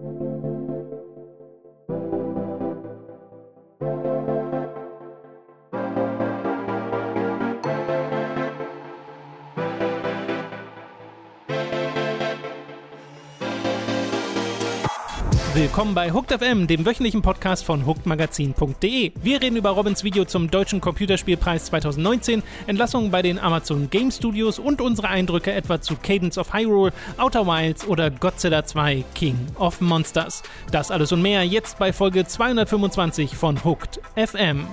Thank you. Willkommen bei Hooked FM, dem wöchentlichen Podcast von hookedmagazin.de. Wir reden über Robins Video zum Deutschen Computerspielpreis 2019, Entlassungen bei den Amazon Game Studios und unsere Eindrücke etwa zu Cadence of Hyrule, Outer Wilds oder Godzilla 2 King of Monsters. Das alles und mehr jetzt bei Folge 225 von Hooked FM.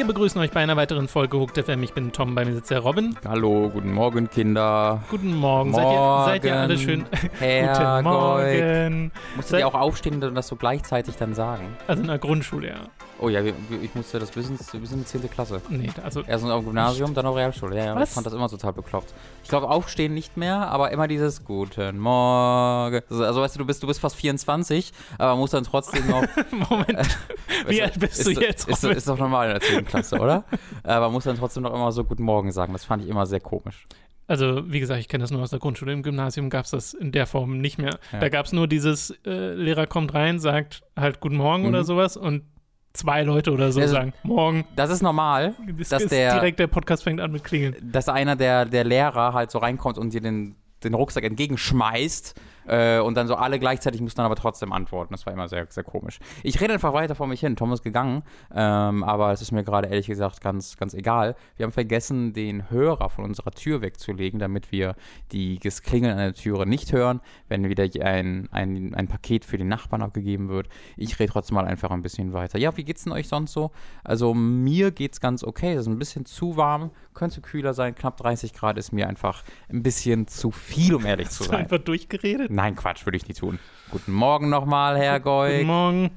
Wir begrüßen euch bei einer weiteren Folge Hooked FM. Ich bin Tom, bei mir sitzt der Robin. Hallo, guten Morgen, Kinder. Guten Morgen. Seid, ihr, seid ihr alle schön? Guten Morgen. Musstet ihr auch aufstehen und das so gleichzeitig dann sagen? Also in der Grundschule, ja. Oh ja, ich musste das bis, ins, bis in die 10. Klasse. Nee, also. Erst auf dem Gymnasium, dann auf Realschule. Ja, ja. Was? Ich fand das immer total bekloppt. Ich glaube, aufstehen nicht mehr, aber immer dieses Guten Morgen. Also, also weißt du, du bist, du bist fast 24, aber musst dann trotzdem noch. Moment. Wie alt bist ist, du jetzt? Ist, ist, ist doch normal in der 10. Klasse, oder? aber muss dann trotzdem noch immer so Guten Morgen sagen. Das fand ich immer sehr komisch. Also, wie gesagt, ich kenne das nur aus der Grundschule. Im Gymnasium gab es das in der Form nicht mehr. Ja. Da gab es nur dieses, äh, Lehrer kommt rein, sagt halt Guten Morgen Mhm. oder sowas und zwei Leute oder so Also, sagen Morgen. Das ist normal, Das dass ist der, direkt der Podcast fängt an mit Klingeln. dass einer der, der Lehrer halt so reinkommt und dir den, den Rucksack entgegenschmeißt äh, und dann so alle gleichzeitig mussten dann aber trotzdem antworten. Das war immer sehr, sehr komisch. Ich rede einfach weiter vor mich hin. Tom ist gegangen, ähm, aber es ist mir gerade ehrlich gesagt ganz, ganz egal. Wir haben vergessen, den Hörer von unserer Tür wegzulegen, damit wir die das Klingeln an der Türe nicht hören, wenn wieder ein, ein, ein Paket für den Nachbarn abgegeben wird. Ich rede trotzdem mal einfach ein bisschen weiter. Ja, wie geht's denn euch sonst so? Also mir geht's ganz okay. Es ist ein bisschen zu warm, könnte kühler sein. Knapp 30 Grad ist mir einfach ein bisschen zu viel, um ehrlich zu Hast du sein. einfach durchgeredet? Nein, Quatsch, würde ich nicht tun. Guten Morgen nochmal, Herr Guten Goy. Morgen.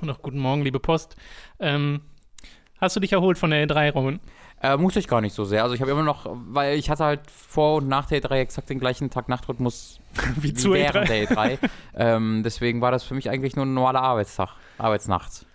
Und auch guten Morgen, liebe Post. Ähm, hast du dich erholt von der E3, Robin? Äh, muss ich gar nicht so sehr. Also ich habe immer noch, weil ich hatte halt vor und nach der E3 exakt den gleichen Tag-Nacht-Rhythmus Wie zur während E3. der E3. ähm, deswegen war das für mich eigentlich nur ein normaler Arbeitstag, Arbeitsnacht.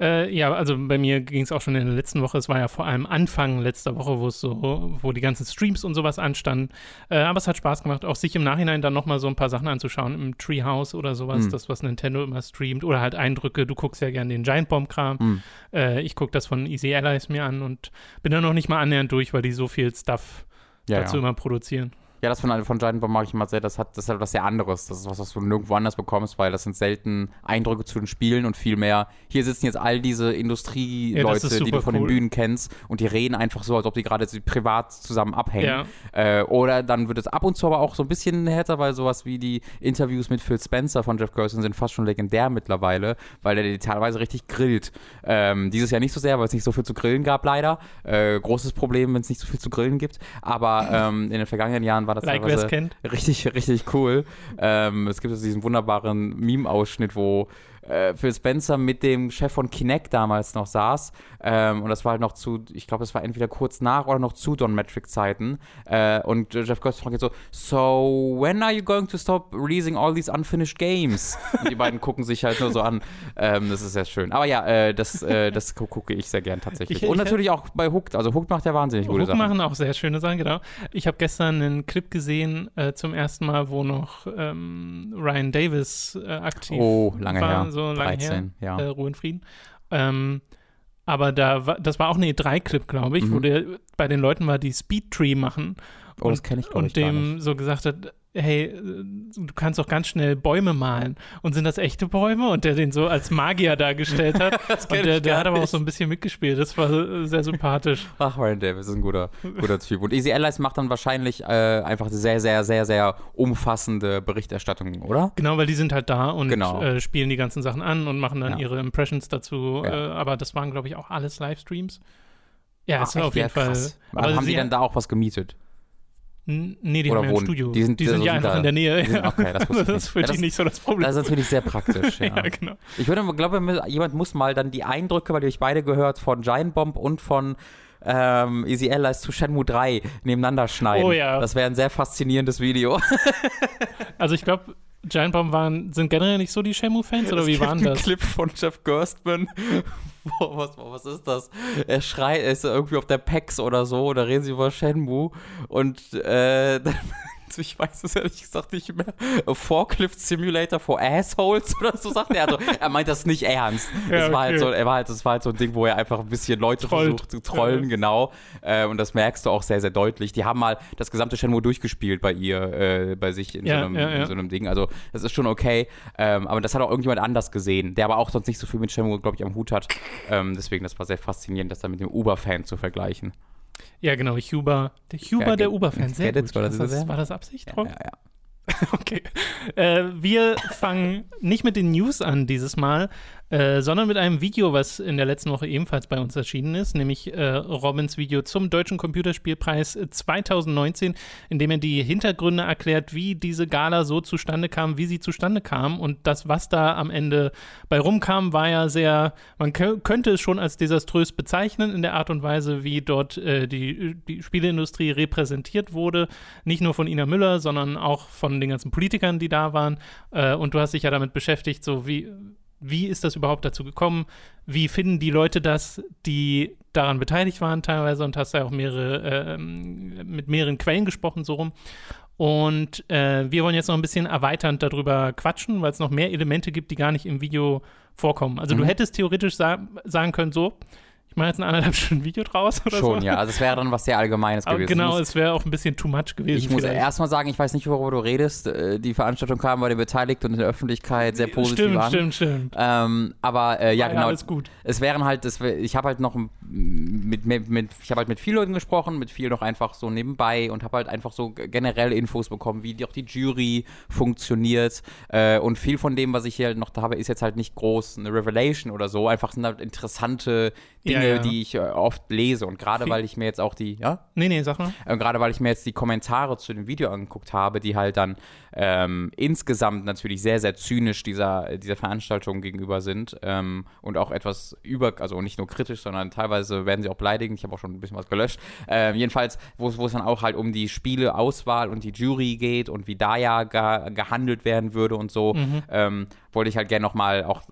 Äh, ja, also bei mir ging es auch schon in der letzten Woche. Es war ja vor allem Anfang letzter Woche, wo es so, wo die ganzen Streams und sowas anstanden. Äh, aber es hat Spaß gemacht, auch sich im Nachhinein dann nochmal so ein paar Sachen anzuschauen, im Treehouse oder sowas, Mhm. das, was Nintendo immer streamt. Oder halt Eindrücke. Du guckst ja gerne den Giant Bomb-Kram. Mhm. Äh, ich gucke das von Easy Allies mir an und bin da noch nicht mal annähernd durch, weil die so viel Stuff Ja, dazu ja. immer produzieren. Ja, das von, von Giant Bomb mag ich immer sehr. Das, hat, das ist halt was sehr anderes. Das ist was, was du nirgendwo anders bekommst, weil das sind selten Eindrücke zu den Spielen und viel mehr. Hier sitzen jetzt all diese Ja, Industrieleute, ist die du von cool. den Bühnen kennst und die reden einfach so, als ob die gerade privat zusammen abhängen. Ja. Äh, oder dann wird es ab und zu aber auch so ein bisschen härter, weil sowas wie die Interviews mit Phil Spencer von Jeff Gerson sind fast schon legendär mittlerweile, weil er die teilweise richtig grillt. Ähm, dieses Jahr nicht so sehr, weil es nicht so viel zu grillen gab, leider. Äh, großes Problem, wenn es nicht so viel zu grillen gibt. Aber ähm, in den vergangenen Jahren war das Like teilweise kennt. richtig, richtig cool. Ähm, es gibt also diesen wunderbaren Meme-Ausschnitt, wo äh, Phil Spencer mit dem Chef von Kinect damals noch saß. Ähm, und das war halt noch zu, ich glaube, das war entweder kurz nach oder noch zu Don Metric-Zeiten. Äh, und Jeff Gerson fragt jetzt so: So, when are you going to stop releasing all these unfinished games? und die beiden gucken sich halt nur so an. Ähm, das ist sehr schön. Aber ja, äh, das, äh, das gu gucke ich sehr gern tatsächlich. Ich- und ich- natürlich auch bei Hooked. Also Hooked macht ja wahnsinnig gute Hook Sachen. machen auch sehr schöne Sachen, genau. Ich habe gestern einen Clip gesehen äh, zum ersten Mal, wo noch ähm, Ryan Davis aktiv Oh, lange war, her. so lange 13, her. ja. Äh, Ruhe in Frieden. Ähm, aber da war, das war auch eine E3-Clip, glaube ich, wo Mhm. der bei den Leuten war, die Speedtree machen. Oh, das kenne ich, Und ich, dem so gesagt hat, hey, äh, du kannst doch ganz schnell Bäume malen. Und sind das echte Bäume? Und der den so als Magier dargestellt hat. und der, der hat aber auch so ein bisschen mitgespielt. Das war äh, sehr sympathisch. Ach, Ryan Davis ist ein guter, guter Typ. Und Easy Allies macht dann wahrscheinlich äh, einfach sehr, sehr, sehr, sehr umfassende Berichterstattung, oder? Genau, weil die sind halt da und Genau. äh, spielen die ganzen Sachen an und machen dann Ja. ihre Impressions dazu. Ja. Äh, aber das waren, glaube ich, auch alles Livestreams. Ja, Ach, ist auf echt? jeden Ja, Fall. Aber Aber haben sie- die dann da auch was gemietet? Nee, die Oder haben ja ein Studio. die sind- die sind so ja sind einfach da- in der Nähe. die sind- okay, das das ist für Ja, die das- nicht so das Problem. Das ist natürlich sehr praktisch, ja. ja, genau. Ich würde glaube, jemand muss mal dann die Eindrücke, weil ihr euch beide gehört, von Giant Bomb und von ähm, Easy Allies zu Shenmue 3 nebeneinander schneiden. Oh ja. Das wäre ein sehr faszinierendes Video. Also ich glaube, Giant Bomb waren, sind generell nicht so die Shenmue-Fans oder es wie waren das? Clip von Jeff Gerstmann. Boah, was, was ist das? Er schreit, er ist irgendwie auf der PAX oder so, da reden sie über Shenmue und äh, dann ich weiß es ehrlich gesagt nicht mehr, Forklift Simulator for Assholes oder so sagt er. Also, er meint das nicht ernst. Ja, das war halt okay. so, er war halt, das war halt so ein Ding, wo er einfach ein bisschen Leute Trollt. versucht zu trollen, Ja. genau. Äh, und das merkst du auch sehr, sehr deutlich. Die haben mal das gesamte Shenmue durchgespielt bei ihr, äh, bei sich in, Ja, so einem, in so einem Ding. Also, das ist schon okay. Ähm, aber das hat auch irgendjemand anders gesehen, der aber auch sonst nicht so viel mit Shenmue, glaube ich, am Hut hat. Ähm, deswegen, das war sehr faszinierend, das dann mit dem Uber-Fan zu vergleichen. Ja, genau, Huber. Der Huber Ja, der Uber-Fan. Sehr gut. War das das, war das Absicht, Ja, ja, ja. Okay. Äh, wir fangen nicht mit den News an dieses Mal, äh, sondern mit einem Video, was in der letzten Woche ebenfalls bei uns erschienen ist, nämlich äh, Robins Video zum Deutschen Computerspielpreis äh, 2019, in dem er die Hintergründe erklärt, wie diese Gala so zustande kam, wie sie zustande kam. Und das, was da am Ende bei rumkam, war ja sehr, man kö- könnte es schon als desaströs bezeichnen in der Art und Weise, wie dort äh, die, die Spieleindustrie repräsentiert wurde. Nicht nur von Ina Müller, sondern auch von den ganzen Politikern, die da waren. Äh, und du hast dich ja damit beschäftigt, so wie, wie ist das überhaupt dazu gekommen? Wie finden die Leute das, die daran beteiligt waren teilweise und hast ja auch mehrere, ähm, mit mehreren Quellen gesprochen, so rum. Und äh, wir wollen jetzt noch ein bisschen erweiternd darüber quatschen, weil es noch mehr Elemente gibt, die gar nicht im Video vorkommen. Also du Mhm. hättest theoretisch sa sagen können, so, mache jetzt ein anderthalb Stunden Video draus oder Schon, so. ja. Also, es wäre dann was sehr Allgemeines Aber gewesen. genau, es wäre auch ein bisschen too much gewesen. Ich muss erstmal sagen, ich weiß nicht, worüber du redest. Äh, Die Veranstaltung kam bei den Beteiligten und in der Öffentlichkeit sehr positiv Stimmt, an. stimmt, stimmt. Ähm, aber äh, ja, War genau. Alles gut. Es wären halt, das, wär- ich habe halt noch mit, mit, mit ich habe halt mit vielen Leuten gesprochen, mit vielen noch einfach so nebenbei und habe halt einfach so generell Infos bekommen, wie auch die Jury funktioniert äh, und viel von dem, was ich hier halt noch habe, ist jetzt halt nicht groß eine Revelation oder so, einfach sind halt interessante Dinge, Ja, ja. Die ich äh, oft lese und gerade weil ich mir jetzt auch die, ja? Nee, nee, sag mal. Äh, Gerade weil ich mir jetzt die Kommentare zu dem Video angeguckt habe, die halt dann ähm, insgesamt natürlich sehr, sehr zynisch dieser, dieser Veranstaltung gegenüber sind ähm, und auch etwas über, also nicht nur kritisch, sondern teilweise werden sie auch beleidigend. Ich habe auch schon ein bisschen was gelöscht. Ähm, jedenfalls, wo es dann auch halt um die Spieleauswahl und die Jury geht und wie da ja ge gehandelt werden würde und so, ähm, wollte ich halt gerne nochmal auch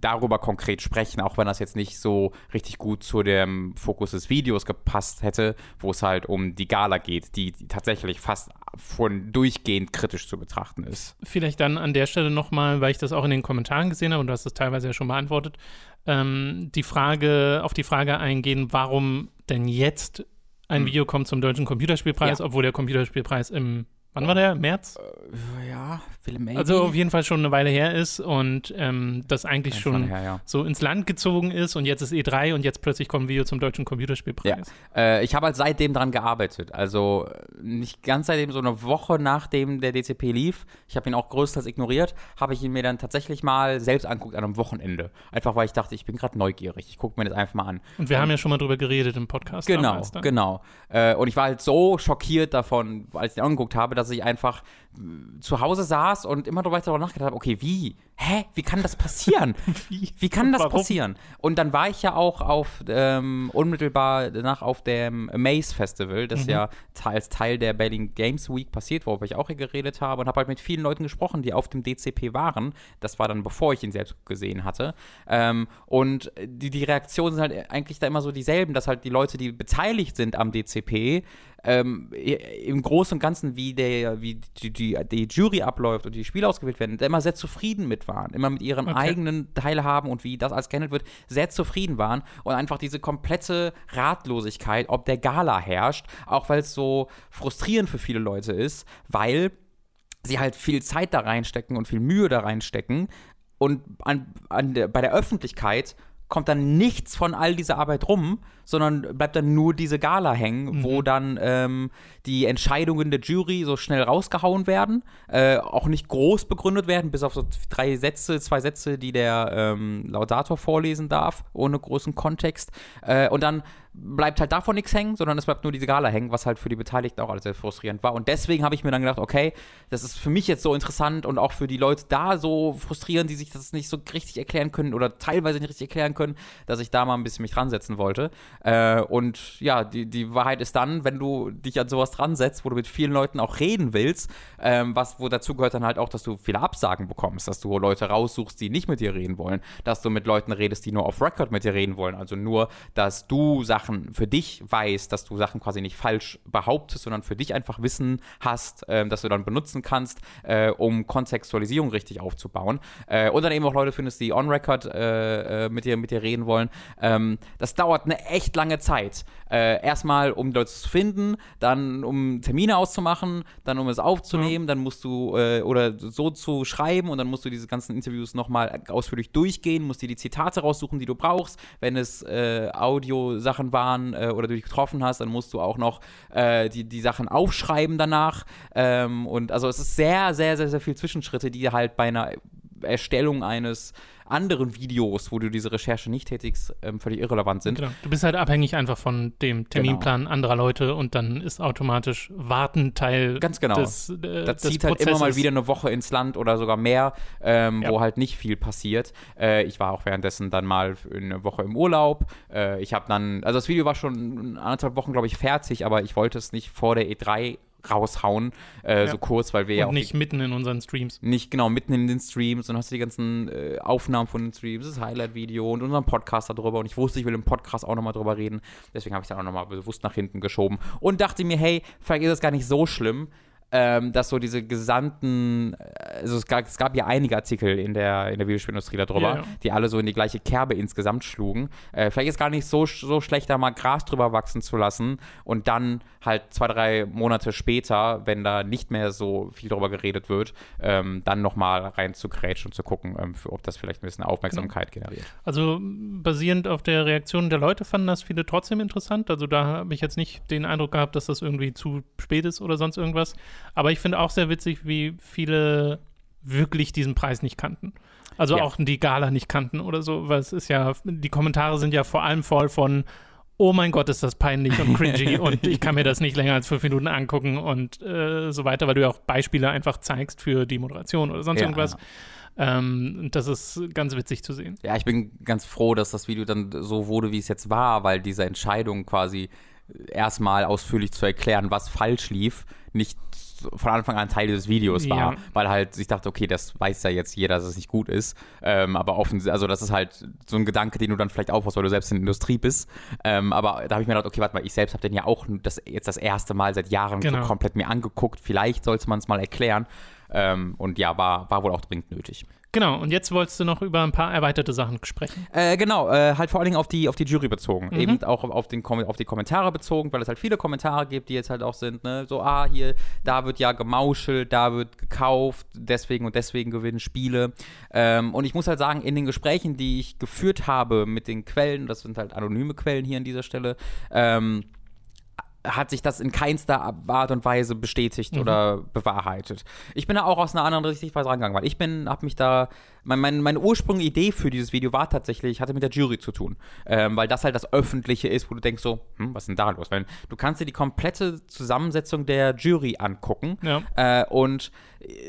darüber konkret sprechen, auch wenn das jetzt nicht so richtig gut zu dem Fokus des Videos gepasst hätte, wo es halt um die Gala geht, die, tatsächlich fast von durchgehend kritisch zu betrachten ist. Vielleicht dann an der Stelle nochmal, weil ich das auch in den Kommentaren gesehen habe und du hast es teilweise ja schon beantwortet, ähm, die Frage, auf die Frage eingehen, warum denn jetzt ein Hm. Video kommt zum Deutschen Computerspielpreis, Ja. obwohl der Computerspielpreis im, wann war der? März? Ja, Will maybe. Also auf jeden Fall schon eine Weile her ist und ähm, das eigentlich Ganz schon her, ja. so ins Land gezogen ist und jetzt ist E3 und jetzt plötzlich kommt ein Video zum Deutschen Computerspielpreis. Äh, ich habe halt seitdem dran gearbeitet. Also äh, nicht ganz seitdem, so eine Woche nachdem der DCP lief. Ich habe ihn auch größtenteils ignoriert. Habe ich ihn mir dann tatsächlich mal selbst anguckt an einem Wochenende. Einfach weil ich dachte, ich bin gerade neugierig. Ich gucke mir das einfach mal an. Und wir haben ja schon mal drüber geredet im Podcast. Genau, dann. genau. Äh, und ich war halt so schockiert davon, als ich ihn angeguckt habe, dass ich einfach äh, zu Hause saß und immer darüber nachgedacht habe, okay, wie? Hä? Wie kann das passieren? Wie? Wie kann das Warum? passieren? Und dann war ich ja auch auf ähm, unmittelbar danach auf dem Maze Festival, das Mhm. ja als Teil der Berlin Games Week passiert, worüber ich auch hier geredet habe und habe halt mit vielen Leuten gesprochen, die auf dem DCP waren. Das war dann bevor ich ihn selbst gesehen hatte. Ähm, und die, die Reaktionen sind halt eigentlich da immer so dieselben, dass halt die Leute, die beteiligt sind am DCP, ähm, im Großen und Ganzen, wie, der, wie die, die, die Jury abläuft und die Spiele ausgewählt werden, immer sehr zufrieden mit waren. Immer mit ihren Okay. eigenen Teilhaben und wie das alles gehandelt wird, sehr zufrieden waren und einfach diese komplette Ratlosigkeit, ob der Gala herrscht, auch weil es so frustrierend für viele Leute ist, weil sie halt viel Zeit da reinstecken und viel Mühe da reinstecken und an, an der, bei der Öffentlichkeit kommt dann nichts von all dieser Arbeit rum, sondern bleibt dann nur diese Gala hängen, wo dann ähm, die Entscheidungen der Jury so schnell rausgehauen werden, äh, auch nicht groß begründet werden, bis auf so drei Sätze, zwei Sätze, die der ähm, Laudator vorlesen darf, ohne großen Kontext. Äh, und dann bleibt halt davon nichts hängen, sondern es bleibt nur diese Gala hängen, was halt für die Beteiligten auch alles sehr frustrierend war. Und deswegen habe ich mir dann gedacht, okay, das ist für mich jetzt so interessant und auch für die Leute da so frustrierend, die sich das nicht so richtig erklären können oder teilweise nicht richtig erklären können, dass ich da mal ein bisschen mich dran setzen wollte. Äh, und ja, die, die Wahrheit ist dann, wenn du dich an sowas dran setzt, wo du mit vielen Leuten auch reden willst, ähm, was, wo dazu gehört dann halt auch, dass du viele Absagen bekommst, dass du Leute raussuchst, die nicht mit dir reden wollen, dass du mit Leuten redest, die nur off Record mit dir reden wollen, also nur, dass du Sachen für dich weißt, dass du Sachen quasi nicht falsch behauptest, sondern für dich einfach Wissen hast, äh, das du dann benutzen kannst, äh, um Kontextualisierung richtig aufzubauen. Äh, und dann eben auch Leute findest, die on Record äh, äh, mit, dir, mit dir reden wollen. Ähm, das dauert eine echt lange Zeit. Äh, erstmal, um Leute zu finden, dann um Termine auszumachen, dann um es aufzunehmen, ja. dann musst du oder so zu schreiben und dann musst du diese ganzen Interviews nochmal ausführlich durchgehen, musst dir die Zitate raussuchen, die du brauchst. Wenn es Audio-Sachen waren oder du dich getroffen hast, dann musst du auch noch die, die Sachen aufschreiben danach. Ähm, und also es ist sehr, sehr, sehr, sehr viel Zwischenschritte, die halt bei einer Erstellung eines anderen Videos, wo du diese Recherche nicht tätigst, ähm, völlig irrelevant sind. Genau. Du bist halt abhängig einfach von dem Terminplan genau. anderer Leute und dann ist automatisch Warten Teil Ganz genau. des äh, Da zieht halt immer mal wieder eine Woche ins Land oder sogar mehr, ähm, ja. wo halt nicht viel passiert. Äh, ich war auch währenddessen dann mal eine Woche im Urlaub. Äh, ich habe dann, also das Video war schon anderthalb Wochen, glaube ich, fertig, aber ich wollte es nicht vor der E3 raushauen, äh, ja. so kurz, weil wir und ja auch. Nicht die, mitten in unseren Streams. Nicht genau mitten in den Streams und hast du die ganzen äh, Aufnahmen von den Streams, das Highlight-Video und unseren Podcast darüber. Und ich wusste, ich will im Podcast auch nochmal drüber reden. Deswegen habe ich dann auch nochmal bewusst nach hinten geschoben und dachte mir, hey, vielleicht ist das gar nicht so schlimm ähm, dass so diese gesamten, also es gab, es gab ja einige Artikel in der, in der Videospielindustrie darüber, yeah. die alle so in die gleiche Kerbe insgesamt schlugen. Äh, vielleicht ist gar nicht so, so schlecht, da mal Gras drüber wachsen zu lassen und dann halt zwei, drei Monate später, wenn da nicht mehr so viel drüber geredet wird, ähm, dann nochmal rein zu grätschen und zu gucken, ähm, für, ob das vielleicht ein bisschen Aufmerksamkeit genau. generiert. Also basierend auf der Reaktion der Leute fanden das viele trotzdem interessant. Also da habe ich jetzt nicht den Eindruck gehabt, dass das irgendwie zu spät ist oder sonst irgendwas. Aber ich finde auch sehr witzig, wie viele wirklich diesen Preis nicht kannten. Also ja. auch die Gala nicht kannten oder so, weil es ist ja, die Kommentare sind ja vor allem voll von, oh mein Gott, ist das peinlich und cringy und ich kann mir das nicht länger als fünf Minuten angucken und äh, so weiter, weil du ja auch Beispiele einfach zeigst für die Moderation oder sonst ja. irgendwas. Ähm, das ist ganz witzig zu sehen. Ja, ich bin ganz froh, dass das Video dann so wurde, wie es jetzt war, weil diese Entscheidung quasi erstmal ausführlich zu erklären, was falsch lief, nicht von Anfang an Teil dieses Videos war, ja. weil halt ich dachte, okay, das weiß ja jetzt jeder, dass es nicht gut ist. Ähm, aber offensichtlich, also das ist halt so ein Gedanke, den du dann vielleicht aufbaust, weil du selbst in der Industrie bist. Ähm, aber da habe ich mir gedacht, okay, warte mal, ich selbst habe den ja auch das, jetzt das erste Mal seit Jahren genau. so komplett mir angeguckt. Vielleicht sollte man es mal erklären. Ähm, und ja, war, war wohl auch dringend nötig. Genau, und jetzt wolltest du noch über ein paar erweiterte Sachen sprechen. Äh, genau, äh, halt vor allen Dingen auf die, auf die Jury bezogen. Mhm. Eben auch auf, den, auf die Kommentare bezogen, weil es halt viele Kommentare gibt, die jetzt halt auch sind, ne, so, ah, hier, da wird ja gemauschelt, da wird gekauft, deswegen und deswegen gewinnen Spiele. Ähm, und ich muss halt sagen, in den Gesprächen, die ich geführt habe mit den Quellen, das sind halt anonyme Quellen hier an dieser Stelle, ähm, hat sich das in keinster Art und Weise bestätigt mhm. oder bewahrheitet. Ich bin da auch aus einer anderen Sichtweise rangegangen, weil ich bin, habe mich da mein, mein, meine ursprüngliche Idee für dieses Video war tatsächlich, hatte mit der Jury zu tun. Ähm, weil das halt das Öffentliche ist, wo du denkst so, hm, was ist denn da los? Weil du kannst dir die komplette Zusammensetzung der Jury angucken. Ja. Äh, und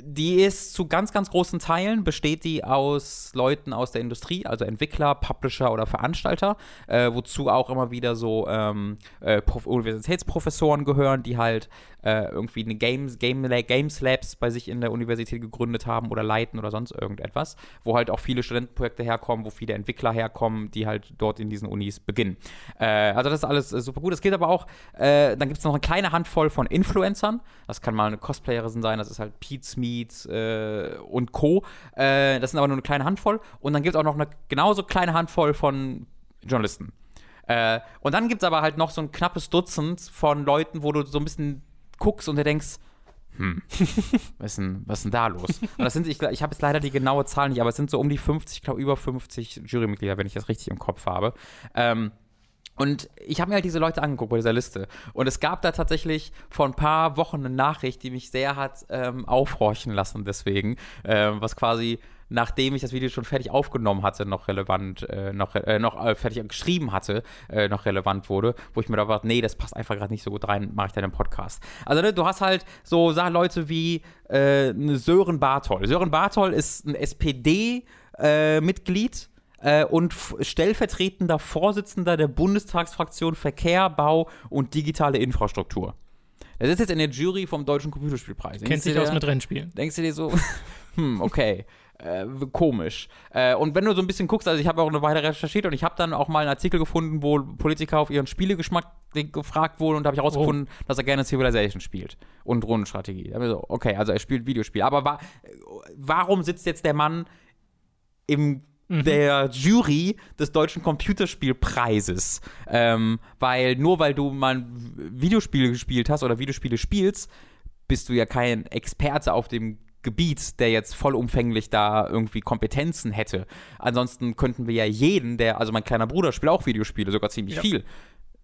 die ist zu ganz, ganz großen Teilen, besteht die aus Leuten aus der Industrie, also Entwickler, Publisher oder Veranstalter, äh, wozu auch immer wieder so ähm, äh, Universitätsprofessoren gehören, die halt äh, irgendwie eine Games, Game, Games Labs bei sich in der Universität gegründet haben oder leiten oder sonst irgendetwas, wo halt auch viele Studentenprojekte herkommen, wo viele Entwickler herkommen, die halt dort in diesen Unis beginnen. Äh, also das ist alles äh, super gut. Es geht aber auch, äh, dann gibt es noch eine kleine Handvoll von Influencern. Das kann mal eine Cosplayerin sein, das ist halt Pete Smith äh, und Co. Das sind aber nur eine kleine Handvoll. Und dann gibt es auch noch eine genauso kleine Handvoll von Journalisten. Äh, und dann gibt es aber halt noch so ein knappes Dutzend von Leuten, wo du so ein bisschen guckst und dir denkst, hm, was ist denn, was ist denn da los? Und das sind, ich, ich habe jetzt leider die genaue Zahl nicht, aber es sind so um die 50, ich glaube über 50 Jurymitglieder, wenn ich das richtig im Kopf habe. Ähm, und ich habe mir halt diese Leute angeguckt bei dieser Liste. Und es gab da tatsächlich vor ein paar Wochen eine Nachricht, die mich sehr hat ähm, aufhorchen lassen, deswegen, ähm, was quasi nachdem ich das Video schon fertig aufgenommen hatte, noch relevant, äh, noch, äh, noch äh, fertig geschrieben hatte, äh, noch relevant wurde, wo ich mir da dachte, nee, das passt einfach gerade nicht so gut rein, mache ich dann im Podcast. Also ne, du hast halt so sag, Leute wie äh, Sören Bartol. Sören Bartol ist ein SPD-Mitglied äh, und stellvertretender Vorsitzender der Bundestagsfraktion Verkehr, Bau und digitale Infrastruktur. Er sitzt jetzt in der Jury vom Deutschen Computerspielpreis. Kennt sich aus mit Rennspielen. Denkst du dir so, hm, okay. Äh, komisch. Äh, und wenn du so ein bisschen guckst, also ich habe auch eine Weile recherchiert und ich habe dann auch mal einen Artikel gefunden, wo Politiker auf ihren Spielegeschmack gefragt wurden und da habe ich herausgefunden, oh. dass er gerne Civilization spielt und Rundenstrategie. So, okay, also er spielt Videospiele. Aber wa warum sitzt jetzt der Mann im mhm. der Jury des Deutschen Computerspielpreises. Ähm, weil nur weil du mal Videospiele gespielt hast oder Videospiele spielst, bist du ja kein Experte auf dem Gebiet, der jetzt vollumfänglich da irgendwie Kompetenzen hätte. Ansonsten könnten wir ja jeden, der, also mein kleiner Bruder spielt auch Videospiele, sogar ziemlich ja. viel.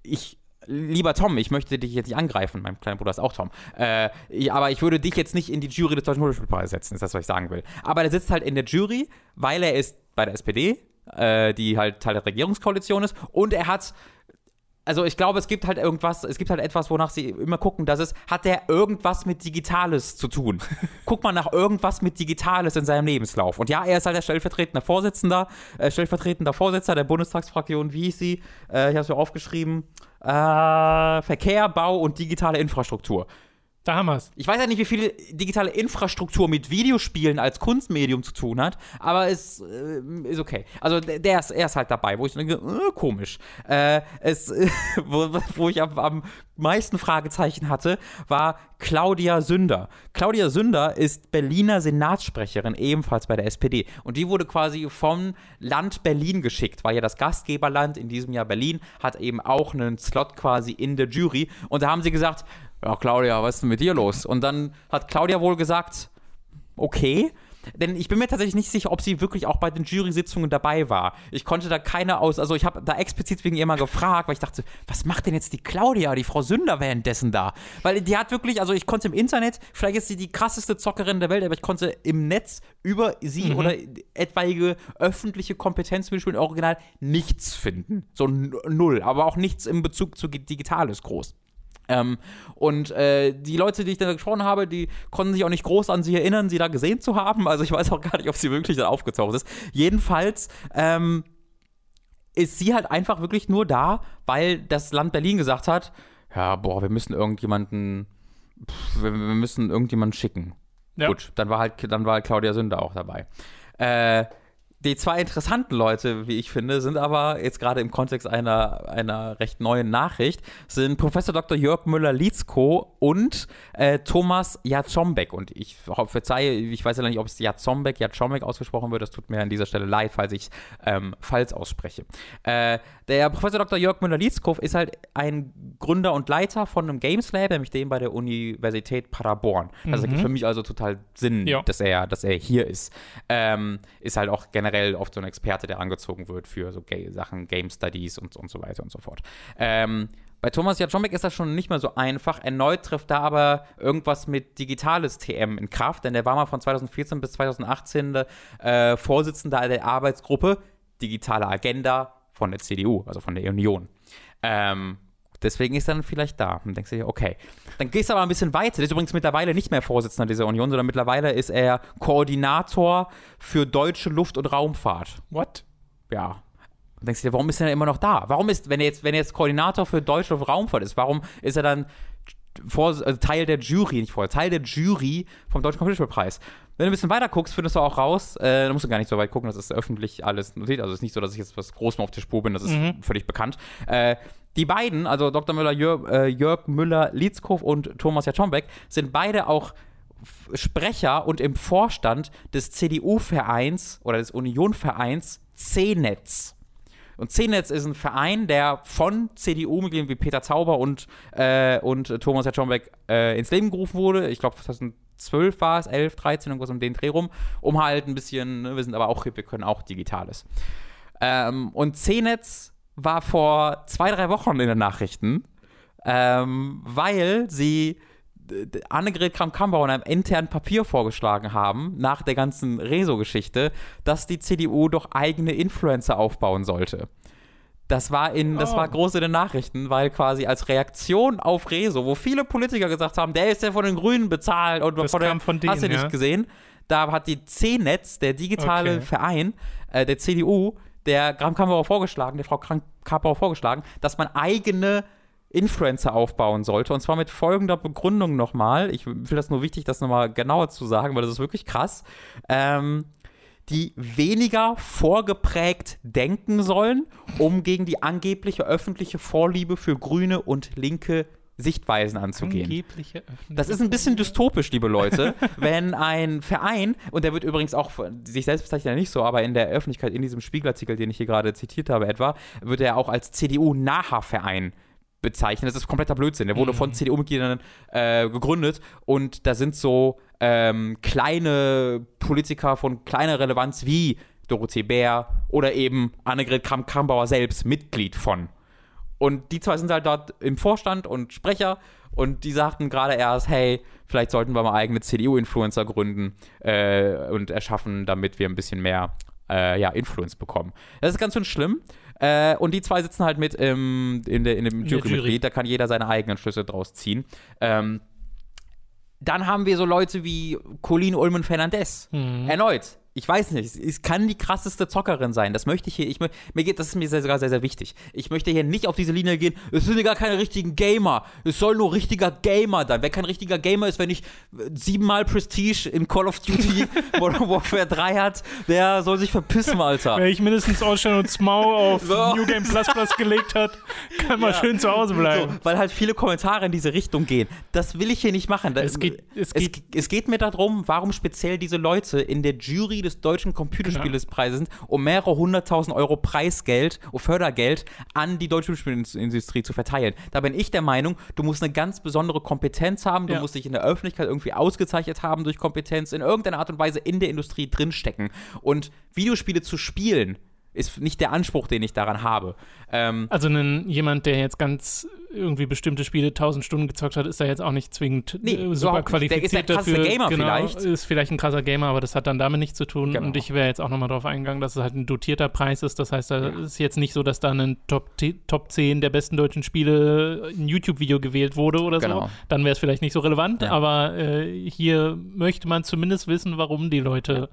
Ich lieber Tom, ich möchte dich jetzt nicht angreifen, mein kleiner Bruder ist auch Tom, äh, aber ich würde dich jetzt nicht in die Jury des Deutschen Computerspielpreises setzen, ist das, was ich sagen will. Aber er sitzt halt in der Jury, weil er ist bei der SPD, äh, die halt Teil der Regierungskoalition ist. Und er hat also ich glaube, es gibt halt irgendwas, es gibt halt etwas, wonach sie immer gucken, dass es, hat der irgendwas mit Digitales zu tun? Guck mal nach irgendwas mit Digitales in seinem Lebenslauf. Und ja, er ist halt der stellvertretende Vorsitzender, äh, stellvertretender Vorsitzender der Bundestagsfraktion, wie hieß sie? Äh, ich habe es mir aufgeschrieben. Äh, Verkehr, Bau und digitale Infrastruktur. Da haben wir es. Ich weiß ja nicht, wie viel digitale Infrastruktur mit Videospielen als Kunstmedium zu tun hat, aber es äh, ist okay. Also der ist, er ist halt dabei, wo ich denke, äh, komisch. Äh, es, wo, wo, ich am, am, meisten Fragezeichen hatte, war Claudia Sünder. Claudia Sünder ist Berliner Senatssprecherin, ebenfalls bei der SPD. Und die wurde quasi vom Land Berlin geschickt, weil ja das Gastgeberland in diesem Jahr Berlin hat eben auch einen Slot quasi in der Jury. Und da haben sie gesagt, ja, Claudia, was ist denn mit dir los? Und dann hat Claudia wohl gesagt, okay. Denn ich bin mir tatsächlich nicht sicher, ob sie wirklich auch bei den Jury-Sitzungen dabei war. Ich konnte da keine aus, also ich habe da explizit wegen ihr mal gefragt, weil ich dachte, was macht denn jetzt die Claudia, die Frau Sünder währenddessen da? Weil die hat wirklich, also ich konnte im Internet, vielleicht ist sie die krasseste Zockerin der Welt, aber ich konnte im Netz über sie mhm. oder etwaige öffentliche Kompetenz mit Spielen Original nichts finden. So null, aber auch nichts im Bezug zu Digitales groß. Ähm, und äh, die Leute, die ich da gesprochen habe, die konnten sich auch nicht groß an sie erinnern, sie da gesehen zu haben. Also ich weiß auch gar nicht, ob sie wirklich da aufgetaucht ist. Jedenfalls ähm, ist sie halt einfach wirklich nur da, weil das Land Berlin gesagt hat, ja, boah, wir müssen irgendjemanden, pff, wir, wir, müssen irgendjemanden schicken. Ja. Gut, dann war halt, dann war halt Claudia Sünder auch dabei. Äh, die zwei interessanten Leute, wie ich finde, sind aber jetzt gerade im Kontext einer, einer recht neuen Nachricht, sind Professor Dr. Jörg Müller-Lietzko und äh, Thomas Jatzombeck. Und ich verzeihe, ich weiß ja nicht, ob es Jatzombeck, Jatzombeck ausgesprochen wird. Das tut mir an dieser Stelle leid, falls ich ähm, falsch ausspreche. Äh, der Professor Dr. Jörg Müller-Lietzko ist halt ein Gründer und Leiter von einem Games Lab, nämlich dem bei der Universität Paderborn. Das mhm. ergibt für mich also total Sinn, dass er, dass er hier ist. Ähm, ist halt auch generell generell oft so ein Experte, der angezogen wird für so Ga Sachen, Game Studies und, und so weiter und so fort. Ähm, bei Thomas Jaczomik ist das schon nicht mehr so einfach. Erneut trifft da aber irgendwas mit digitales TM in Kraft, denn der war mal von 2014 bis 2018 äh, Vorsitzender der Arbeitsgruppe Digitale Agenda von der CDU, also von der Union. Ähm, Deswegen ist er dann vielleicht da. Und denkst du dir, okay. Dann gehst du aber ein bisschen weiter. Der ist übrigens mittlerweile nicht mehr Vorsitzender dieser Union, sondern mittlerweile ist er Koordinator für deutsche Luft- und Raumfahrt. What? Ja. Dann denkst du dir, warum ist er denn immer noch da? Warum ist, wenn er jetzt, wenn er jetzt Koordinator für deutsche Luft- und Raumfahrt ist, warum ist er dann vor, also Teil der Jury, nicht vorher, Teil der Jury vom Deutschen Computerspielpreis. Wenn du ein bisschen weiter guckst, findest du auch raus, äh, da musst du gar nicht so weit gucken, das ist öffentlich alles notiert. Also es ist nicht so, dass ich jetzt was Großes auf der Spur bin, das ist mhm. völlig bekannt. Äh, die beiden, also Dr. Müller, Jörg, äh, Jörg Müller-Lietzkow und Thomas Jaczombeck, sind beide auch Sprecher und im Vorstand des CDU-Vereins oder des Union-Vereins C-Netz. Und C-Netz ist ein Verein, der von CDU-Mitgliedern wie Peter Zauber und, äh, und Thomas Jaczombeck äh, ins Leben gerufen wurde. Ich glaube, 2012 war es, 11, 13, irgendwas um den Dreh rum, um halt ein bisschen, ne, wir sind aber auch hip, wir können auch Digitales. Ähm, und C-Netz war vor zwei, drei Wochen in den Nachrichten, ähm, weil sie Annegret Kramp-Karrenbauer in einem internen Papier vorgeschlagen haben, nach der ganzen Rezo-Geschichte, dass die CDU doch eigene Influencer aufbauen sollte. Das war in, das Oh. war groß in den Nachrichten, weil quasi als Reaktion auf Rezo, wo viele Politiker gesagt haben, der ist ja von den Grünen bezahlt und Das von der, kam von denen, hast du nicht ja. gesehen, da hat die C-Netz, der digitale Okay. Verein äh, der CDU, der Kramp-Karrenbauer vorgeschlagen, der Frau Kramp-Karrenbauer vorgeschlagen, dass man eigene Influencer aufbauen sollte. Und zwar mit folgender Begründung nochmal. Ich will das nur wichtig, das nochmal genauer zu sagen, weil das ist wirklich krass. Ähm, die weniger vorgeprägt denken sollen, um gegen die angebliche öffentliche Vorliebe für grüne und linke Sichtweisen anzugehen. Das ist ein bisschen dystopisch, liebe Leute, wenn ein Verein, und der wird übrigens auch, sich selbst bezeichnet er nicht so, aber in der Öffentlichkeit, in diesem Spiegelartikel, den ich hier gerade zitiert habe etwa, wird er auch als CDU-naher Verein bezeichnet. Das ist kompletter Blödsinn. Der wurde von CDU-Mitgliedern äh, gegründet und da sind so ähm, kleine Politiker von kleiner Relevanz wie Dorothee Bär oder eben Annegret Kramp-Karrenbauer selbst Mitglied von. Und die zwei sind halt dort im Vorstand und Sprecher und die sagten gerade erst, hey, vielleicht sollten wir mal eigene CDU-Influencer gründen äh, und erschaffen, damit wir ein bisschen mehr äh, ja, Influence bekommen. Das ist ganz schön schlimm. Äh, und die zwei sitzen halt mit im, in, der, in dem. Jurymitglied, da kann jeder seine eigenen Schlüsse draus ziehen. Ähm, dann haben wir so Leute wie Colleen Ulmen Fernandez. Mhm. Erneut. Ich weiß nicht, es- kann die krasseste Zockerin sein. Das möchte ich hier, ich, mir geht, das ist mir sehr, sogar sehr, sehr wichtig. Ich möchte hier nicht auf diese Linie gehen, es sind ja gar keine richtigen Gamer. Es soll nur richtiger Gamer dann. Wer kein richtiger Gamer ist, wenn ich äh, siebenmal Prestige in Call of Duty Modern Warfare 3 hat, der soll sich verpissen, Alter. Wer ich mindestens Ocean und Smau auf So. New Game Plus Plus gelegt hat, kann mal Ja. schön zu Hause bleiben. So, weil halt viele Kommentare in diese Richtung gehen. Das will ich hier nicht machen. Da- Es geht- es es, geht- es geht mir darum, warum speziell diese Leute in der Jury des deutschen Computerspielespreises sind, um mehrere hunderttausend Euro Preisgeld, oh, Fördergeld an die deutsche Spielindustrie zu verteilen. Da bin ich der Meinung, du musst eine ganz besondere Kompetenz haben, du Ja. musst dich in der Öffentlichkeit irgendwie ausgezeichnet haben durch Kompetenz, in irgendeiner Art und Weise in der Industrie drinstecken. Und Videospiele zu spielen, ist nicht der Anspruch, den ich daran habe. Ähm, Also ein, jemand, der jetzt ganz irgendwie bestimmte Spiele 1000 Stunden gezockt hat, ist da jetzt auch nicht zwingend Nee, äh, super überhaupt nicht. Der ist qualifiziert krasse dafür. Gamer genau, vielleicht. Ist vielleicht ein krasser Gamer, aber das hat dann damit nichts zu tun. Genau. Und ich wäre jetzt auch nochmal darauf eingegangen, dass es halt ein dotierter Preis ist. Das heißt, da ist jetzt nicht so, dass da ein Top, Top 10 der besten deutschen Spiele ein YouTube-Video gewählt wurde oder Genau. so. Dann wäre es vielleicht nicht so relevant, Ja. aber äh, hier möchte man zumindest wissen, warum die Leute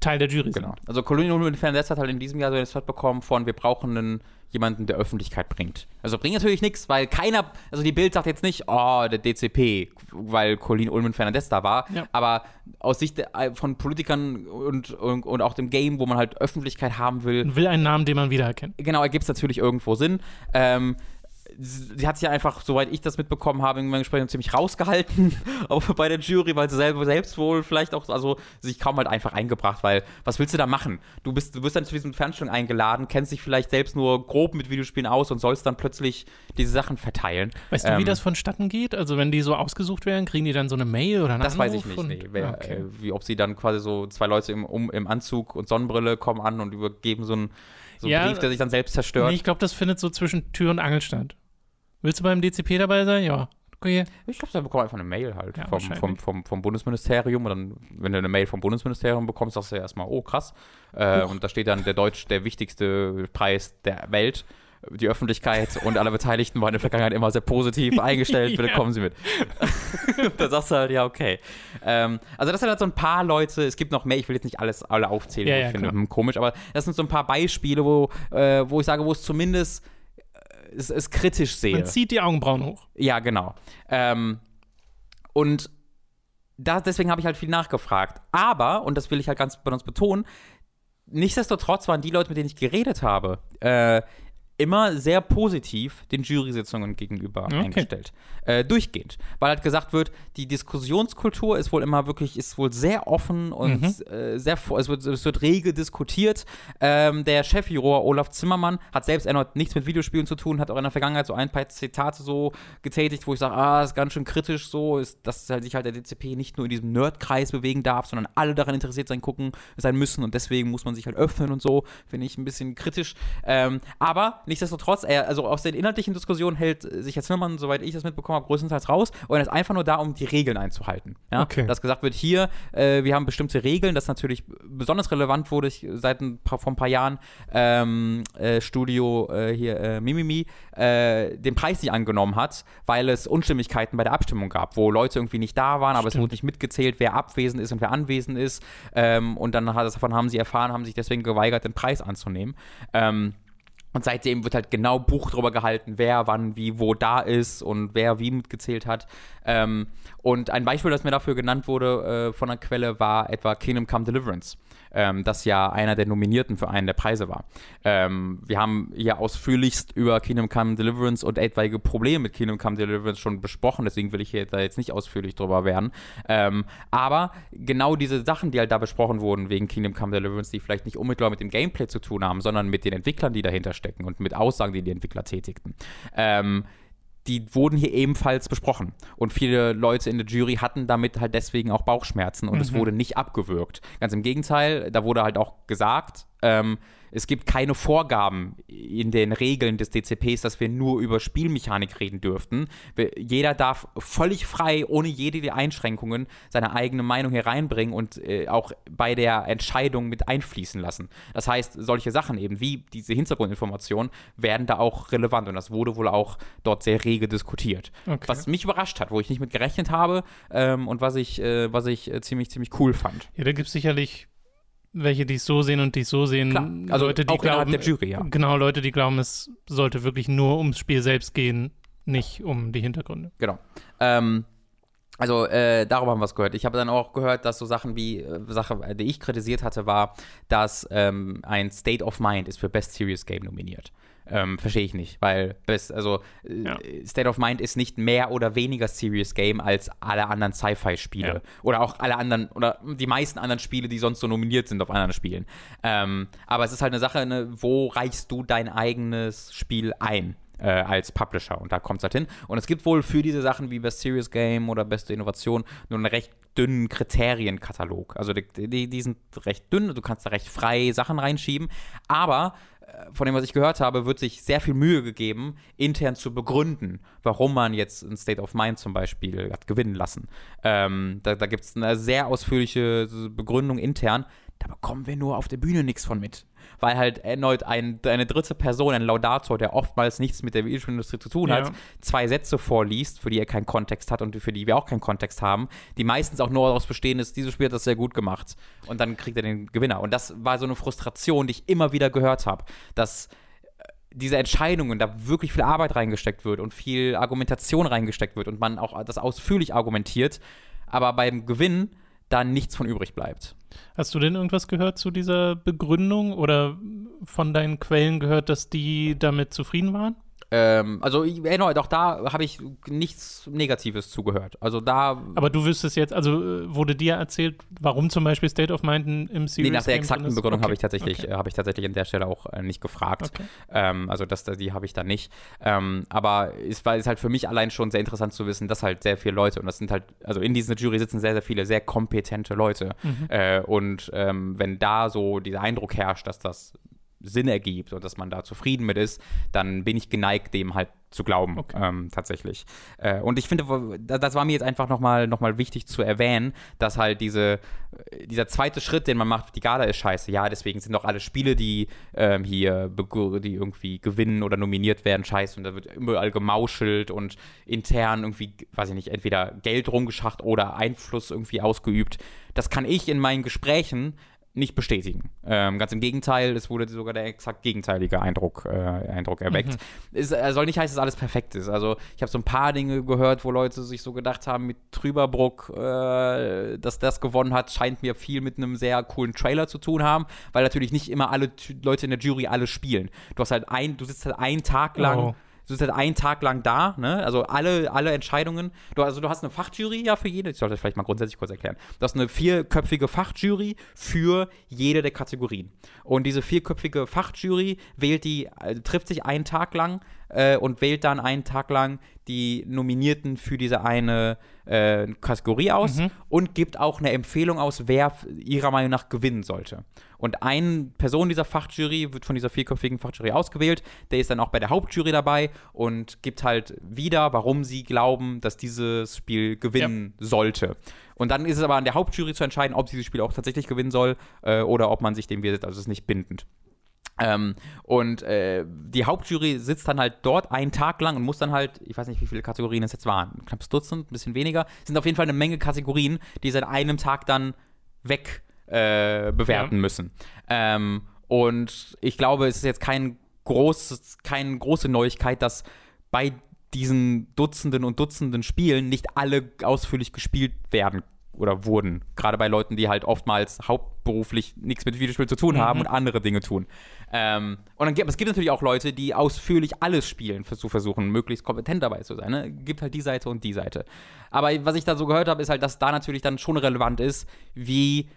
Teil der Jury Genau. sind. Also Colonial Women Fernandez hat halt in diesem Jahr so den Slot bekommen von, wir brauchen einen, jemanden, der Öffentlichkeit bringt. Also bringt natürlich nichts, weil keiner, also die Bild sagt jetzt nicht, oh, der DCP, weil Colleen Ulmen Fernandez da war, Ja. aber aus Sicht der, von Politikern und, und, und auch dem Game, wo man halt Öffentlichkeit haben will, will einen Namen, den man wiedererkennt. genau, ergibt es natürlich irgendwo Sinn. Ähm, sie hat sich ja einfach, soweit ich das mitbekommen habe, in meinem Gespräch ziemlich rausgehalten, auch bei der Jury, weil sie selber selbst wohl vielleicht auch, also sich kaum halt einfach eingebracht, weil was willst du da machen? Du bist, du bist dann zu diesem Veranstaltung eingeladen, kennst dich vielleicht selbst nur grob mit Videospielen aus und sollst dann plötzlich diese Sachen verteilen. Weißt du, wie Ähm, das vonstatten geht? Also, wenn die so ausgesucht werden, kriegen die dann so eine Mail oder einen Das weiß ich Anruf nicht, und- nee. Wer, Okay. äh, wie, ob sie dann quasi so zwei Leute im, um, im Anzug und Sonnenbrille kommen an und übergeben so einen, so einen Ja, Brief, der sich dann selbst zerstört. Nee, ich glaube, das findet so zwischen Tür und Angel statt. Willst du beim DCP dabei sein? Ja. Okay. Ich glaube, da bekommt einfach eine Mail halt Ja, vom, vom, vom, vom Bundesministerium. Und dann, wenn du eine Mail vom Bundesministerium bekommst, sagst du ja erstmal, oh krass. Äh, und da steht dann der Deutsch, der wichtigste Preis der Welt. Die Öffentlichkeit und alle Beteiligten waren in der Vergangenheit immer sehr positiv eingestellt. Bitte Ja. kommen Sie mit. da sagst du halt, ja, okay. Ähm, also, das sind halt so ein paar Leute. Es gibt noch mehr. Ich will jetzt nicht alles alle aufzählen. Ja, ich finde, klar. hm, komisch. Aber das sind so ein paar Beispiele, wo, äh, wo ich sage, wo es zumindest es, es kritisch sehe. Man zieht die Augenbrauen hoch. Ja, genau. Ähm, und da, deswegen habe ich halt viel nachgefragt. Aber, und das will ich halt ganz bei uns betonen, nichtsdestotrotz waren die Leute, mit denen ich geredet habe, äh, immer sehr positiv den Jury-Sitzungen gegenüber Okay. eingestellt. Äh, durchgehend. Weil halt gesagt wird, die Diskussionskultur ist wohl immer wirklich, ist wohl sehr offen und Mhm. äh, sehr, es wird, es wird rege diskutiert. Ähm, der Chefjuror Olaf Zimmermann hat selbst erneut nichts mit Videospielen zu tun, hat auch in der Vergangenheit so ein paar Zitate so getätigt, wo ich sage, ah, ist ganz schön kritisch so, ist, dass halt sich halt der DCP nicht nur in diesem Nerdkreis bewegen darf, sondern alle daran interessiert sein gucken, sein müssen und deswegen muss man sich halt öffnen und so, finde ich ein bisschen kritisch. Ähm, aber nichtsdestotrotz, er, also aus den inhaltlichen Diskussionen hält sich Herr Zimmermann, soweit ich das mitbekommen habe, größtenteils raus und er ist einfach nur da, um die Regeln einzuhalten. Ja? Okay. Dass gesagt wird, hier, äh, wir haben bestimmte Regeln, das natürlich besonders relevant wurde ich seit ein paar, vor ein paar Jahren, ähm, äh, Studio äh, hier, äh, Mimimi, äh, den Preis nicht angenommen hat, weil es Unstimmigkeiten bei der Abstimmung gab, wo Leute irgendwie nicht da waren, aber es Stimmt. wurde nicht mitgezählt, wer abwesend ist und wer anwesend ist. Ähm, und dann davon haben sie erfahren, haben sich deswegen geweigert, den Preis anzunehmen. Ähm, und seitdem wird halt genau Buch drüber gehalten, wer wann wie wo da ist und wer wie mitgezählt hat. Ähm, und ein Beispiel, das mir dafür genannt wurde äh, von einer Quelle, war etwa Kingdom Come Deliverance, ähm, das ja einer der Nominierten für einen der Preise war. Ähm, wir haben hier ausführlichst über Kingdom Come Deliverance und etwaige Probleme mit Kingdom Come Deliverance schon besprochen, deswegen will ich hier da jetzt nicht ausführlich drüber werden. Ähm, aber genau diese Sachen, die halt da besprochen wurden wegen Kingdom Come Deliverance, die vielleicht nicht unmittelbar mit dem Gameplay zu tun haben, sondern mit den Entwicklern, die dahinter stecken und mit Aussagen, die die Entwickler tätigten. Ähm, die wurden hier ebenfalls besprochen. Und viele Leute in der Jury hatten damit halt deswegen auch Bauchschmerzen und es wurde nicht abgewürgt. Ganz im Gegenteil, da wurde halt auch gesagt, ähm, es gibt keine Vorgaben in den Regeln des DCPs, dass wir nur über Spielmechanik reden dürften. Jeder darf völlig frei, ohne jede Einschränkungen, seine eigene Meinung hier reinbringen und äh, auch bei der Entscheidung mit einfließen lassen. Das heißt, solche Sachen eben wie diese Hintergrundinformationen werden da auch relevant und das wurde wohl auch dort sehr rege diskutiert. Okay. Was mich überrascht hat, wo ich nicht mit gerechnet habe ähm, und was ich, äh, was ich äh, ziemlich, ziemlich cool fand. Ja, da gibt es sicherlich welche, die es so sehen und die es so sehen. Klar, also Leute, die auch glauben, der Jury, ja. Genau, Leute, die glauben, es sollte wirklich nur ums Spiel selbst gehen, nicht um die Hintergründe. Genau. Ähm, also äh, darüber haben wir es gehört. Ich habe dann auch gehört, dass so Sachen wie, äh, Sache, die ich kritisiert hatte, war, dass ähm, ein State of Mind ist für Best Serious Game nominiert. Ähm, Verstehe ich nicht, weil Best, also äh, Ja. State of Mind ist nicht mehr oder weniger Serious Game als alle anderen Sci-Fi-Spiele. Ja. Oder auch alle anderen, oder die meisten anderen Spiele, die sonst so nominiert sind auf anderen Spielen. Ähm, aber es ist halt eine Sache, ne, wo reichst du dein eigenes Spiel ein? äh, als Publisher. Und da kommt es halt hin. Und es gibt wohl für diese Sachen wie Best Serious Game oder Beste Innovation nur einen recht dünnen Kriterienkatalog. Also die, die, die sind recht dünn, du kannst da recht frei Sachen reinschieben. Aber von dem, was ich gehört habe, wird sich sehr viel Mühe gegeben, intern zu begründen, warum man jetzt ein State of Mind zum Beispiel hat gewinnen lassen. Ähm, da da gibt es eine sehr ausführliche Begründung intern. Da bekommen wir nur auf der Bühne nichts von mit. Weil halt erneut ein, eine dritte Person, ein Laudator, der oftmals nichts mit der Videospielindustrie zu tun hat, Ja. zwei Sätze vorliest, für die er keinen Kontext hat und für die wir auch keinen Kontext haben, die meistens auch nur daraus bestehen, ist, dieses Spiel hat das sehr gut gemacht. Und dann kriegt er den Gewinner. Und das war so eine Frustration, die ich immer wieder gehört habe, dass äh, diese Entscheidungen, da wirklich viel Arbeit reingesteckt wird und viel Argumentation reingesteckt wird und man auch das ausführlich argumentiert, aber beim Gewinn dann nichts von übrig bleibt. Hast du denn irgendwas gehört zu dieser Begründung oder von deinen Quellen gehört, dass die damit zufrieden waren? Ähm, also ich- erneut, auch da habe ich nichts Negatives zugehört. Also da Aber du wüsstest jetzt, also äh, wurde dir erzählt, warum zum Beispiel State of Mind in- im Series Nee, nach der Game exakten? Begründung habe Okay, ich tatsächlich, okay. äh, habe ich tatsächlich an der Stelle auch äh, nicht gefragt. Okay. Ähm, also das, die habe ich da nicht. Ähm, aber es war ist halt für mich allein schon sehr interessant zu wissen, dass halt sehr viele Leute und das sind halt, also in dieser Jury sitzen sehr, sehr viele sehr kompetente Leute. Mhm. Äh, und ähm, wenn da so dieser Eindruck herrscht, dass das Sinn ergibt und dass man da zufrieden mit ist, dann bin ich geneigt, dem halt zu glauben, Okay. ähm, tatsächlich. Äh, und ich finde, das war mir jetzt einfach nochmal noch mal wichtig zu erwähnen, dass halt diese, äh, dieser zweite Schritt, den man macht, die Gala ist scheiße. Ja, deswegen sind doch alle Spiele, die ähm, hier, die irgendwie gewinnen oder nominiert werden, scheiße. Und da wird überall gemauschelt und intern irgendwie, weiß ich nicht, entweder Geld rumgeschacht oder Einfluss irgendwie ausgeübt. Das kann ich in meinen Gesprächen nicht bestätigen. Ähm, ganz im Gegenteil, es wurde sogar der exakt gegenteilige Eindruck, äh, Eindruck erweckt. Es äh, soll nicht heißen, dass alles perfekt ist. Also ich habe so ein paar Dinge gehört, wo Leute sich so gedacht haben, mit Trüberbruck, äh, dass das gewonnen hat, scheint mir viel mit einem sehr coolen Trailer zu tun haben, weil natürlich nicht immer alle Leute in der Jury alle spielen. Du hast halt ein, du sitzt halt einen Tag lang Oh. Du sitzt halt einen Tag lang da, ne? Also alle, alle Entscheidungen. Du, also du hast eine Fachjury ja für jede. Ich sollte das vielleicht mal grundsätzlich kurz erklären. Du hast eine vierköpfige Fachjury für jede der Kategorien. Und diese vierköpfige Fachjury wählt die, also trifft sich einen Tag lang äh, und wählt dann einen Tag lang die Nominierten für diese eine äh, Kategorie aus Mhm. und gibt auch eine Empfehlung aus, wer ihrer Meinung nach gewinnen sollte. Und eine Person dieser Fachjury wird von dieser vierköpfigen Fachjury ausgewählt. Der ist dann auch bei der Hauptjury dabei und gibt halt wieder, warum sie glauben, dass dieses Spiel gewinnen sollte. Und dann ist es aber an der Hauptjury zu entscheiden, ob dieses Spiel auch tatsächlich gewinnen soll äh, oder ob man sich dem wird. Also es ist nicht bindend. Ähm, und äh, die Hauptjury sitzt dann halt dort einen Tag lang und muss dann halt, ich weiß nicht, wie viele Kategorien es jetzt waren, ein knappes Dutzend, ein bisschen weniger, sind auf jeden Fall eine Menge Kategorien, die sie an einem Tag dann weg äh, bewerten Ja. müssen. Ähm, und ich glaube, es ist jetzt kein großes, keine große Neuigkeit, dass bei diesen Dutzenden und Dutzenden Spielen nicht alle ausführlich gespielt werden oder wurden. Gerade bei Leuten, die halt oftmals hauptberuflich nichts mit Videospielen zu tun haben und andere Dinge tun. Ähm, und dann gibt es gibt natürlich auch Leute, die ausführlich alles spielen, zu versuchen, möglichst kompetent dabei zu sein. Ne? Gibt halt die Seite und die Seite. Aber was ich da so gehört habe, ist halt, dass da natürlich dann schon relevant ist, wie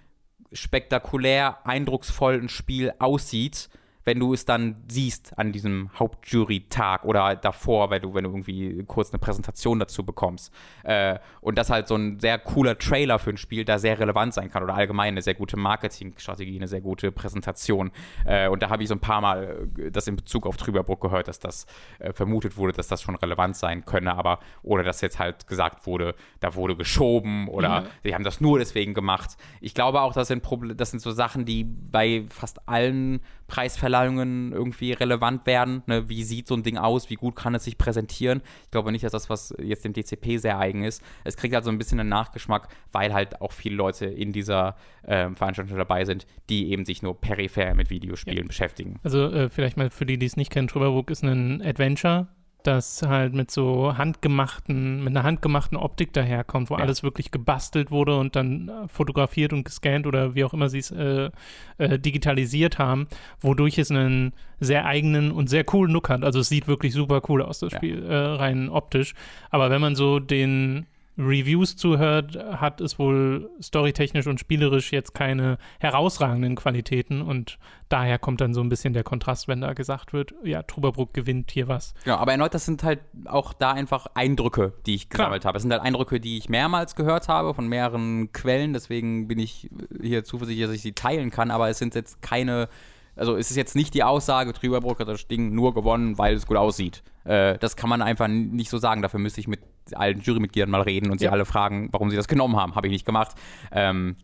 spektakulär, eindrucksvoll ein Spiel aussieht, wenn du es dann siehst an diesem Hauptjury-Tag oder davor, wenn du, wenn du irgendwie kurz eine Präsentation dazu bekommst. Äh, und das halt so ein sehr cooler Trailer für ein Spiel da sehr relevant sein kann oder allgemein eine sehr gute Marketingstrategie, eine sehr gute Präsentation. Äh, und da habe ich so ein paar Mal äh, das in Bezug auf Trüberbruck gehört, dass das äh, vermutet wurde, dass das schon relevant sein könne, aber ohne dass jetzt halt gesagt wurde, da wurde geschoben oder Ja. sie haben das nur deswegen gemacht. Ich glaube auch, das sind, Proble das sind so Sachen, die bei fast allen Preisverleihungen irgendwie relevant werden. Ne? Wie sieht so ein Ding aus? Wie gut kann es sich präsentieren? Ich glaube nicht, dass das, was jetzt dem DCP sehr eigen ist. Es kriegt halt so ein bisschen einen Nachgeschmack, weil halt auch viele Leute in dieser ähm, Veranstaltung dabei sind, die eben sich nur peripher mit Videospielen beschäftigen. Also äh, vielleicht mal für die, die es nicht kennen, Trüberbrook ist ein Adventure, das halt mit so handgemachten, mit einer handgemachten Optik daherkommt, wo Ja. alles wirklich gebastelt wurde und dann äh, fotografiert und gescannt oder wie auch immer sie es äh, äh, digitalisiert haben, wodurch es einen sehr eigenen und sehr coolen Look hat. Also es sieht wirklich super cool aus, das Ja. Spiel, äh, rein optisch. Aber wenn man so den Reviews zuhört, hat es wohl storytechnisch und spielerisch jetzt keine herausragenden Qualitäten und daher kommt dann so ein bisschen der Kontrast, wenn da gesagt wird, ja, Trüberbruck gewinnt hier was. Genau, aber erneut, das sind halt auch da einfach Eindrücke, die ich Klar. gesammelt habe. Es sind halt Eindrücke, die ich mehrmals gehört habe von mehreren Quellen, deswegen bin ich hier zuversichtlich, dass ich sie teilen kann, aber es sind jetzt keine, also es ist jetzt nicht die Aussage, Trüberbrook hat das Ding nur gewonnen, weil es gut aussieht. Äh, das kann man einfach nicht so sagen, dafür müsste ich mit allen Jurymitgliedern mal reden und sie Ja. alle fragen, warum sie das genommen haben. Habe ich nicht gemacht. Ähm,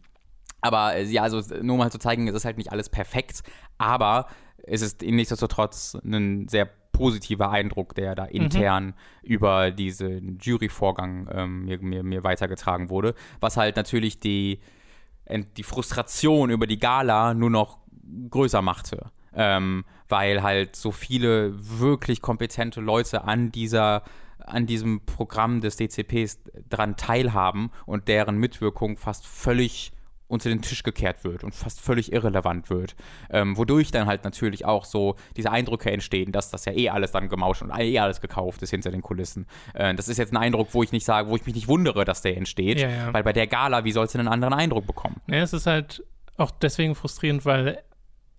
aber äh, ja, also nur um mal zu zeigen, es ist halt nicht alles perfekt, aber es ist nichtsdestotrotz ein sehr positiver Eindruck, der da intern über diesen Juryvorgang ähm, mir, mir, mir weitergetragen wurde, was halt natürlich die, die Frustration über die Gala nur noch größer machte. Ähm, weil halt so viele wirklich kompetente Leute an dieser an diesem Programm des DCPs dran teilhaben und deren Mitwirkung fast völlig unter den Tisch gekehrt wird und fast völlig irrelevant wird. Ähm, wodurch dann halt natürlich auch so diese Eindrücke entstehen, dass das ja eh alles dann gemauscht und eh alles gekauft ist hinter den Kulissen. Äh, das ist jetzt ein Eindruck, wo ich nicht sage, wo ich mich nicht wundere, dass der entsteht, Ja, ja. weil bei der Gala, wie sollst du einen anderen Eindruck bekommen? Ja, es ist halt auch deswegen frustrierend, weil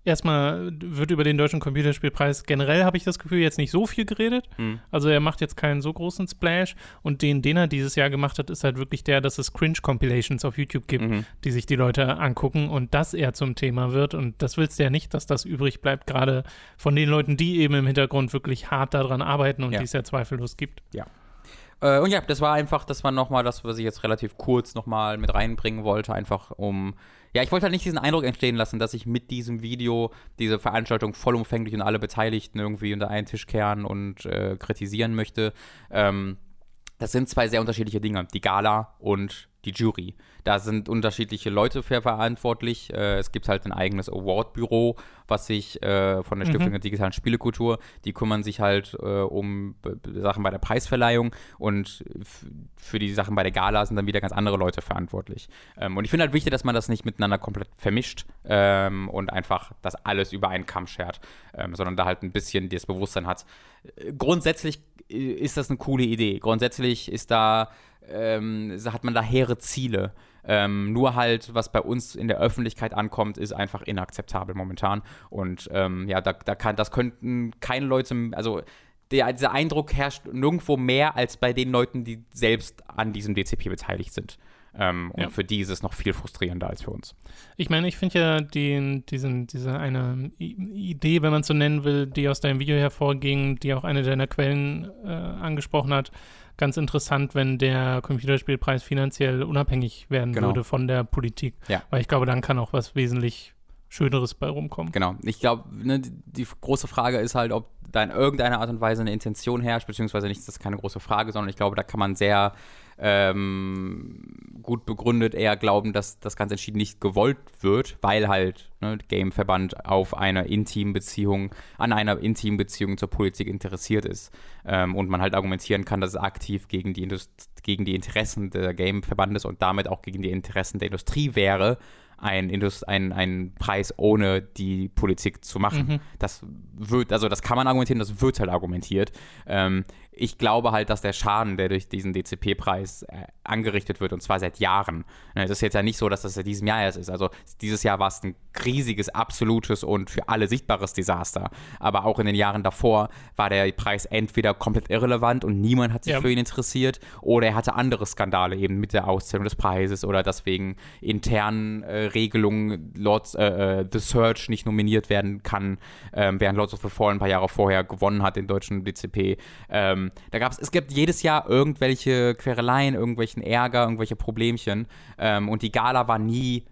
erstmal wird über den deutschen Computerspielpreis generell, habe ich das Gefühl, jetzt nicht so viel geredet. Hm. Also er macht jetzt keinen so großen Splash und den, den er dieses Jahr gemacht hat, ist halt wirklich der, dass es Cringe-Compilations auf YouTube gibt, Mhm. die sich die Leute angucken und das eher zum Thema wird und das willst du ja nicht, dass das übrig bleibt, gerade von den Leuten, die eben im Hintergrund wirklich hart daran arbeiten und Ja. die es ja zweifellos gibt. Äh, und ja, das war einfach, das war nochmal das, was ich jetzt relativ kurz nochmal mit reinbringen wollte, einfach um. Ja, ich wollte halt nicht diesen Eindruck entstehen lassen, dass ich mit diesem Video diese Veranstaltung vollumfänglich und alle Beteiligten irgendwie unter einen Tisch kehren und äh, kritisieren möchte. Ähm, das sind zwei sehr unterschiedliche Dinge, die Gala und die Jury. Da sind unterschiedliche Leute für verantwortlich. Äh, es gibt halt ein eigenes Award-Büro, was sich äh, von der Stiftung der digitalen Spielekultur, die kümmern sich halt äh, um Sachen bei der Preisverleihung und für die Sachen bei der Gala sind dann wieder ganz andere Leute verantwortlich. Ähm, und ich finde halt wichtig, dass man das nicht miteinander komplett vermischt ähm, und einfach das alles über einen Kamm schert, ähm, sondern da halt ein bisschen das Bewusstsein hat. Äh, Grundsätzlich äh, ist das eine coole Idee. Grundsätzlich ist da ähm, hat man da hehre Ziele. Ähm, nur halt, was bei uns in der Öffentlichkeit ankommt, ist einfach inakzeptabel momentan. Und ähm, ja, da, da kann, das könnten keine Leute, also der, dieser Eindruck herrscht nirgendwo mehr als bei den Leuten, die selbst an diesem DCP beteiligt sind. Ähm, und Ja. für die ist es noch viel frustrierender als für uns. Ich meine, ich finde ja den, diesen, diese eine Idee, wenn man es so nennen will, die aus deinem Video hervorging, die auch eine deiner Quellen äh, angesprochen hat, ganz interessant, wenn der Computerspielpreis finanziell unabhängig werden Genau. würde von der Politik. Ja. Weil ich glaube, dann kann auch was wesentlich Schöneres bei rumkommen. Genau. Ich glaube, ne, die, die große Frage ist halt, ob da in irgendeiner Art und Weise eine Intention herrscht, beziehungsweise nicht, das ist keine große Frage, sondern ich glaube, da kann man sehr ähm, gut begründet eher glauben, dass das ganz entschieden nicht gewollt wird, weil halt ne, Gameverband auf einer intimen Beziehung, an einer intimen Beziehung zur Politik interessiert ist. Ähm, und man halt argumentieren kann, dass es aktiv gegen die, Indust gegen die Interessen der Gameverbandes und damit auch gegen die Interessen der Industrie wäre, ein, Indus ein, ein Preis ohne die Politik zu machen. Mhm. Das wird, also das kann man argumentieren, das wird halt argumentiert. Ähm, ich glaube halt, dass der Schaden, der durch diesen DCP-Preis äh, angerichtet wird, und zwar seit Jahren. Ne, Es ist jetzt ja nicht so, dass das seit diesem Jahr erst ist. Also dieses Jahr war es ein riesiges, absolutes und für alle sichtbares Desaster. Aber auch in den Jahren davor war der Preis entweder komplett irrelevant und niemand hat sich Ja. für ihn interessiert, oder er hatte andere Skandale eben mit der Auszählung des Preises oder dass wegen internen äh, Regelungen Lords, äh, äh, The Search nicht nominiert werden kann, ähm, während Lords of the Fallen ein paar Jahre vorher gewonnen hat, den deutschen DCP. Ähm, da gab's, es gibt jedes Jahr irgendwelche Quereleien, irgendwelchen Ärger, irgendwelche Problemchen ähm, und die Gala war nie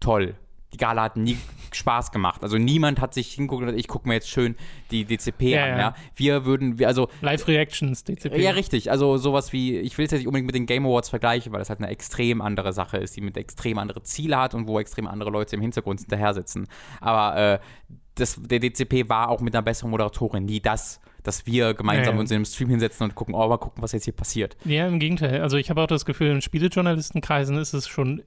toll. Die Gala hat nie Spaß gemacht. Also niemand hat sich hinguckt und gesagt, ich gucke mir jetzt schön die DCP Ja, an. ja. Ja. Wir würden, wir, also Live-Reactions, DCP. ja, richtig. Also sowas wie, ich will es jetzt nicht unbedingt mit den Game Awards vergleichen, weil das halt eine extrem andere Sache ist, die mit extrem andere Ziele hat und wo extrem andere Leute im Hintergrund hinterher sitzen. Aber äh, das, der DCP war auch mit einer besseren Moderatorin nie das, dass wir gemeinsam Ja, ja. uns in einem Stream hinsetzen und gucken, oh, mal gucken, was jetzt hier passiert. Ja, im Gegenteil. Also ich habe auch das Gefühl, in Spielejournalistenkreisen ist es schon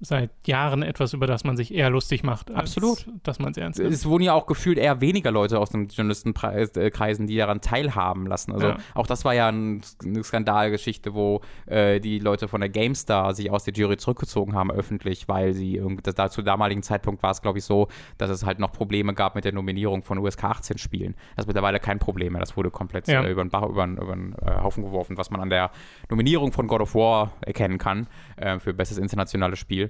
seit Jahren etwas, über das man sich eher lustig macht, Absolut. dass man es ernst nimmt. Es wurden ja auch gefühlt eher weniger Leute aus den Journalistenkreisen, die daran teilhaben lassen. Also Ja. auch das war ja ein, eine Skandalgeschichte, wo äh, die Leute von der GameStar sich aus der Jury zurückgezogen haben öffentlich, weil sie irgendwie, das, da, zu damaligen Zeitpunkt war es glaube ich so, dass es halt noch Probleme gab mit der Nominierung von USK 18 Spielen. Das ist mittlerweile kein Problem mehr. Das wurde komplett Ja. äh, über den Bach, über, den- über den äh, Haufen geworfen, was man an der Nominierung von God of War erkennen kann äh, für bestes internationales Spiel.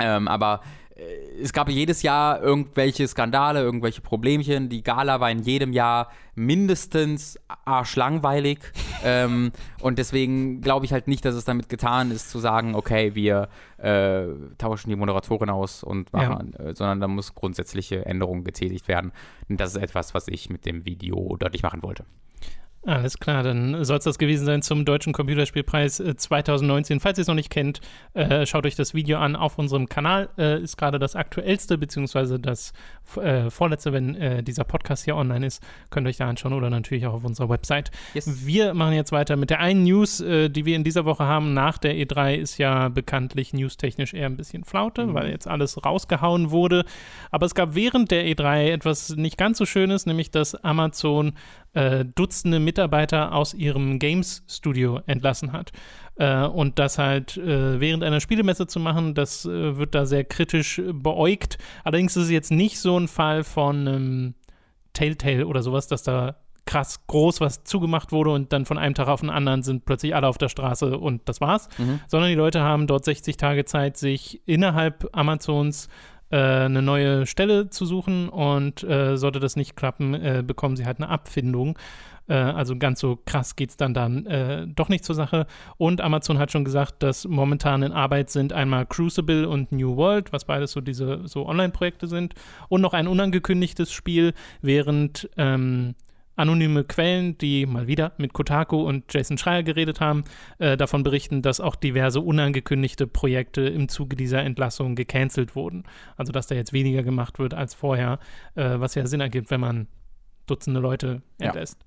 Ähm, aber äh, es gab jedes Jahr irgendwelche Skandale, irgendwelche Problemchen. Die Gala war in jedem Jahr mindestens arschlangweilig. ähm, und deswegen glaube ich halt nicht, dass es damit getan ist, zu sagen, okay, wir äh, tauschen die Moderatorin aus und machen, äh, sondern da muss grundsätzliche Änderungen getätigt werden. Und das ist etwas, was ich mit dem Video deutlich machen wollte. Alles klar, dann soll es das gewesen sein zum Deutschen Computerspielpreis äh, 2019. Falls ihr es noch nicht kennt, äh, schaut euch das Video an auf unserem Kanal. Äh, ist gerade das aktuellste, beziehungsweise das äh, vorletzte, wenn äh, dieser Podcast hier online ist. Könnt ihr euch da anschauen oder natürlich auch auf unserer Website. Yes. Wir machen jetzt weiter mit der einen News, äh, die wir in dieser Woche haben. Nach der E3 ist ja bekanntlich newstechnisch eher ein bisschen Flaute, weil jetzt alles rausgehauen wurde. Aber es gab während der E3 etwas nicht ganz so Schönes, nämlich dass Amazon äh, Dutzende Mitarbeiter aus ihrem Games-Studio entlassen hat. Äh, und das halt äh, während einer Spielemesse zu machen, das äh, wird da sehr kritisch beäugt. Allerdings ist es jetzt nicht so ein Fall von ähm, Telltale oder sowas, dass da krass groß was zugemacht wurde und dann von einem Tag auf den anderen sind plötzlich alle auf der Straße und das war's. Mhm. Sondern die Leute haben dort 60 Tage Zeit, sich innerhalb Amazons eine neue Stelle zu suchen und äh, sollte das nicht klappen, äh, bekommen sie halt eine Abfindung. Äh, also ganz so krass geht es dann dann äh, doch nicht zur Sache. Und Amazon hat schon gesagt, dass momentan in Arbeit sind einmal Crucible und New World, was beides so diese so Online-Projekte sind, und noch ein unangekündigtes Spiel, während ähm, anonyme Quellen, die mal wieder mit Kotaku und Jason Schreier geredet haben, äh, davon berichten, dass auch diverse unangekündigte Projekte im Zuge dieser Entlassung gecancelt wurden. Also dass da jetzt weniger gemacht wird als vorher, äh, was ja Sinn ergibt, wenn man Dutzende Leute Ja. entlässt.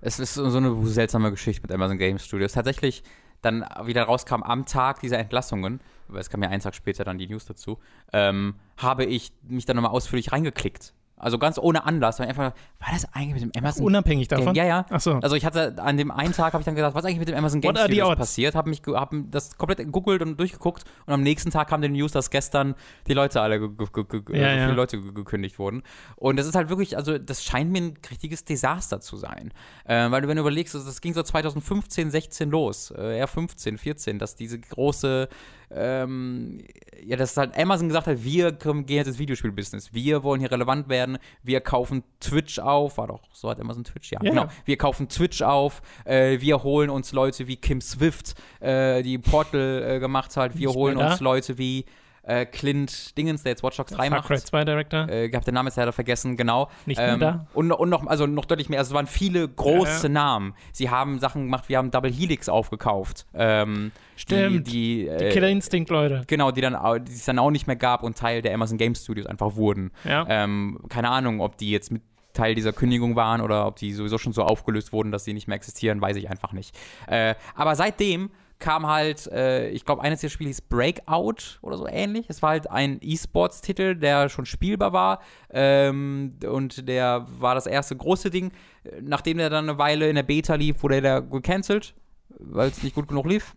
Es ist so eine seltsame Geschichte mit Amazon Game Studios. Tatsächlich dann wieder rauskam am Tag dieser Entlassungen, weil es kam ja einen Tag später dann die News dazu, ähm, habe ich mich dann nochmal ausführlich reingeklickt Also ganz ohne Anlass. Sondern einfach, war das eigentlich mit dem Amazon Unabhängig davon? Ja, ja. Ach so. Also ich hatte an dem einen Tag habe ich dann gedacht, was ist eigentlich mit dem Amazon Game Studios passiert? Habe mich hab das komplett gegoogelt und durchgeguckt und am nächsten Tag kam die News, dass gestern die Leute alle Ja, äh, ja. viele Leute ge gekündigt wurden. Und das ist halt wirklich, also das scheint mir ein richtiges Desaster zu sein. Äh, weil du, wenn du überlegst, das, ging so 2015, 16 los, eher 15, 14, dass diese große ähm, ja, dass halt Amazon gesagt hat, wir gehen jetzt ins Videospielbusiness, wir wollen hier relevant werden, wir kaufen Twitch auf, war doch, so hat Amazon Twitch, ja, Ja, genau, wir kaufen Twitch auf, äh, wir holen uns Leute wie Kim Swift, äh, die Portal äh, gemacht hat, wir Nicht holen uns Leute wie äh, Clint Dingens, der jetzt Watch Dogs 3 Far macht. Cry 2 Director. Äh, ich habe den Namen jetzt leider vergessen, genau. Nicht mehr da? Und, und noch, also noch deutlich mehr. Also es waren viele große Ja, Namen. Sie haben Sachen gemacht, wir haben Double Helix aufgekauft. Ähm, Stimmt. Die, die, Die äh, Killer Instinct, Leute. Genau, die dann die es dann auch nicht mehr gab und Teil der Amazon Game Studios einfach wurden. Ja. Ähm, keine Ahnung, ob die jetzt mit Teil dieser Kündigung waren oder ob die sowieso schon so aufgelöst wurden, dass sie nicht mehr existieren, weiß ich einfach nicht. Äh, aber seitdem kam halt, äh, ich glaube, eines der Spiele hieß Breakout oder so ähnlich. Es war halt ein E-Sports-Titel, der schon spielbar war ähm, und der war das erste große Ding. Nachdem der dann eine Weile in der Beta lief, wurde der gecancelt, weil es nicht gut genug lief.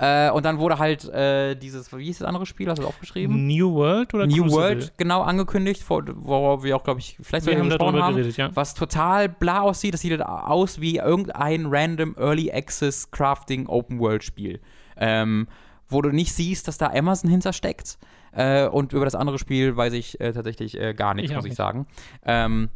Äh, und dann wurde halt äh, dieses, wie hieß das andere Spiel, hast du das aufgeschrieben? New World oder New Crucible? World, genau angekündigt, vor, worauf wir auch, glaube ich, vielleicht Wir haben darüber haben, geredet, ja. was total bla aussieht. Das sieht halt aus wie irgendein random Early Access Crafting Open World Spiel, ähm, wo du nicht siehst, dass da Amazon hintersteckt. Äh, und über das andere Spiel weiß ich äh, tatsächlich äh, gar nichts, Ich muss ich nicht. sagen. Ähm,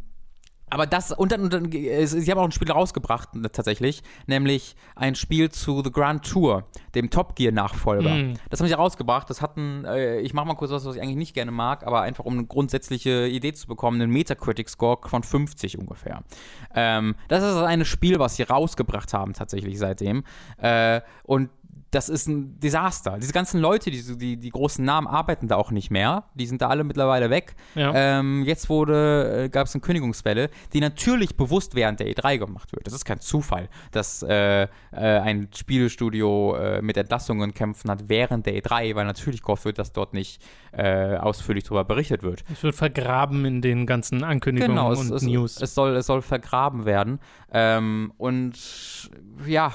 aber das, und dann, und dann sie haben auch ein Spiel rausgebracht, ne, tatsächlich, nämlich ein Spiel zu The Grand Tour, dem Top Gear-Nachfolger. Mm. Das haben sie rausgebracht. Das hatten, äh, ich mache mal kurz was, was ich eigentlich nicht gerne mag, aber einfach um eine grundsätzliche Idee zu bekommen, einen Metacritic-Score von 50 ungefähr. Ähm, das ist ein Spiel, was sie rausgebracht haben, tatsächlich seitdem. Äh, und das ist ein Desaster. Diese ganzen Leute, die, die, die großen Namen arbeiten da auch nicht mehr. Die sind da alle mittlerweile weg. Ja. Ähm, jetzt wurde, äh, gab es eine Kündigungswelle, die natürlich bewusst während der E3 gemacht wird. Das ist kein Zufall, dass äh, äh, ein Spielestudio äh, mit Entlassungen kämpfen hat während der E3, weil natürlich gehofft wird, dass dort nicht äh, ausführlich darüber berichtet wird. Es wird vergraben in den ganzen Ankündigungen Genau, es, und es, News. es, soll, es soll vergraben werden. Ähm, und ja,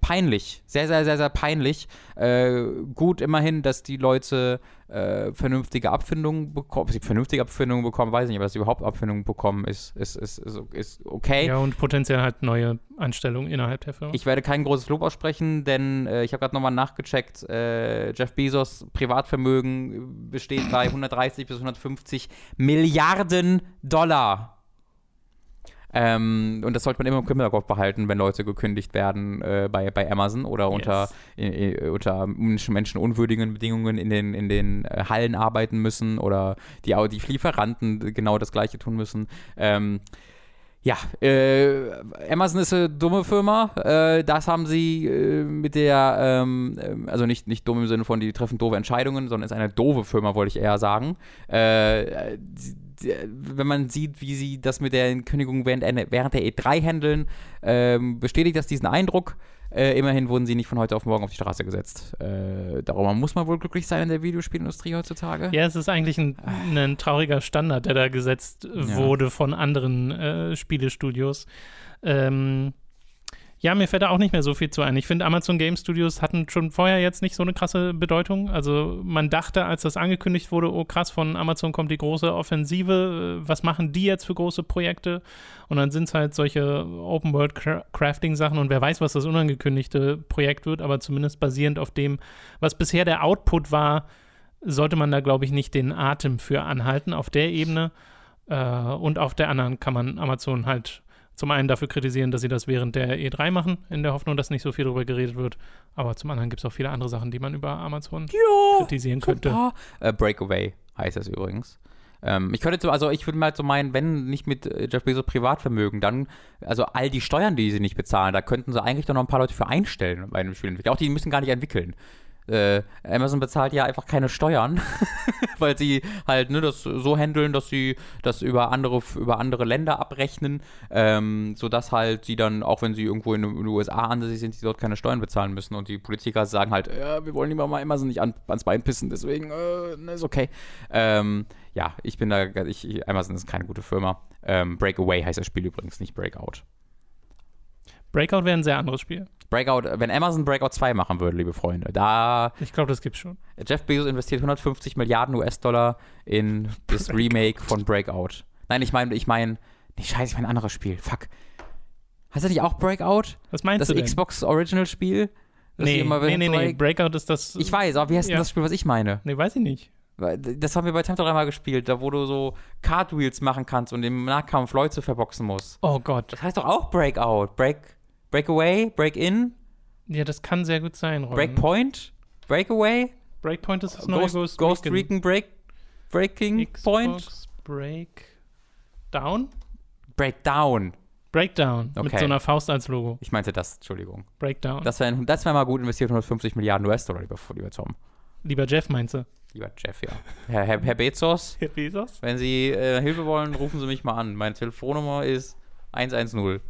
peinlich. Sehr, sehr, sehr, sehr peinlich. Äh, gut immerhin, dass die Leute äh, vernünftige Abfindungen bekommen. Sie vernünftige Abfindungen bekommen, weiß ich nicht, aber dass sie überhaupt Abfindungen bekommen, ist, ist, ist, ist, ist okay. ja, und potenziell halt neue Anstellungen innerhalb der Firma. Ich werde kein großes Lob aussprechen, denn äh, ich habe gerade nochmal nachgecheckt. Äh, Jeff Bezos Privatvermögen besteht bei 130 bis 150 Milliarden Dollar. Ähm, und das sollte man immer im Hinterkopf behalten, wenn Leute gekündigt werden äh, bei, bei Amazon oder unter, äh, äh, unter menschen- menschenunwürdigen Bedingungen in den, in den äh, Hallen arbeiten müssen oder die, die Lieferanten genau das Gleiche tun müssen. Ähm, ja, äh, Amazon ist eine dumme Firma. Äh, das haben sie äh, mit der, ähm, ähm, also nicht, nicht dumm im Sinne von, die treffen doofe Entscheidungen, sondern ist eine doofe Firma, wollte ich eher sagen. Äh, wenn man sieht, wie sie das mit der Kündigung während, während der E3 handeln, ähm, bestätigt das diesen Eindruck. Äh, immerhin wurden sie nicht von heute auf morgen auf die Straße gesetzt. Äh, darüber muss man wohl glücklich sein in der Videospielindustrie heutzutage. ja, es ist eigentlich ein, ein trauriger Standard, der da gesetzt wurde von anderen äh, Spielestudios. Ähm, ja, mir fällt da auch nicht mehr so viel zu ein. Ich finde, Amazon Game Studios hatten schon vorher jetzt nicht so eine krasse Bedeutung. Also man dachte, als das angekündigt wurde, oh krass, von Amazon kommt die große Offensive, äh, was machen die jetzt für große Projekte? Und dann sind es halt solche Open-World-Crafting-Sachen und wer weiß, was das unangekündigte Projekt wird, aber zumindest basierend auf dem, was bisher der Output war, sollte man da, glaube ich, nicht den Atem für anhalten auf der Ebene. Äh, und auf der anderen kann man Amazon halt zum einen dafür kritisieren, dass sie das während der E3 machen, in der Hoffnung, dass nicht so viel darüber geredet wird. Aber zum anderen gibt es auch viele andere Sachen, die man über Amazon kritisieren könnte. Super. Äh, Breakaway heißt das übrigens. Ähm, ich könnte, so- also ich würde mal so meinen, wenn nicht mit äh, Jeff Bezos Privatvermögen, dann, also all die Steuern, die sie nicht bezahlen, da könnten sie eigentlich doch noch ein paar Leute für einstellen bei einem Spielentwickler. Auch die müssen gar nicht entwickeln. Äh, Amazon bezahlt ja einfach keine Steuern, weil sie halt ne, das so handeln, dass sie das über andere, über andere Länder abrechnen, ähm, sodass halt sie dann, auch wenn sie irgendwo in den USA ansässig sind, sie dort keine Steuern bezahlen müssen und die Politiker sagen halt, ja, wir wollen lieber mal so nicht an, ans Bein pissen, deswegen äh, ne, ist okay. Ähm, ja, ich bin da, ich, Amazon ist keine gute Firma. Ähm, Breakaway heißt das Spiel übrigens, nicht Breakout. Breakout wäre ein sehr anderes Spiel. Breakout, wenn Amazon Breakout 2 machen würde, liebe Freunde, da. Ich glaube, das gibt's schon. Jeff Bezos investiert 150 Milliarden US-Dollar in das. Remake von Breakout. Nein, ich meine, ich meine, nee, scheiße, ich meine ein anderes Spiel. Fuck. Hast du nicht auch Breakout? Was meinst das du? Das Xbox Original Spiel? Nee, nee, nee, nee, Breakout ist das. Ich weiß, aber wie heißt ja. denn das Spiel, was ich meine? Nee, weiß ich nicht. Das haben wir bei Tempo einmal gespielt, da wo du so Cartwheels machen kannst und im Nahkampf Leute verboxen musst. Oh Gott. Das heißt doch auch Breakout. Break, Breakaway? Break-In? Ja, das kann sehr gut sein, Ron. Breakpoint? Breakaway? Breakpoint ist das neue Ghost, Ghost, Ghost Recon Break, Breaking Xbox Point? Breakdown? Breakdown. Breakdown. Okay. Mit so einer Faust als Logo. Ich meinte das, Entschuldigung. Breakdown. Das wäre das wär mal gut investiert, 150 Milliarden US-Dollar, lieber, lieber Tom. Lieber Jeff, meinst du? Lieber Jeff, ja. Herr, Herr, Herr Bezos. Herr Bezos? Wenn Sie äh, Hilfe wollen, rufen Sie mich mal an. Meine Telefonnummer ist 110.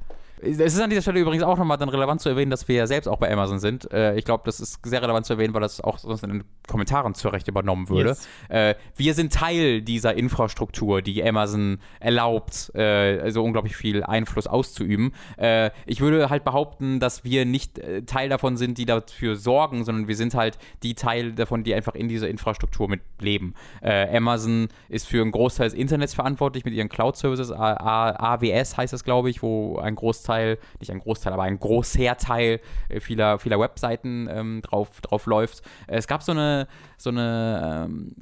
Es ist an dieser Stelle übrigens auch nochmal dann relevant zu erwähnen, dass wir ja selbst auch bei Amazon sind. Äh, ich glaube, das ist sehr relevant zu erwähnen, weil das auch sonst in den Kommentaren zu Recht übernommen würde. Yes. Äh, wir sind Teil dieser Infrastruktur, die Amazon erlaubt, äh, so unglaublich viel Einfluss auszuüben. Äh, ich würde halt behaupten, dass wir nicht äh, Teil davon sind, die dafür sorgen, sondern wir sind halt die Teil davon, die einfach in dieser Infrastruktur mit leben. Äh, Amazon ist für einen Großteil des Internets verantwortlich mit ihren Cloud-Services. AWS heißt das, glaube ich, wo ein Großteil Großteil, nicht ein Großteil, aber ein großer Teil äh, vieler, vieler Webseiten ähm, drauf, drauf läuft. Es gab so eine, so eine ähm,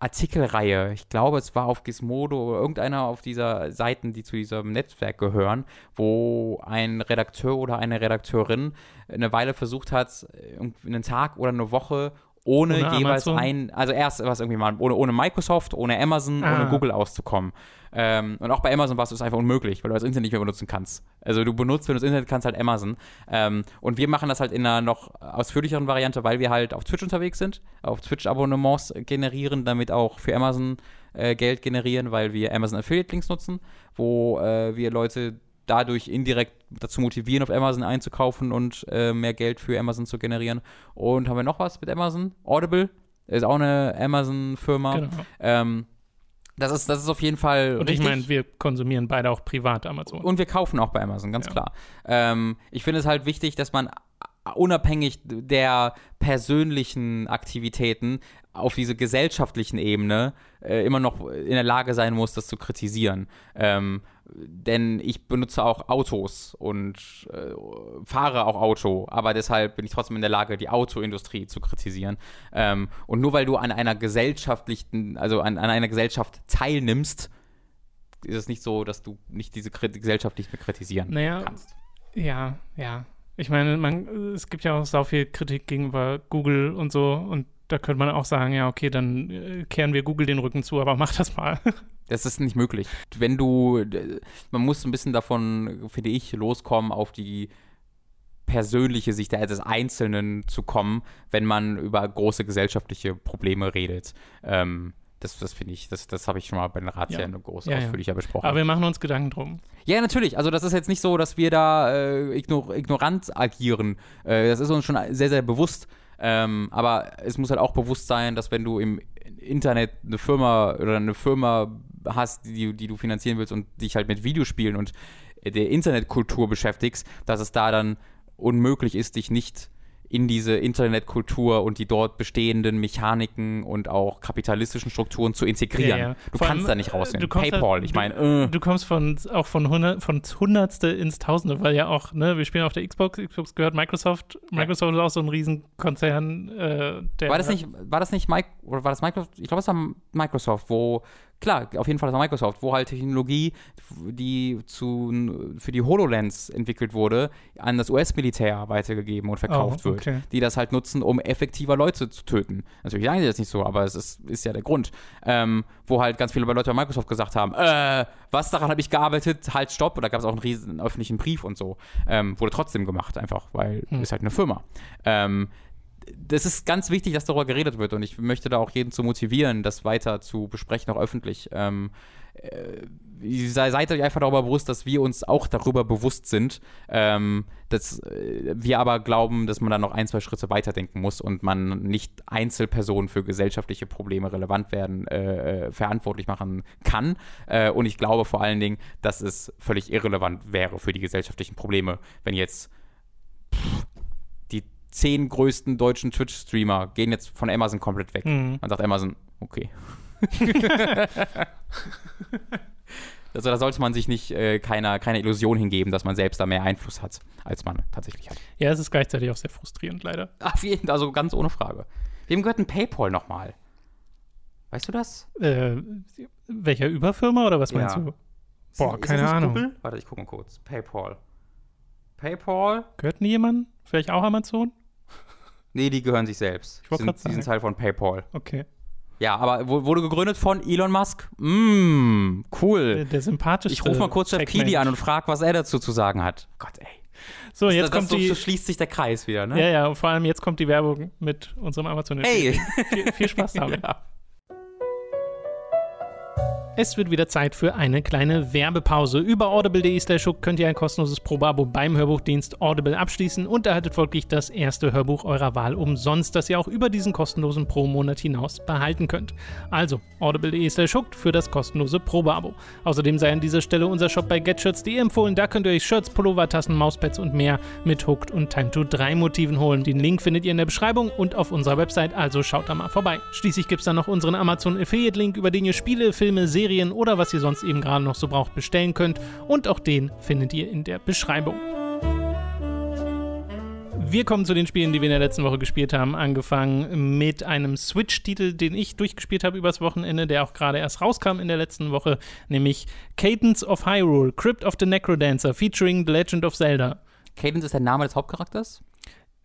Artikelreihe, ich glaube, es war auf Gizmodo oder irgendeiner auf dieser Seiten, die zu diesem Netzwerk gehören, wo ein Redakteur oder eine Redakteurin eine Weile versucht hat, einen Tag oder eine Woche ohne, ohne jeweils Amazon? ein, also erst was irgendwie mal, ohne, ohne Microsoft, ohne Amazon, ah. ohne Google auszukommen. Ähm, und auch bei Amazon war es einfach unmöglich, weil du das Internet nicht mehr benutzen kannst. Also du benutzt, wenn du das Internet kannst, halt Amazon. Ähm, und wir machen das halt in einer noch ausführlicheren Variante, weil wir halt auf Twitch unterwegs sind, auf Twitch-Abonnements generieren, damit auch für Amazon äh, Geld generieren, weil wir Amazon Affiliate-Links nutzen, wo äh, wir Leute dadurch indirekt dazu motivieren, auf Amazon einzukaufen und äh, mehr Geld für Amazon zu generieren. Und haben wir noch was mit Amazon? Audible ist auch eine Amazon-Firma. Genau. Ähm, das ist, das ist auf jeden Fall. Und ich meine, wir konsumieren beide auch privat Amazon. Und wir kaufen auch bei Amazon, ganz ja. klar. Ähm, ich finde es halt wichtig, dass man unabhängig der persönlichen Aktivitäten auf diese gesellschaftlichen Ebene äh, immer noch in der Lage sein muss, das zu kritisieren. Ähm, denn ich benutze auch Autos und äh, fahre auch Auto, aber deshalb bin ich trotzdem in der Lage, die Autoindustrie zu kritisieren. Ähm, und nur weil du an einer gesellschaftlichen, also an, an einer Gesellschaft teilnimmst, ist es nicht so, dass du nicht diese Gesellschaft nicht mehr kritisieren naja, kannst. Ja, ja. Ich meine, man, es gibt ja auch so viel Kritik gegenüber Google und so und da könnte man auch sagen, ja, okay, dann äh, kehren wir Google den Rücken zu, aber mach das mal. Das ist nicht möglich. Wenn du, man muss ein bisschen davon, finde ich, loskommen auf die persönliche Sicht des Einzelnen zu kommen, wenn man über große gesellschaftliche Probleme redet. Ähm, das, das finde ich, das, das habe ich schon mal bei den Razzien ja. groß ja, ausführlicher ja. besprochen. Aber wir machen uns Gedanken drum. Ja, natürlich. Also das ist jetzt nicht so, dass wir da äh, ignor ignorant agieren. Äh, das ist uns schon sehr, sehr bewusst. Ähm, aber es muss halt auch bewusst sein, dass wenn du im Internet eine Firma oder eine Firma hast, die, die du finanzieren willst und dich halt mit Videospielen und der Internetkultur beschäftigst, dass es da dann unmöglich ist, dich nicht in diese Internetkultur und die dort bestehenden Mechaniken und auch kapitalistischen Strukturen zu integrieren. Ja, ja. Du Vor kannst allem, da nicht rausgehen. Du PayPal, halt, ich meine. Äh. Du kommst von, auch von, hundert, von Hundertste ins Tausende, weil ja auch, ne, wir spielen auf der Xbox, Xbox gehört Microsoft. Microsoft ja. ist auch so ein Riesenkonzern. Äh, der war das nicht, war das nicht Mike, oder war das Microsoft? Ich glaube, es war Microsoft, wo klar, auf jeden Fall das war Microsoft, wo halt Technologie, die zu, für die HoloLens entwickelt wurde, an das US-Militär weitergegeben und verkauft oh, okay. wird. Die das halt nutzen, um effektiver Leute zu töten. Natürlich sagen die das nicht so, aber es ist, ist ja der Grund. Ähm, wo halt ganz viele Leute bei Microsoft gesagt haben, äh, was daran habe ich gearbeitet, halt stopp. Und da gab es auch einen riesen öffentlichen Brief und so. Ähm, wurde trotzdem gemacht, einfach, weil hm. ist halt eine Firma. Ähm, das ist ganz wichtig, dass darüber geredet wird und ich möchte da auch jeden zu motivieren, das weiter zu besprechen, auch öffentlich. Ähm, äh, seid euch einfach darüber bewusst, dass wir uns auch darüber bewusst sind, ähm, dass äh, wir aber glauben, dass man da noch ein, zwei Schritte weiterdenken muss und man nicht Einzelpersonen für gesellschaftliche Probleme relevant werden, äh, äh verantwortlich machen kann. Äh, und ich glaube vor allen Dingen, dass es völlig irrelevant wäre für die gesellschaftlichen Probleme, wenn jetzt zehn größten deutschen Twitch-Streamer gehen jetzt von Amazon komplett weg. Mhm. Dann sagt Amazon, okay. Also da sollte man sich nicht äh, keiner, keiner Illusion hingeben, dass man selbst da mehr Einfluss hat, als man tatsächlich hat. Ja, es ist gleichzeitig auch sehr frustrierend, leider. Auf jeden Fall, also ganz ohne Frage. Wem gehört ein PayPal nochmal? Weißt du das? Äh, welcher Überfirma oder was meinst ja. du? Boah, ist, keine ist Ahnung. Google? Warte, ich gucke mal kurz. PayPal. PayPal. Gehört nie jemand? Vielleicht auch Amazon? Nee, die gehören sich selbst. Ich wollte gerade sagen. Die sind Teil von PayPal. Okay. Ja, aber wurde gegründet von Elon Musk. Mm, cool. Der, der sympathischste. Ich rufe mal kurz Jeff Keighley an und frage, was er dazu zu sagen hat. Gott, ey. So, jetzt das, kommt das, die. So schließt sich der Kreis wieder, ne? Ja, ja, und vor allem jetzt kommt die Werbung mit unserem Amazon. Hey! Viel, viel Spaß damit. ja. Es wird wieder Zeit für eine kleine Werbepause. Über audible.de könnt ihr ein kostenloses Probeabo beim Hörbuchdienst Audible abschließen und erhaltet folglich das erste Hörbuch eurer Wahl umsonst, das ihr auch über diesen kostenlosen Pro-Monat hinaus behalten könnt. Also audible.de für das kostenlose Probeabo. Außerdem sei an dieser Stelle unser Shop bei getshirts.de empfohlen. Da könnt ihr euch Shirts, Pullover, Tassen, Mauspads und mehr mit Hooked und Time to 3 Motiven holen. Den Link findet ihr in der Beschreibung und auf unserer Website, also schaut da mal vorbei. Schließlich gibt es dann noch unseren Amazon Affiliate Link, über den ihr Spiele, Filme, Serien Serien oder was ihr sonst eben gerade noch so braucht bestellen könnt. Und auch den findet ihr in der Beschreibung. Wir kommen zu den Spielen, die wir in der letzten Woche gespielt haben. Angefangen mit einem Switch-Titel, den ich durchgespielt habe übers Wochenende, der auch gerade erst rauskam in der letzten Woche, nämlich Cadence of Hyrule, Crypt of the Necrodancer, featuring The Legend of Zelda. Cadence ist der Name des Hauptcharakters?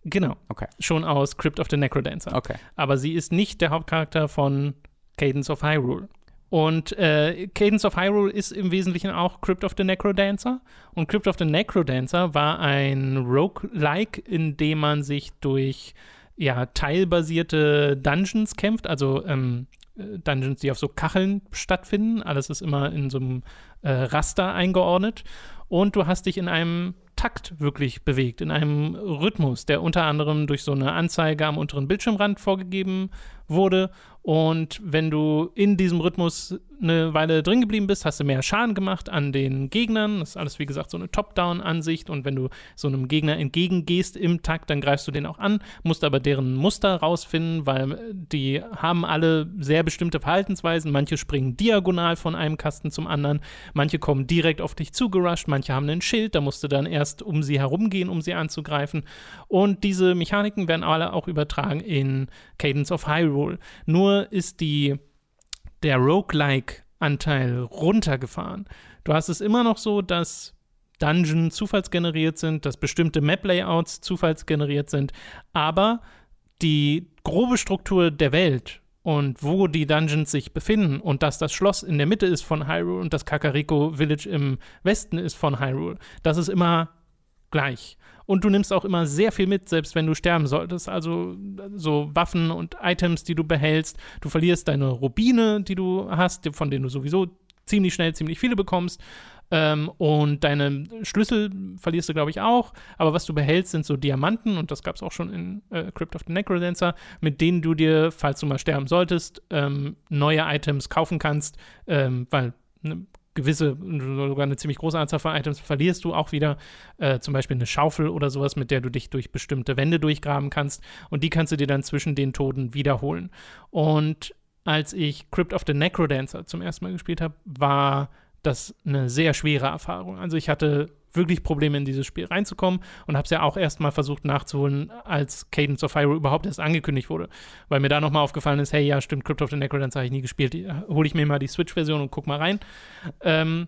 Genau. Okay. Schon aus Crypt of the Necrodancer. Okay. Aber sie ist nicht der Hauptcharakter von Cadence of Hyrule. Und äh, Cadence of Hyrule ist im Wesentlichen auch Crypt of the Necrodancer. Und Crypt of the Necrodancer war ein Roguelike, in dem man sich durch ja, teilbasierte Dungeons kämpft, also ähm, äh, Dungeons, die auf so Kacheln stattfinden. Alles ist immer in so einem äh, Raster eingeordnet. Und du hast dich in einem Takt wirklich bewegt, in einem Rhythmus, der unter anderem durch so eine Anzeige am unteren Bildschirmrand vorgegeben wurde und wenn du in diesem Rhythmus eine Weile drin geblieben bist, hast du mehr Schaden gemacht an den Gegnern. Das ist alles, wie gesagt, so eine Top-Down-Ansicht. Und wenn du so einem Gegner entgegengehst im Takt, dann greifst du den auch an, musst aber deren Muster rausfinden, weil die haben alle sehr bestimmte Verhaltensweisen. Manche springen diagonal von einem Kasten zum anderen, manche kommen direkt auf dich zugerusht, manche haben ein Schild, da musst du dann erst um sie herumgehen, um sie anzugreifen. Und diese Mechaniken werden alle auch übertragen in Cadence of Hyrule. Nur ist die der Roguelike-Anteil runtergefahren. Du hast es immer noch so, dass Dungeons zufallsgeneriert sind, dass bestimmte Map-Layouts zufallsgeneriert sind, aber die grobe Struktur der Welt und wo die Dungeons sich befinden und dass das Schloss in der Mitte ist von Hyrule und das Kakariko Village im Westen ist von Hyrule, das ist immer gleich. Und du nimmst auch immer sehr viel mit, selbst wenn du sterben solltest. Also so Waffen und Items, die du behältst. Du verlierst deine Rubine, die du hast, von denen du sowieso ziemlich schnell ziemlich viele bekommst. Ähm, und deine Schlüssel verlierst du, glaube ich, auch. Aber was du behältst, sind so Diamanten, und das gab es auch schon in äh, Crypt of the Necrodancer, mit denen du dir, falls du mal sterben solltest, ähm, neue Items kaufen kannst, ähm, weil ne, gewisse, sogar eine ziemlich große Anzahl von Items verlierst du auch wieder. Äh, zum Beispiel eine Schaufel oder sowas, mit der du dich durch bestimmte Wände durchgraben kannst. Und die kannst du dir dann zwischen den Toten wiederholen. Und als ich Crypt of the Necrodancer zum ersten Mal gespielt habe, war das eine sehr schwere Erfahrung. Also ich hatte wirklich Probleme in dieses Spiel reinzukommen und habe es ja auch erstmal versucht nachzuholen, als Cadence of Hyrule überhaupt erst angekündigt wurde, weil mir da nochmal aufgefallen ist, hey, ja, stimmt, Crypt of the Necrodancer habe ich nie gespielt, hole ich mir mal die Switch-Version und guck mal rein. Ähm,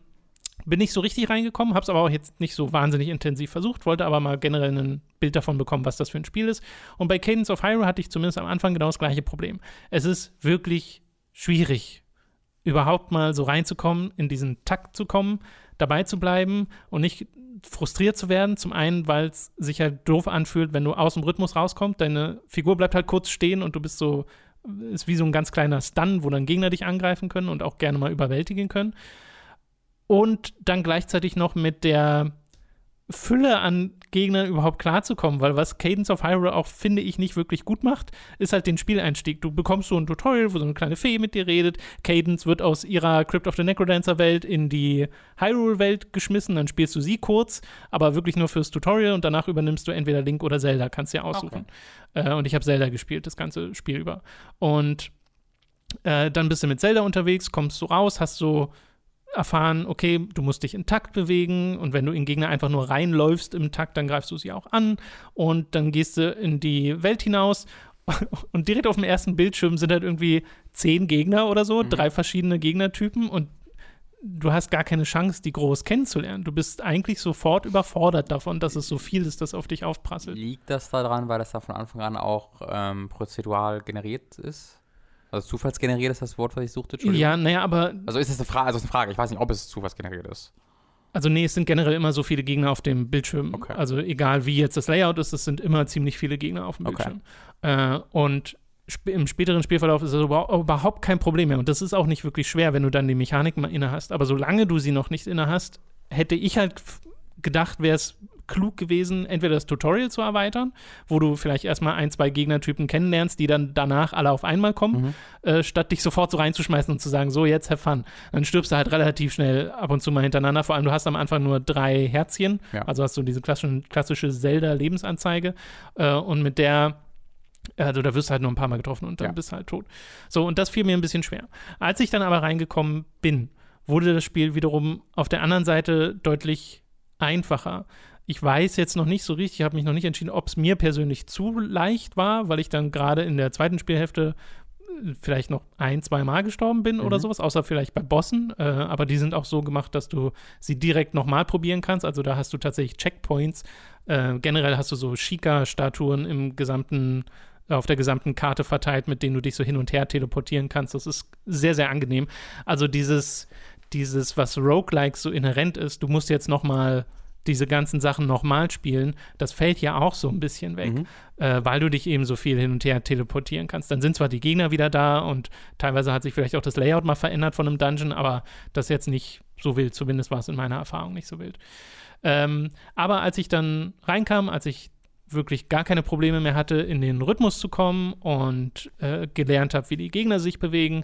bin nicht so richtig reingekommen, habe es aber auch jetzt nicht so wahnsinnig intensiv versucht, wollte aber mal generell ein Bild davon bekommen, was das für ein Spiel ist. Und bei Cadence of Hyrule hatte ich zumindest am Anfang genau das gleiche Problem. Es ist wirklich schwierig, überhaupt mal so reinzukommen, in diesen Takt zu kommen, dabei zu bleiben und nicht frustriert zu werden. Zum einen, weil es sich halt doof anfühlt, wenn du aus dem Rhythmus rauskommst. Deine Figur bleibt halt kurz stehen und du bist so, ist wie so ein ganz kleiner Stun, wo dann Gegner dich angreifen können und auch gerne mal überwältigen können. Und dann gleichzeitig noch mit der Fülle an Gegnern überhaupt klarzukommen, weil was Cadence of Hyrule auch, finde ich, nicht wirklich gut macht, ist halt den Spieleinstieg. Du bekommst so ein Tutorial, wo so eine kleine Fee mit dir redet. Cadence wird aus ihrer Crypt of the Necrodancer-Welt in die Hyrule-Welt geschmissen, dann spielst du sie kurz, aber wirklich nur fürs Tutorial und danach übernimmst du entweder Link oder Zelda, kannst dir aussuchen. Okay. Äh, und ich habe Zelda gespielt, das ganze Spiel über. Und äh, dann bist du mit Zelda unterwegs, kommst du raus, hast so erfahren, okay, du musst dich in Takt bewegen und wenn du in Gegner einfach nur reinläufst im Takt, dann greifst du sie auch an und dann gehst du in die Welt hinaus und direkt auf dem ersten Bildschirm sind halt irgendwie zehn Gegner oder so, mhm. drei verschiedene Gegnertypen und du hast gar keine Chance, die groß kennenzulernen. Du bist eigentlich sofort überfordert davon, dass es so viel ist, das auf dich aufprasselt. Liegt das daran, weil das da von Anfang an auch ähm, prozedural generiert ist? Also zufallsgeneriert ist das Wort, was ich suchte? Ja, naja, aber. Also ist das eine Frage, also ist eine Frage, ich weiß nicht, ob es zufallsgeneriert ist. Also nee, es sind generell immer so viele Gegner auf dem Bildschirm. Okay. Also egal wie jetzt das Layout ist, es sind immer ziemlich viele Gegner auf dem Bildschirm. Okay. Äh, und sp im späteren Spielverlauf ist das überhaupt kein Problem mehr. Und das ist auch nicht wirklich schwer, wenn du dann die Mechanik mal inne hast. Aber solange du sie noch nicht inne hast, hätte ich halt gedacht, wäre es klug gewesen, entweder das Tutorial zu erweitern, wo du vielleicht erstmal ein, zwei Gegnertypen kennenlernst, die dann danach alle auf einmal kommen, mhm. äh, statt dich sofort so reinzuschmeißen und zu sagen, so, jetzt have fun. Dann stirbst du halt relativ schnell ab und zu mal hintereinander. Vor allem, du hast am Anfang nur drei Herzchen, ja. also hast du diese klassische, klassische Zelda-Lebensanzeige äh, und mit der also da wirst du halt nur ein paar Mal getroffen und dann ja. bist du halt tot. So, und das fiel mir ein bisschen schwer. Als ich dann aber reingekommen bin, wurde das Spiel wiederum auf der anderen Seite deutlich einfacher ich weiß jetzt noch nicht so richtig, ich habe mich noch nicht entschieden, ob es mir persönlich zu leicht war, weil ich dann gerade in der zweiten Spielhälfte äh, vielleicht noch ein, zwei Mal gestorben bin mhm. oder sowas, außer vielleicht bei Bossen. Äh, aber die sind auch so gemacht, dass du sie direkt nochmal probieren kannst. Also da hast du tatsächlich Checkpoints. Äh, generell hast du so Shika-Statuen im gesamten auf der gesamten Karte verteilt, mit denen du dich so hin und her teleportieren kannst. Das ist sehr, sehr angenehm. Also dieses, dieses, was Roguelike so inhärent ist, du musst jetzt noch mal diese ganzen Sachen nochmal spielen, das fällt ja auch so ein bisschen weg, mhm. äh, weil du dich eben so viel hin und her teleportieren kannst. Dann sind zwar die Gegner wieder da und teilweise hat sich vielleicht auch das Layout mal verändert von einem Dungeon, aber das jetzt nicht so wild, zumindest war es in meiner Erfahrung nicht so wild. Ähm, aber als ich dann reinkam, als ich wirklich gar keine Probleme mehr hatte, in den Rhythmus zu kommen und äh, gelernt habe, wie die Gegner sich bewegen,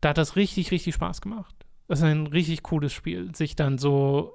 da hat das richtig, richtig Spaß gemacht. Das ist ein richtig cooles Spiel, sich dann so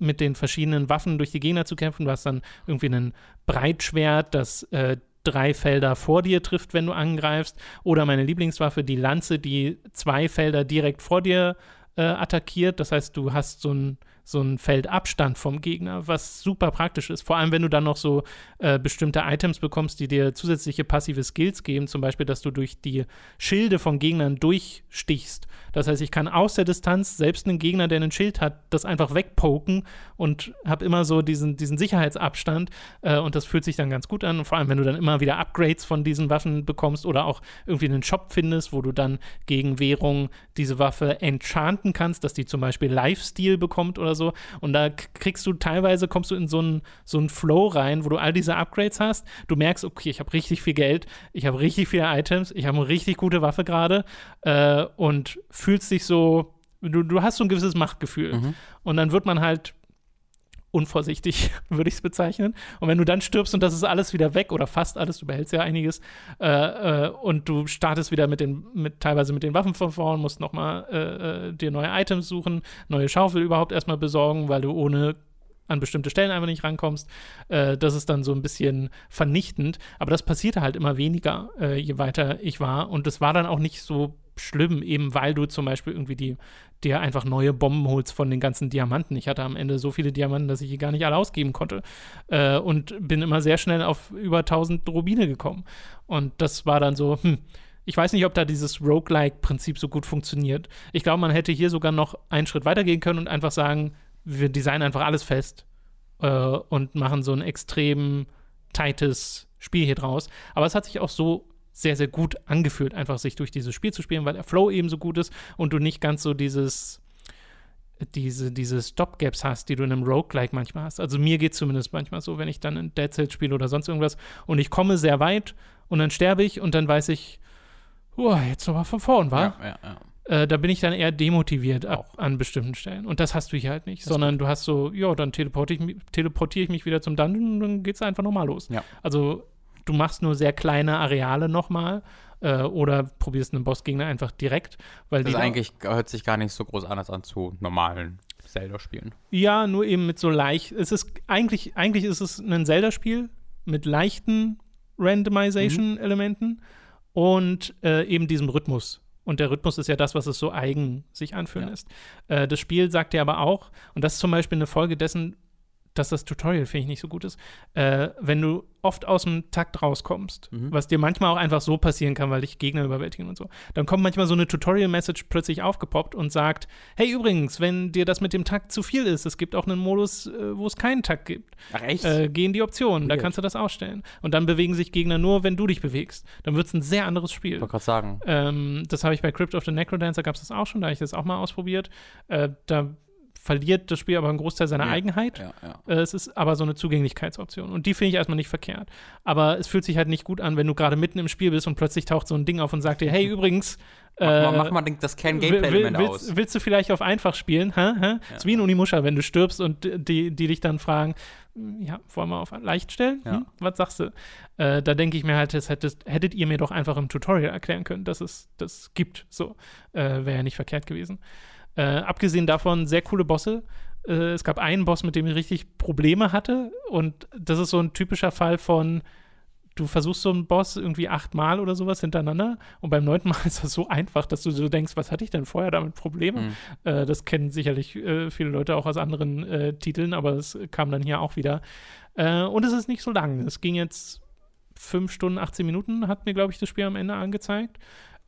mit den verschiedenen Waffen durch die Gegner zu kämpfen. Du hast dann irgendwie ein Breitschwert, das äh, drei Felder vor dir trifft, wenn du angreifst. Oder meine Lieblingswaffe, die Lanze, die zwei Felder direkt vor dir äh, attackiert. Das heißt, du hast so ein so ein Feldabstand vom Gegner, was super praktisch ist. Vor allem, wenn du dann noch so äh, bestimmte Items bekommst, die dir zusätzliche passive Skills geben, zum Beispiel, dass du durch die Schilde von Gegnern durchstichst das heißt, ich kann aus der Distanz selbst einen Gegner, der einen Schild hat, das einfach wegpoken und habe immer so diesen, diesen Sicherheitsabstand äh, und das fühlt sich dann ganz gut an. Und vor allem, wenn du dann immer wieder Upgrades von diesen Waffen bekommst oder auch irgendwie einen Shop findest, wo du dann gegen Währung diese Waffe enchanten kannst, dass die zum Beispiel Lifesteal bekommt oder so. Und da kriegst du teilweise, kommst du in so einen so Flow rein, wo du all diese Upgrades hast. Du merkst, okay, ich habe richtig viel Geld, ich habe richtig viele Items, ich habe eine richtig gute Waffe gerade äh, und fühlst dich so, du, du hast so ein gewisses Machtgefühl. Mhm. Und dann wird man halt unvorsichtig, würde ich es bezeichnen. Und wenn du dann stirbst und das ist alles wieder weg oder fast alles, du behältst ja einiges, äh, äh, und du startest wieder mit den, mit, teilweise mit den Waffen von vorn, musst nochmal äh, äh, dir neue Items suchen, neue Schaufel überhaupt erstmal besorgen, weil du ohne an bestimmte Stellen einfach nicht rankommst. Äh, das ist dann so ein bisschen vernichtend. Aber das passierte halt immer weniger, äh, je weiter ich war. Und das war dann auch nicht so schlimm, eben weil du zum Beispiel irgendwie die, dir einfach neue Bomben holst von den ganzen Diamanten. Ich hatte am Ende so viele Diamanten, dass ich die gar nicht alle ausgeben konnte. Äh, und bin immer sehr schnell auf über 1000 Rubine gekommen. Und das war dann so, hm, ich weiß nicht, ob da dieses Roguelike-Prinzip so gut funktioniert. Ich glaube, man hätte hier sogar noch einen Schritt weiter gehen können und einfach sagen, wir designen einfach alles fest äh, und machen so ein extrem tightes Spiel hier draus. Aber es hat sich auch so sehr, sehr gut angefühlt, einfach sich durch dieses Spiel zu spielen, weil der Flow eben so gut ist und du nicht ganz so dieses diese, diese Stopgaps hast, die du in einem Roguelike manchmal hast. Also mir geht es zumindest manchmal so, wenn ich dann in Dead Cells spiele oder sonst irgendwas und ich komme sehr weit und dann sterbe ich und dann weiß ich, oh, jetzt nochmal von vorn, war. Ja, ja, ja. Äh, da bin ich dann eher demotiviert ab, Auch. an bestimmten Stellen. Und das hast du hier halt nicht, Das sondern du hast so, ja, dann teleportiere ich, teleportiere ich mich wieder zum Dungeon und dann geht es einfach normal los. Also du machst nur sehr kleine Areale nochmal äh, oder probierst einen Bossgegner einfach direkt, weil Das die da- eigentlich hört sich gar nicht so groß anders an zu normalen Zelda-Spielen. Ja, nur eben mit so leicht. Es ist eigentlich, eigentlich ist es ein Zelda-Spiel mit leichten Randomization-Elementen und äh, eben diesem Rhythmus. Und der Rhythmus ist ja das, was es so eigen sich anfühlen Ja. lässt. Äh, das Spiel sagt dir aber auch, und das ist zum Beispiel eine Folge dessen, dass das Tutorial, finde ich, nicht so gut ist, äh, wenn du oft aus dem Takt rauskommst, Mhm. was dir manchmal auch einfach so passieren kann, weil dich Gegner überwältigen und so, dann kommt manchmal so eine Tutorial-Message plötzlich aufgepoppt und sagt, hey, übrigens, wenn dir das mit dem Takt zu viel ist, es gibt auch einen Modus, äh, wo es keinen Takt gibt. Ach echt? Äh, geh in die Optionen, da Weird. kannst du das ausstellen. Und dann bewegen sich Gegner nur, wenn du dich bewegst. Dann wird es ein sehr anderes Spiel. ich wollte gerade sagen. Ähm, das habe ich bei Crypt of the Necrodancer, gab es das auch schon, da habe ich das auch mal ausprobiert. Äh, da verliert das Spiel aber einen Großteil seiner Ja. Eigenheit. Ja, ja. Äh, Es ist aber so eine Zugänglichkeitsoption. Und die finde ich erstmal nicht verkehrt. Aber es fühlt sich halt nicht gut an, wenn du gerade mitten im Spiel bist und plötzlich taucht so ein Ding auf und sagt dir, hey, übrigens, Mach, äh, mal, mach mal das will- Kern-Gameplay-Element will- aus. willst, willst du vielleicht auf einfach spielen? Hä? Hä? Ist wie ein Unimusha, wenn du stirbst und die, die dich dann fragen, ja, wollen wir auf leicht stellen? Ja. Hm? Was sagst du? Äh, da denke ich mir halt, das hättest, hättet ihr mir doch einfach im Tutorial erklären können, dass es das gibt. So, äh, wäre ja nicht verkehrt gewesen. Äh, abgesehen davon, sehr coole Bosse. Äh, es gab einen Boss, mit dem ich richtig Probleme hatte. Und das ist so ein typischer Fall von, du versuchst so einen Boss irgendwie achtmal oder sowas hintereinander. Und beim neunten Mal ist das so einfach, dass du so denkst, was hatte ich denn vorher damit Probleme? Mhm. Äh, das kennen sicherlich äh, viele Leute auch aus anderen äh, Titeln, aber es kam dann hier auch wieder. Äh, und es ist nicht so lang. Es ging jetzt fünf Stunden, 18 Minuten, hat mir, glaube ich, das Spiel am Ende angezeigt.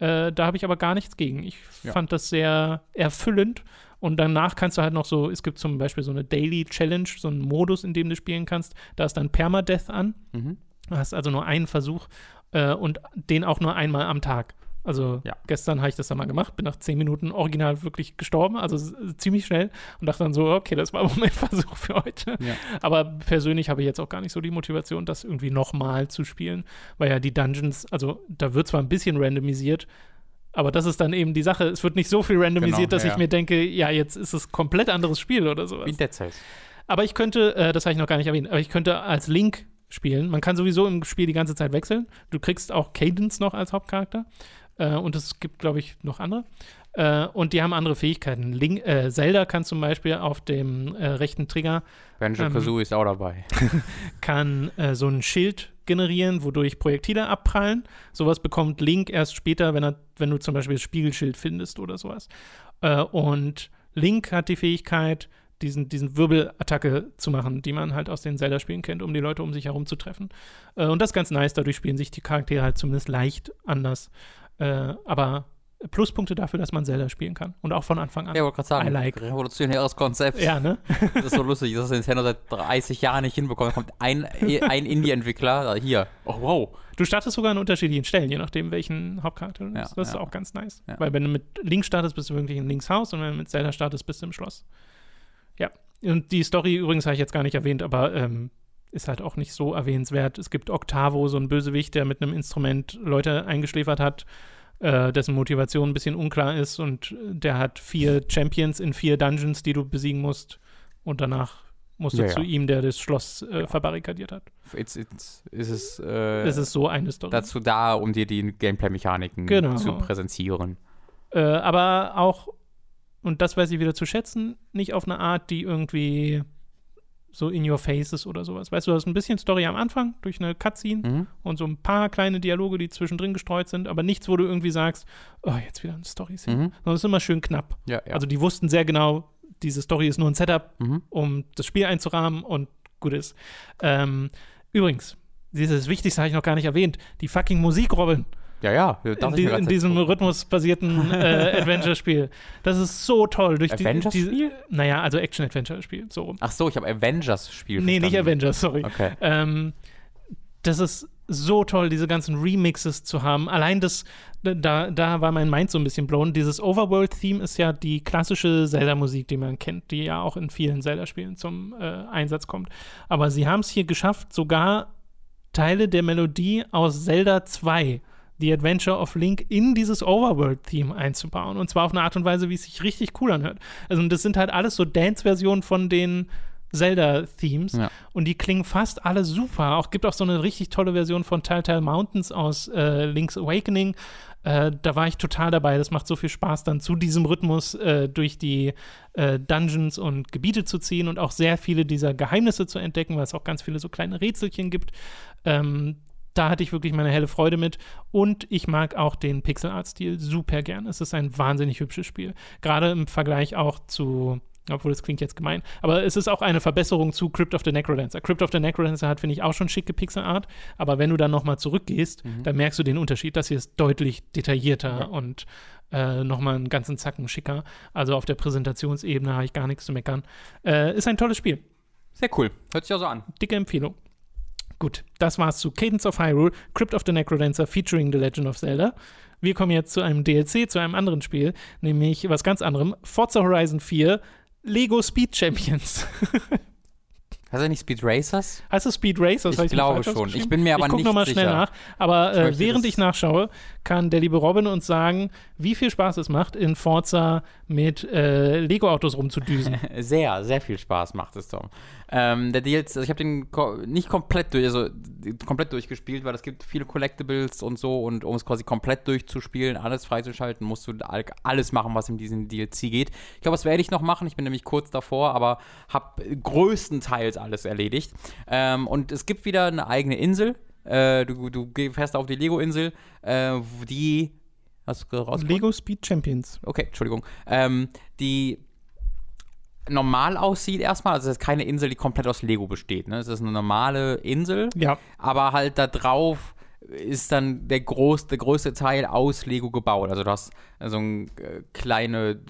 Äh, da habe ich aber gar nichts gegen. Ich Ja. fand das sehr erfüllend. Und danach kannst du halt noch so, es gibt zum Beispiel so eine Daily Challenge, so einen Modus, in dem du spielen kannst. Da ist dann Permadeath an. Mhm. Du hast also nur einen Versuch äh, und den auch nur einmal am Tag. Also Ja. gestern habe ich das dann mal gemacht, bin nach zehn Minuten original wirklich gestorben, also ziemlich schnell und dachte dann so, okay, das war wohl mein Versuch für heute. Ja. Aber persönlich habe ich jetzt auch gar nicht so die Motivation, das irgendwie nochmal zu spielen, weil ja die Dungeons, also da wird zwar ein bisschen randomisiert, aber das ist dann eben die Sache. Es wird nicht so viel randomisiert, Genau, dass ja, ich mir denke, ja, jetzt ist es komplett anderes Spiel oder sowas. Wie Dead Cells. Aber ich könnte, äh, das habe ich noch gar nicht erwähnt, aber ich könnte als Link spielen. Man kann sowieso im Spiel die ganze Zeit wechseln. Du kriegst auch Cadence noch als Hauptcharakter. Äh, und es gibt, glaube ich, noch andere. Äh, und die haben andere Fähigkeiten. Link, äh, Zelda kann zum Beispiel auf dem äh, rechten Trigger Banjo Ähm, Kazooie ist auch dabei. kann äh, so ein Schild generieren, wodurch Projektile abprallen. Sowas bekommt Link erst später, wenn, er, wenn du zum Beispiel das Spiegelschild findest oder sowas. Äh, und Link hat die Fähigkeit, diesen, diesen Wirbelattacke zu machen, die man halt aus den Zelda-Spielen kennt, um die Leute um sich herum zu treffen. Äh, und das ist ganz nice, dadurch spielen sich die Charaktere halt zumindest leicht anders. Äh, aber Pluspunkte dafür, dass man Zelda spielen kann. Und auch von Anfang an. Ja, wollte gerade sagen, I like. revolutionäres Konzept. Ja, ne? Das ist so lustig, dass Nintendo seit 30 Jahren nicht hinbekommt. Da kommt ein, ein Indie-Entwickler, äh, hier. Oh, wow. Du startest sogar an unterschiedlichen Stellen, je nachdem, welchen Hauptcharakter du Ja, nimmst. Das ist ja. auch ganz nice. Ja. Weil wenn du mit Link startest, bist du wirklich in Links Haus und wenn du mit Zelda startest, bist du im Schloss. Ja. Und die Story übrigens habe ich jetzt gar nicht erwähnt, aber ähm, ist halt auch nicht so erwähnenswert. Es gibt Octavo, so ein Bösewicht, der mit einem Instrument Leute eingeschläfert hat, äh, dessen Motivation ein bisschen unklar ist und der hat vier Champions in vier Dungeons, die du besiegen musst und danach musst du Ja, ja. zu ihm, der das Schloss äh, verbarrikadiert hat. Jetzt, jetzt ist es, äh, Es ist so eine Story. dazu da, um dir die Gameplay-Mechaniken Genau. zu präsentieren. Äh, aber auch, und das weiß ich wieder zu schätzen, nicht auf eine Art, die irgendwie so in your face ist oder sowas. Weißt du, du hast ein bisschen Story am Anfang durch eine Cutscene Mhm. und so ein paar kleine Dialoge, die zwischendrin gestreut sind, aber nichts, wo du irgendwie sagst, oh, jetzt wieder eine Story. Mhm. Sondern es ist immer schön knapp. Ja, ja. Also die wussten sehr genau, diese Story ist nur ein Setup, mhm. um das Spiel einzurahmen und gut ist. Ähm, übrigens, dieses Wichtigste habe ich noch gar nicht erwähnt, die fucking Musik, Robin. Ja, ja. in, die, in diesem rhythmusbasierten äh, Adventure-Spiel. Das ist so toll. Durch Avengers-Spiel? die, naja, also Action-Adventure-Spiel. So. Ach so, ich habe Avengers-Spiel Nee, nicht. Avengers, sorry. Okay. Ähm, das ist so toll, diese ganzen Remixes zu haben. Allein das, da, da war mein Mind so ein bisschen blown. Dieses Overworld-Theme ist ja die klassische Zelda-Musik, die man kennt, die ja auch in vielen Zelda-Spielen zum äh, Einsatz kommt. Aber sie haben es hier geschafft, sogar Teile der Melodie aus Zelda 2 The Adventure of Link in dieses Overworld-Theme einzubauen. Und zwar auf eine Art und Weise, wie es sich richtig cool anhört. Also, das sind halt alles so Dance-Versionen von den Zelda-Themes. Ja. Und die klingen fast alle super. Auch gibt auch so eine richtig tolle Version von Telltale Mountains aus äh, Link's Awakening. Äh, da war ich total dabei. Das macht so viel Spaß, dann zu diesem Rhythmus äh, durch die äh, Dungeons und Gebiete zu ziehen und auch sehr viele dieser Geheimnisse zu entdecken, weil es auch ganz viele so kleine Rätselchen gibt. Ähm, da hatte ich wirklich meine helle Freude mit. Und ich mag auch den Pixel-Art-Stil super gern. Es ist ein wahnsinnig hübsches Spiel. Gerade im Vergleich auch zu obwohl das klingt jetzt gemein. Aber es ist auch eine Verbesserung zu Crypt of the Necrodancer. Crypt of the Necrodancer hat, finde ich, auch schon schicke Pixelart. Aber wenn du dann nochmal zurückgehst, Mhm. dann merkst du den Unterschied. Das hier ist deutlich detaillierter Ja. und äh, nochmal einen ganzen Zacken schicker. Also auf der Präsentationsebene habe ich gar nichts zu meckern. Äh, ist ein tolles Spiel. Sehr cool. Hört sich auch so an. Dicke Empfehlung. Gut, das war's zu Cadence of Hyrule, Crypt of the Necrodancer featuring The Legend of Zelda. Wir kommen jetzt zu einem DLC, zu einem anderen Spiel, nämlich was ganz anderem: Forza Horizon 4 Lego Speed Champions. Hast du nicht Speed Racers? heißt es Speed Race? Das Ich glaube schon. Ich bin mir aber ich guck nicht noch mal schnell sicher. nach. Aber Ich äh, während ich nachschaue, kann der liebe Robin uns sagen, wie viel Spaß es macht, in Forza mit äh, Lego-Autos rumzudüsen. Sehr, sehr viel Spaß macht es, Tom. Ähm, der DLC, also ich habe den ko nicht komplett durch, also komplett durchgespielt, weil es gibt viele Collectibles und so und um es quasi komplett durchzuspielen, alles freizuschalten, musst du all- alles machen, was in diesem DLC geht. Ich glaube, das werde ich noch machen. Ich bin nämlich kurz davor, aber habe größtenteils alles erledigt. Ähm, und es gibt wieder eine eigene Insel. Äh, du, du fährst auf die Lego-Insel, äh, die Hast du rausgefunden? Lego Speed Champions. Okay, Entschuldigung. Ähm, die normal aussieht erstmal, also es ist keine Insel, die komplett aus Lego besteht. Ne? Es ist eine normale Insel, Ja. aber halt da drauf ist dann der, groß, der größte Teil aus Lego gebaut. Also du hast so ein äh, kleine,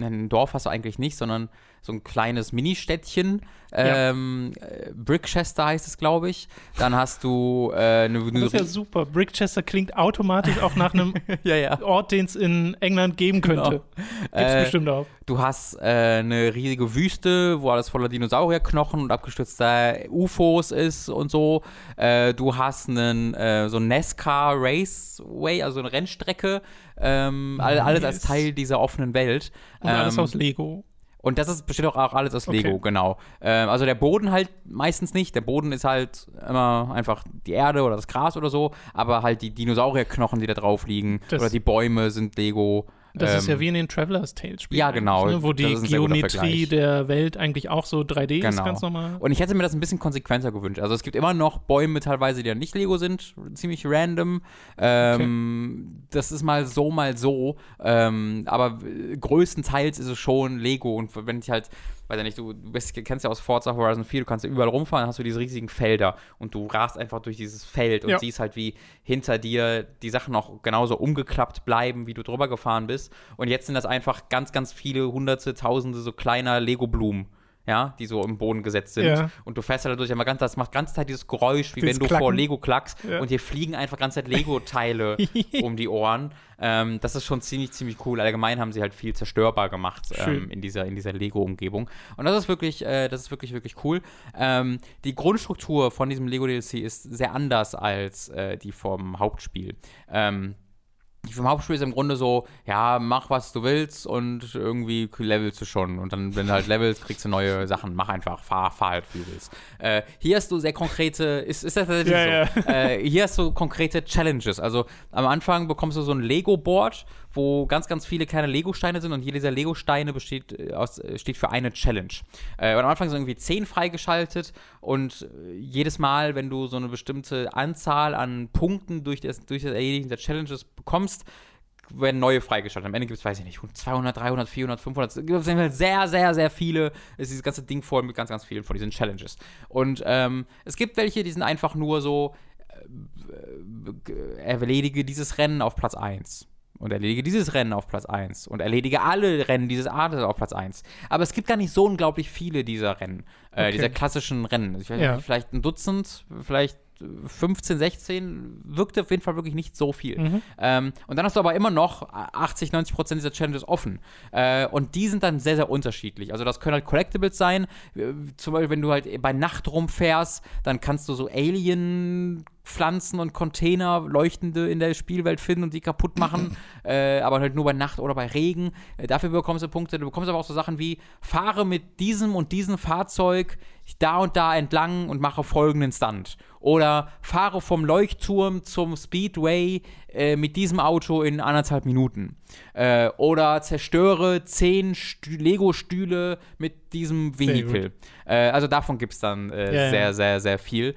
ein Dorf hast du eigentlich nicht, sondern so ein kleines Ministädtchen. Ja. Ähm, äh, Brickchester heißt es, glaube ich. Dann hast du äh, eine, Das ist ja super. Brickchester klingt automatisch auch nach einem ja, ja. Ort, den es in England geben könnte. Gibt's Äh, bestimmt auch. Du hast äh, eine riesige Wüste, wo alles voller Dinosaurierknochen und abgestürzter UFOs ist und so. Äh, du hast einen, äh, so ein NASCAR Raceway, also eine Rennstrecke. Ähm, all, alles als Nice. Teil dieser offenen Welt. Und alles Ähm, aus Lego. Und das ist, besteht auch, auch alles aus Okay. Lego, genau. Ähm, also der Boden halt meistens nicht. Der Boden ist halt immer einfach die Erde oder das Gras oder so. Aber halt die Dinosaurierknochen, die da drauf liegen. Das- oder die Bäume sind Lego. Das ist Ähm, ja wie in den Traveler's Tales Spielen. ja, genau. Ne? Wo die ist Geometrie der Welt eigentlich auch so 3D ist, Genau. ganz normal. Und ich hätte mir das ein bisschen konsequenter gewünscht. Also es gibt immer noch Bäume teilweise, die ja nicht Lego sind, ziemlich random. Ähm, Das ist mal so, mal so. Ähm, aber größtenteils ist es schon Lego. Und wenn ich halt, weiß ja nicht, du, bist, kennst ja aus Forza Horizon 4, du kannst ja überall rumfahren, hast du diese riesigen Felder und du rast einfach durch dieses Feld und Ja. siehst halt, wie hinter dir die Sachen auch genauso umgeklappt bleiben, wie du drüber gefahren bist. Und jetzt sind das einfach ganz, ganz viele hunderte, tausende so kleiner Lego-Blumen. Ja, die so im Boden gesetzt sind. Ja. Und du fährst halt dadurch immer ganz, das macht ganz Zeit dieses Geräusch, wie Dieses wenn du vor Klacken. Lego klackst Ja. und dir fliegen einfach ganz Zeit Lego-Teile um die Ohren. Ähm, das ist schon ziemlich, ziemlich cool. Allgemein haben sie halt viel zerstörbar gemacht ähm, in dieser, in dieser Lego-Umgebung. Und das ist wirklich, äh, das ist wirklich, wirklich cool. Ähm, die Grundstruktur von diesem Lego-DLC ist sehr anders als äh, die vom Hauptspiel. Ähm, die vom Hauptspiel ist im Grunde so, ja, mach was du willst und irgendwie levelst du schon. Und dann, wenn du halt levelst, kriegst du neue Sachen. Mach einfach, fahr, fahr halt, wie du willst. Äh, hier hast du sehr konkrete, ist, ist das tatsächlich Ja, so? Äh, hier hast du konkrete Challenges. Also am Anfang bekommst du so ein Lego-Board, wo ganz, ganz viele kleine Lego-Steine sind und jeder dieser Lego-Steine besteht, äh, aus, äh, steht für eine Challenge. Äh, und am Anfang sind irgendwie zehn freigeschaltet und jedes Mal, wenn du so eine bestimmte Anzahl an Punkten durch das, durch das Erledigen der Challenges bekommst, werden neue freigeschaltet. Am Ende gibt es, weiß ich nicht, 200, 300, 400, 500. Es gibt sehr, sehr, sehr viele. Es ist dieses ganze Ding voll mit ganz, ganz vielen von diesen Challenges. Und ähm, es gibt welche, die sind einfach nur so, äh, äh, erledige dieses Rennen auf Platz 1. Und erledige dieses Rennen auf Platz 1. Und erledige alle Rennen dieses Artes auf Platz 1. Aber es gibt gar nicht so unglaublich viele dieser Rennen. Äh, Okay. Dieser klassischen Rennen. Ich weiß Ja. nicht, vielleicht ein Dutzend, vielleicht 15, 16 wirkte auf jeden Fall wirklich nicht so viel. Mhm. Ähm, und dann hast du aber immer noch 80, 90 Prozent dieser Challenges offen. Äh, und die sind dann sehr, sehr unterschiedlich. Also das können halt Collectibles sein. Äh, zum Beispiel, wenn du halt bei Nacht rumfährst, dann kannst du so Alien Pflanzen und Container leuchtende in der Spielwelt finden und die kaputt machen, äh, aber halt nur bei Nacht oder bei Regen. Äh, dafür bekommst du Punkte. Du bekommst aber auch so Sachen wie, fahre mit diesem und diesem Fahrzeug da und da entlang und mache folgenden Stunt. Oder fahre vom Leuchtturm zum Speedway äh, mit diesem Auto in anderthalb Minuten. Äh, oder zerstöre zehn Lego-Stühle mit diesem Vehikel. Äh, also davon gibt es dann äh, ja, sehr, ja. sehr, sehr viel.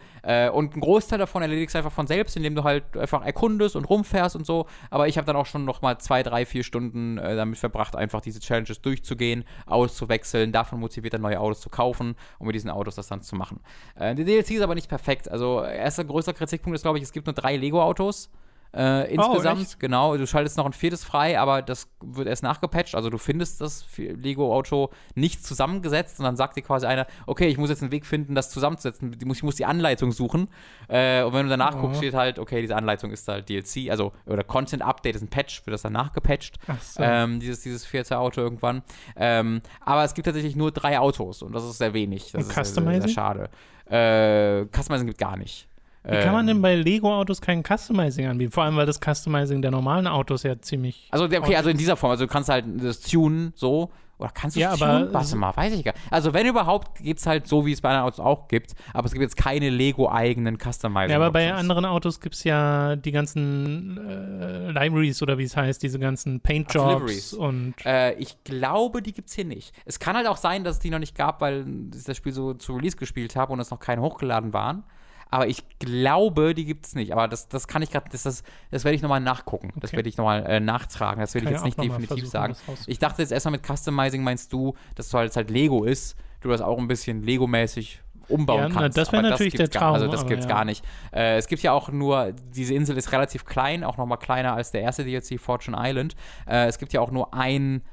Und ein Großteil davon erledigst du einfach von selbst, indem du halt einfach erkundest und rumfährst und so. Aber ich habe dann auch schon noch mal zwei, drei, vier Stunden damit verbracht, einfach diese Challenges durchzugehen, auszuwechseln, davon motiviert dann neue Autos zu kaufen und mit diesen Autos das dann zu machen. Die DLC ist aber nicht perfekt. Also erster größer Kritikpunkt ist, glaube ich, es gibt nur drei Lego-Autos. Äh, insgesamt, oh, genau. Du schaltest noch ein viertes frei, aber das wird erst nachgepatcht. Also du findest das Lego-Auto nicht zusammengesetzt und dann sagt dir quasi einer, okay, ich muss jetzt einen Weg finden, das zusammenzusetzen. Ich muss, ich muss die Anleitung suchen. Äh, und wenn du danach oh. guckst, steht halt, okay, diese Anleitung ist halt DLC, also oder Content Update ist ein Patch, wird das dann nachgepatcht. So. Ähm, dieses, dieses vierte Auto irgendwann. Ähm, aber es gibt tatsächlich nur drei Autos und das ist sehr wenig. Das und ist sehr, sehr, sehr schade. Äh, Customizing gibt gar nicht. Wie kann man denn ähm. bei Lego-Autos kein Customizing anbieten? Vor allem, weil das Customizing der normalen Autos ja ziemlich. Also, okay, also in dieser Form. Also, du kannst halt das tunen so. Oder kannst du es ja, tunen? Warte mal, weiß ich gar nicht. Also, wenn überhaupt, gibt es halt so, wie es bei anderen Autos auch gibt. Aber es gibt jetzt keine Lego-eigenen Customizing. Ja, aber bei anderen Autos gibt es ja die ganzen äh, Libraries oder wie es heißt, diese ganzen Paint-Jobs und. Äh, ich glaube, die gibt es hier nicht. Es kann halt auch sein, dass es die noch nicht gab, weil ich das Spiel so zu Release gespielt habe und es noch keine hochgeladen waren. Aber ich glaube, die gibt es nicht. Aber das, das kann ich gerade, das, das, das werde ich nochmal nachgucken. Okay. Das werde ich nochmal äh, nachtragen. Das werde ich jetzt nicht definitiv sagen. Ich dachte jetzt erstmal mit Customizing meinst du, dass du halt, halt Lego ist, du das auch ein bisschen Lego-mäßig umbauen ja, kannst. Na, das wäre natürlich der Traum. also das gibt es ja. gar nicht. Äh, es gibt ja auch nur, diese Insel ist relativ klein, auch nochmal kleiner als der erste DLC, Fortune Island. Äh, es gibt ja auch nur ein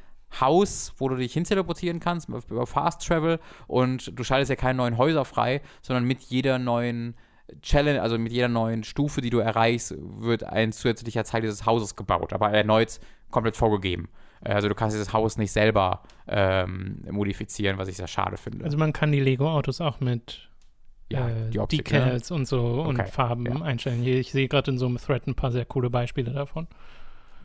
Haus, wo du dich hin teleportieren kannst über Fast Travel und du schaltest ja keine neuen Häuser frei, sondern mit jeder neuen Challenge, also mit jeder neuen Stufe, die du erreichst, wird ein zusätzlicher Teil dieses Hauses gebaut, aber erneut komplett vorgegeben. Äh, also du kannst dieses Haus nicht selber ähm, modifizieren, was ich sehr schade finde. Also man kann die Lego-Autos auch mit ja, äh, Optik, Decals ne? und so okay, und Farben ja. einstellen. Hier, ich sehe gerade in so einem Thread ein paar sehr coole Beispiele davon.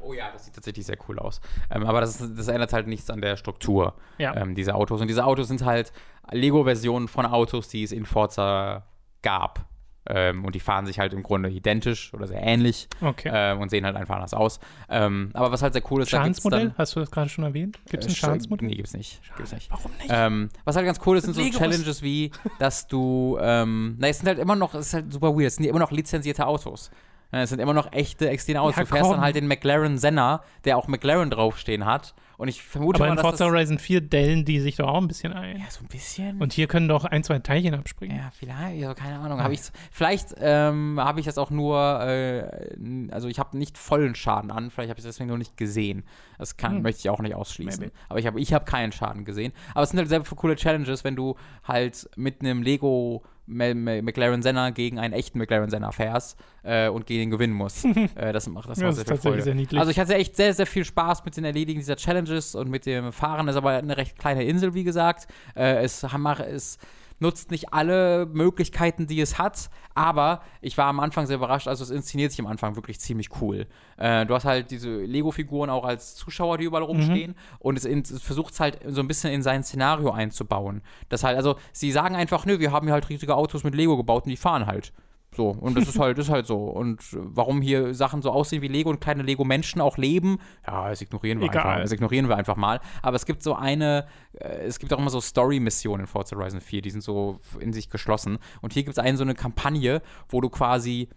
Oh ja, das sieht tatsächlich sehr cool aus. Ähm, aber das, das, ändert halt nichts an der Struktur ja. ähm, dieser Autos. Und diese Autos sind halt Lego-Versionen von Autos, die es in Forza gab. Ähm, und die fahren sich halt im Grunde identisch oder sehr ähnlich okay. ähm, und sehen halt einfach anders aus. Ähm, aber was halt sehr cool ist, Schadensmodell, da hast du das gerade schon erwähnt? Gibt es ein äh, Schadensmodell? Nee, gibt's nicht. Gibt's nicht. Warum nicht? Ähm, was halt ganz cool ist, sind so Legos. Challenges wie, dass du, ähm, na, es sind halt immer noch, es ist halt super weird, es sind immer noch lizenzierte Autos. Es sind immer noch echte externe Autos. Ja, du fährst komm. dann halt den McLaren Senna, der auch McLaren draufstehen hat. Und ich vermute Aber mal, in Forza Horizon 4 dellen die sich doch auch ein bisschen ein. Ja, so ein bisschen. Und hier können doch ein, zwei Teilchen abspringen. Ja, vielleicht, ja, keine Ahnung. Ja. Hab ich's, vielleicht ähm, habe ich das auch nur, äh, also ich habe nicht vollen Schaden an, vielleicht habe ich das deswegen nur nicht gesehen. Das kann, hm. möchte ich auch nicht ausschließen. Maybe. Aber ich habe ich hab keinen Schaden gesehen. Aber es sind halt sehr coole Challenges, wenn du halt mit einem Lego McLaren Senna gegen einen echten McLaren Senna fährst äh, und gegen ihn gewinnen musst. äh, das macht das, das sehr viel Freude. Sehr also ich hatte echt sehr, sehr viel Spaß mit den Erledigen dieser Challenges und mit dem Fahren. Das ist aber eine recht kleine Insel, wie gesagt. Äh, es, es nutzt nicht alle Möglichkeiten, die es hat, aber ich war am Anfang sehr überrascht, also es inszeniert sich am Anfang wirklich ziemlich cool. Äh, du hast halt diese Lego-Figuren auch als Zuschauer, die überall rumstehen mhm. und es, es versucht es halt so ein bisschen in sein Szenario einzubauen. Das halt, also sie sagen einfach, nö, wir haben hier halt riesige Autos mit Lego gebaut und die fahren halt. So, und das ist halt, ist halt so. Und warum hier Sachen so aussehen wie Lego und kleine Lego-Menschen auch leben, ja, das ignorieren wir Egal. einfach. Das ignorieren wir einfach mal. Aber es gibt so eine, äh, es gibt auch immer so Story-Missionen in Forza Horizon 4, die sind so in sich geschlossen. Und hier gibt es eine so eine Kampagne, wo du quasi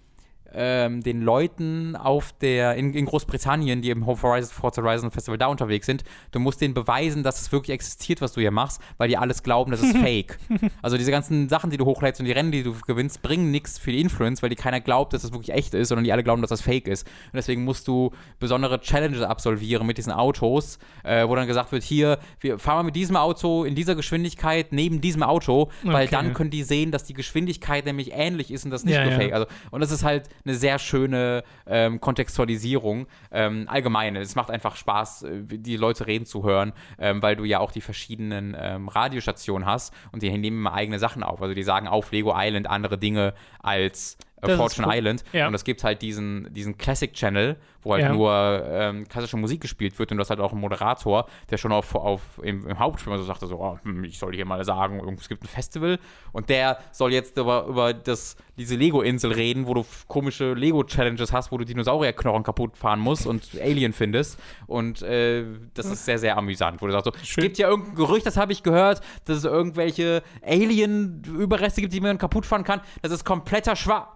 ähm, den Leuten auf der, in, in Großbritannien, die im Horizon, Forza Horizon Festival da unterwegs sind, du musst denen beweisen, dass es wirklich existiert, was du hier machst, weil die alles glauben, das ist fake. Also diese ganzen Sachen, die du hochlädst und die Rennen, die du gewinnst, bringen nichts für die Influence, weil die keiner glaubt, dass das wirklich echt ist, sondern die alle glauben, dass das fake ist. Und deswegen musst du besondere Challenges absolvieren mit diesen Autos, äh, wo dann gesagt wird, hier, wir fahren mal mit diesem Auto in dieser Geschwindigkeit neben diesem Auto, weil Okay. dann können die sehen, dass die Geschwindigkeit nämlich ähnlich ist und das nicht Ja, nur ja. fake. Also, und das ist halt eine sehr schöne ähm, Kontextualisierung. Ähm, allgemein, es macht einfach Spaß, äh, die Leute reden zu hören, ähm, weil du ja auch die verschiedenen ähm, Radiostationen hast und die nehmen immer eigene Sachen auf. Also die sagen auf Lego Island andere Dinge als Das Fortune cool. Island. Ja. Und es gibt halt diesen, diesen Classic Channel, wo halt Ja. nur ähm, klassische Musik gespielt wird und du hast halt auch einen Moderator, der schon auf, auf im, im Hauptspiel so sagte so, oh, hm, ich soll hier mal sagen, es gibt ein Festival und der soll jetzt über, über das, diese Lego-Insel reden, wo du komische Lego-Challenges hast, wo du Dinosaurierknochen kaputt fahren musst und Alien findest und äh, das ist sehr, sehr amüsant, wo du sagst so, es gibt ja irgendein Gerücht, das habe ich gehört, dass es irgendwelche Alien-Überreste gibt, die man kaputt fahren kann, das ist kompletter Schwach.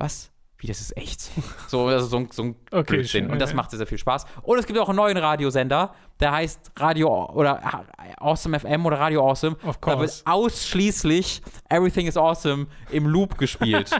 Was? Wie, das ist echt? So, also so, ein- so ein Okay, Blödsinn. schön, Und das ja. macht sehr, sehr viel Spaß. Und es gibt auch einen neuen Radiosender, der heißt Radio oder Awesome FM oder Radio Awesome. Of Da wird course. ausschließlich Everything is Awesome im Loop gespielt.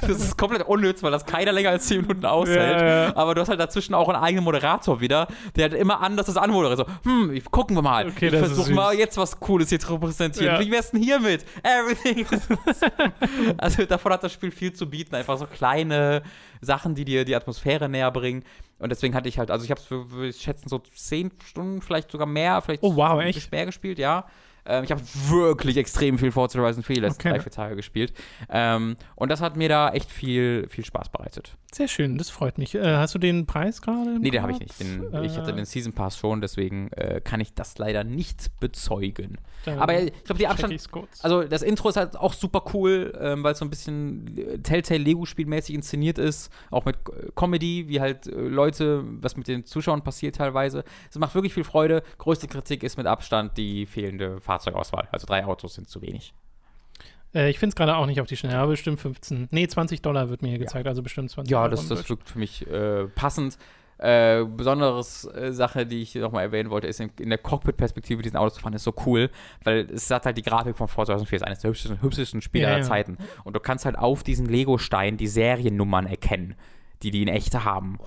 das ist komplett unnütz, weil das keiner länger als 10 Minuten aushält. Ja, ja. Aber du hast halt dazwischen auch einen eigenen Moderator wieder, der halt immer anders das anmoderiert. So, hm, gucken wir mal. Okay, ich das ist versuche mal jetzt was Cooles hier zu repräsentieren. Ja. Wie wär's denn hiermit? Everything is also davon hat das Spiel viel zu bieten. Einfach so kleine Sachen, die dir die Atmosphäre näher bringen. Und deswegen hatte ich halt, also ich habe es für, ich schätzen, so zehn Stunden, vielleicht sogar mehr, vielleicht Oh, wow, echt? mehr gespielt, ja. Ähm, ich habe wirklich extrem viel Forza Horizon 4 die letzten Okay. drei, vier Tage gespielt. Ähm, und das hat mir da echt viel, viel Spaß bereitet. Sehr schön, das freut mich. Äh, hast du den Preis gerade? Nee, den habe ich nicht. Den, ich hatte Äh, den Season Pass schon, deswegen äh, kann ich das leider nicht bezeugen. Aber ich glaube, die Abstand, also das Intro ist halt auch super cool, ähm, weil es so ein bisschen äh, Telltale Lego-Spielmäßig inszeniert ist, auch mit äh, Comedy, wie halt äh, Leute, was mit den Zuschauern passiert teilweise. Es macht wirklich viel Freude. Größte Kritik ist mit Abstand die fehlende Fahrzeugauswahl. Also drei Autos sind zu wenig. Äh, ich finde es gerade auch nicht auf die Schnelle, aber bestimmt 15. Nee, 20 Dollar wird mir hier gezeigt, also bestimmt 20 Ja, Euro das, das wirkt für mich äh, passend. Äh, besonderes äh, Sache, die ich nochmal erwähnen wollte, ist in, in der Cockpit-Perspektive diesen Auto zu fahren, ist so cool, weil es hat halt die Grafik von Forza Horizon 4, ist eines der hübschesten, hübschesten Spiele Ja, aller ja. Zeiten. Und du kannst halt auf diesen Lego-Stein die Seriennummern erkennen, die die in echte haben.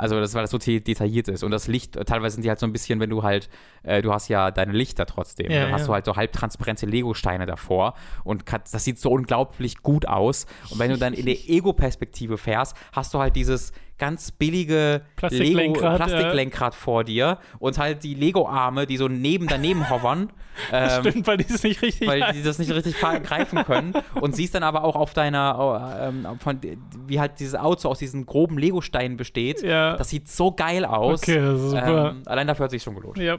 Also das, weil das so de- detailliert ist. Und das Licht, äh, teilweise sind die halt so ein bisschen, wenn du halt, äh, du hast ja deine Lichter trotzdem. Ja, dann hast ja. du halt so halbtransparente Lego-Steine davor und kann, das sieht so unglaublich gut aus. Und wenn du dann in der Ego-Perspektive fährst, hast du halt dieses ganz billige Plastiklenkrad, Lego- Plastiklenkrad vor dir und halt die Lego-Arme, die so neben daneben hovern. ähm, Stimmt, weil die es nicht richtig weil die das nicht richtig greifen können und siehst dann aber auch auf deiner, äh, ähm, von, wie halt dieses Auto aus diesen groben Lego-Steinen besteht. Ja. Das sieht so geil aus. Okay, super. Ähm, allein dafür hat sich schon gelohnt. Ja.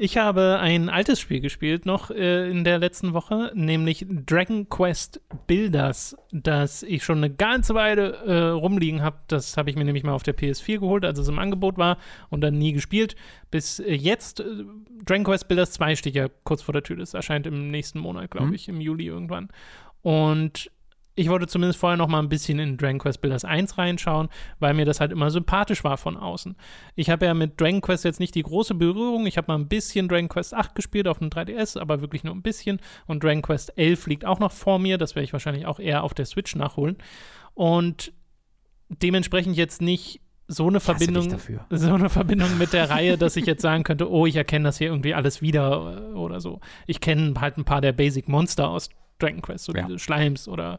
Ich habe ein altes Spiel gespielt noch äh, in der letzten Woche, nämlich Dragon Quest Builders, das ich schon eine ganze Weile äh, rumliegen habe. Das habe ich mir nämlich mal auf der PS4 geholt, als es im Angebot war und dann nie gespielt. Bis äh, jetzt, äh, Dragon Quest Builders 2 steht ja kurz vor der Tür. Das erscheint im nächsten Monat, glaube Mhm. ich, im Juli irgendwann. Und ich wollte zumindest vorher noch mal ein bisschen in Dragon Quest Builders 1 reinschauen, weil mir das halt immer sympathisch war von außen. Ich habe ja mit Dragon Quest jetzt nicht die große Berührung. Ich habe mal ein bisschen Dragon Quest 8 gespielt auf dem 3DS, aber wirklich nur ein bisschen. Und Dragon Quest 11 liegt auch noch vor mir. Das werde ich wahrscheinlich auch eher auf der Switch nachholen. Und dementsprechend jetzt nicht so eine Verbindung, dafür. so eine Verbindung mit der Reihe, dass ich jetzt sagen könnte, oh, ich erkenne das hier irgendwie alles wieder oder so. Ich kenne halt ein paar der Basic Monster aus Dragon Quest, so Ja. diese Schleims oder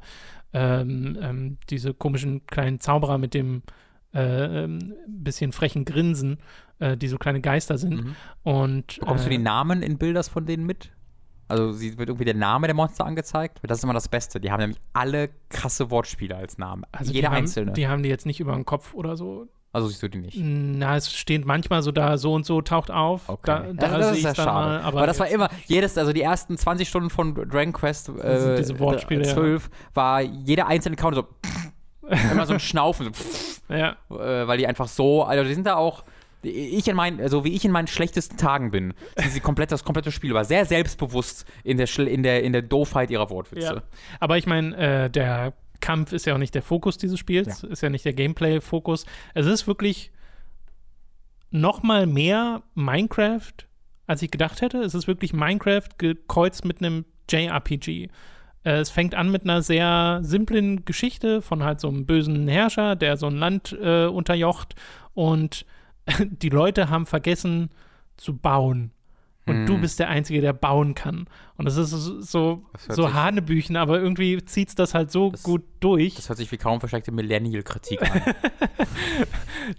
ähm, ähm, diese komischen kleinen Zauberer mit dem äh, ähm, bisschen frechen Grinsen, äh, die so kleine Geister sind. Mhm. Und Bekommst du äh, die Namen in Bilders von denen mit? Also sie wird irgendwie der Name der Monster angezeigt. Das ist immer das Beste. Die haben nämlich alle krasse Wortspiele als Namen. also Jeder die haben, einzelne. Die haben die jetzt nicht über den Kopf oder so. Also siehst du die nicht. Na, es steht manchmal so da, so und so taucht auf. Okay. Da, da also, das ist ja schade. mal, aber, das war immer, jedes, also die ersten 20 Stunden von Dragon Quest äh, diese Wortspiele, ja. 12 war jeder einzelne Count so immer so ein Schnaufen, so, Ja, äh, weil die einfach so, also die sind da auch, ich in meinen, also wie ich in meinen schlechtesten Tagen bin, sind sie komplett, das komplette Spiel war sehr selbstbewusst in der, in der, in der Doofheit ihrer Wortwitze. Ja. Aber ich meine, äh, der Kampf ist ja auch nicht der Fokus dieses Spiels, Ja. ist ja nicht der Gameplay-Fokus. Es ist wirklich noch mal mehr Minecraft, als ich gedacht hätte. Es ist wirklich Minecraft gekreuzt mit einem JRPG. Äh, Es fängt an mit einer sehr simplen Geschichte von halt so einem bösen Herrscher, der so ein Land äh, unterjocht und die Leute haben vergessen zu bauen. Und du Hm. bist der Einzige, der bauen kann. Und das ist so, so, Das so Hanebüchen, aber irgendwie zieht's das halt so Das- gut durch. Das hört sich wie kaum versteckte Millennial-Kritik an.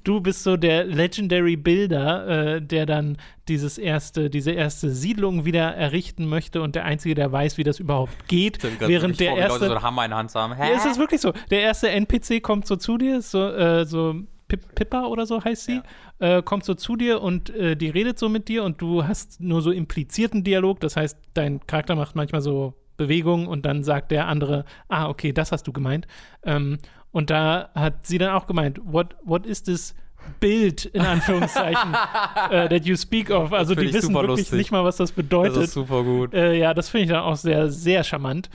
Du bist so der Legendary Builder, äh, der dann dieses erste, diese erste Siedlung wieder errichten möchte und der Einzige, der weiß, wie das überhaupt geht. während der vor, wie Leute so erste. einen Hammer in der Hand haben. Hä? Ja, es ist wirklich so. Der erste NPC kommt so zu dir, so, äh, so Pip Pippa oder so heißt sie, äh, kommt so zu dir und äh, die redet so mit dir und du hast nur so implizierten Dialog. Das heißt, dein Charakter macht manchmal so Bewegungen und dann sagt der andere, ah, okay, das hast du gemeint. Ähm, und da hat sie dann auch gemeint, what, what is this Bild in Anführungszeichen äh, that you speak of? Also die wissen wirklich lustig. nicht mal, was das das bedeutet. ist super gut. Äh, ja, das finde ich dann auch sehr, sehr charmant.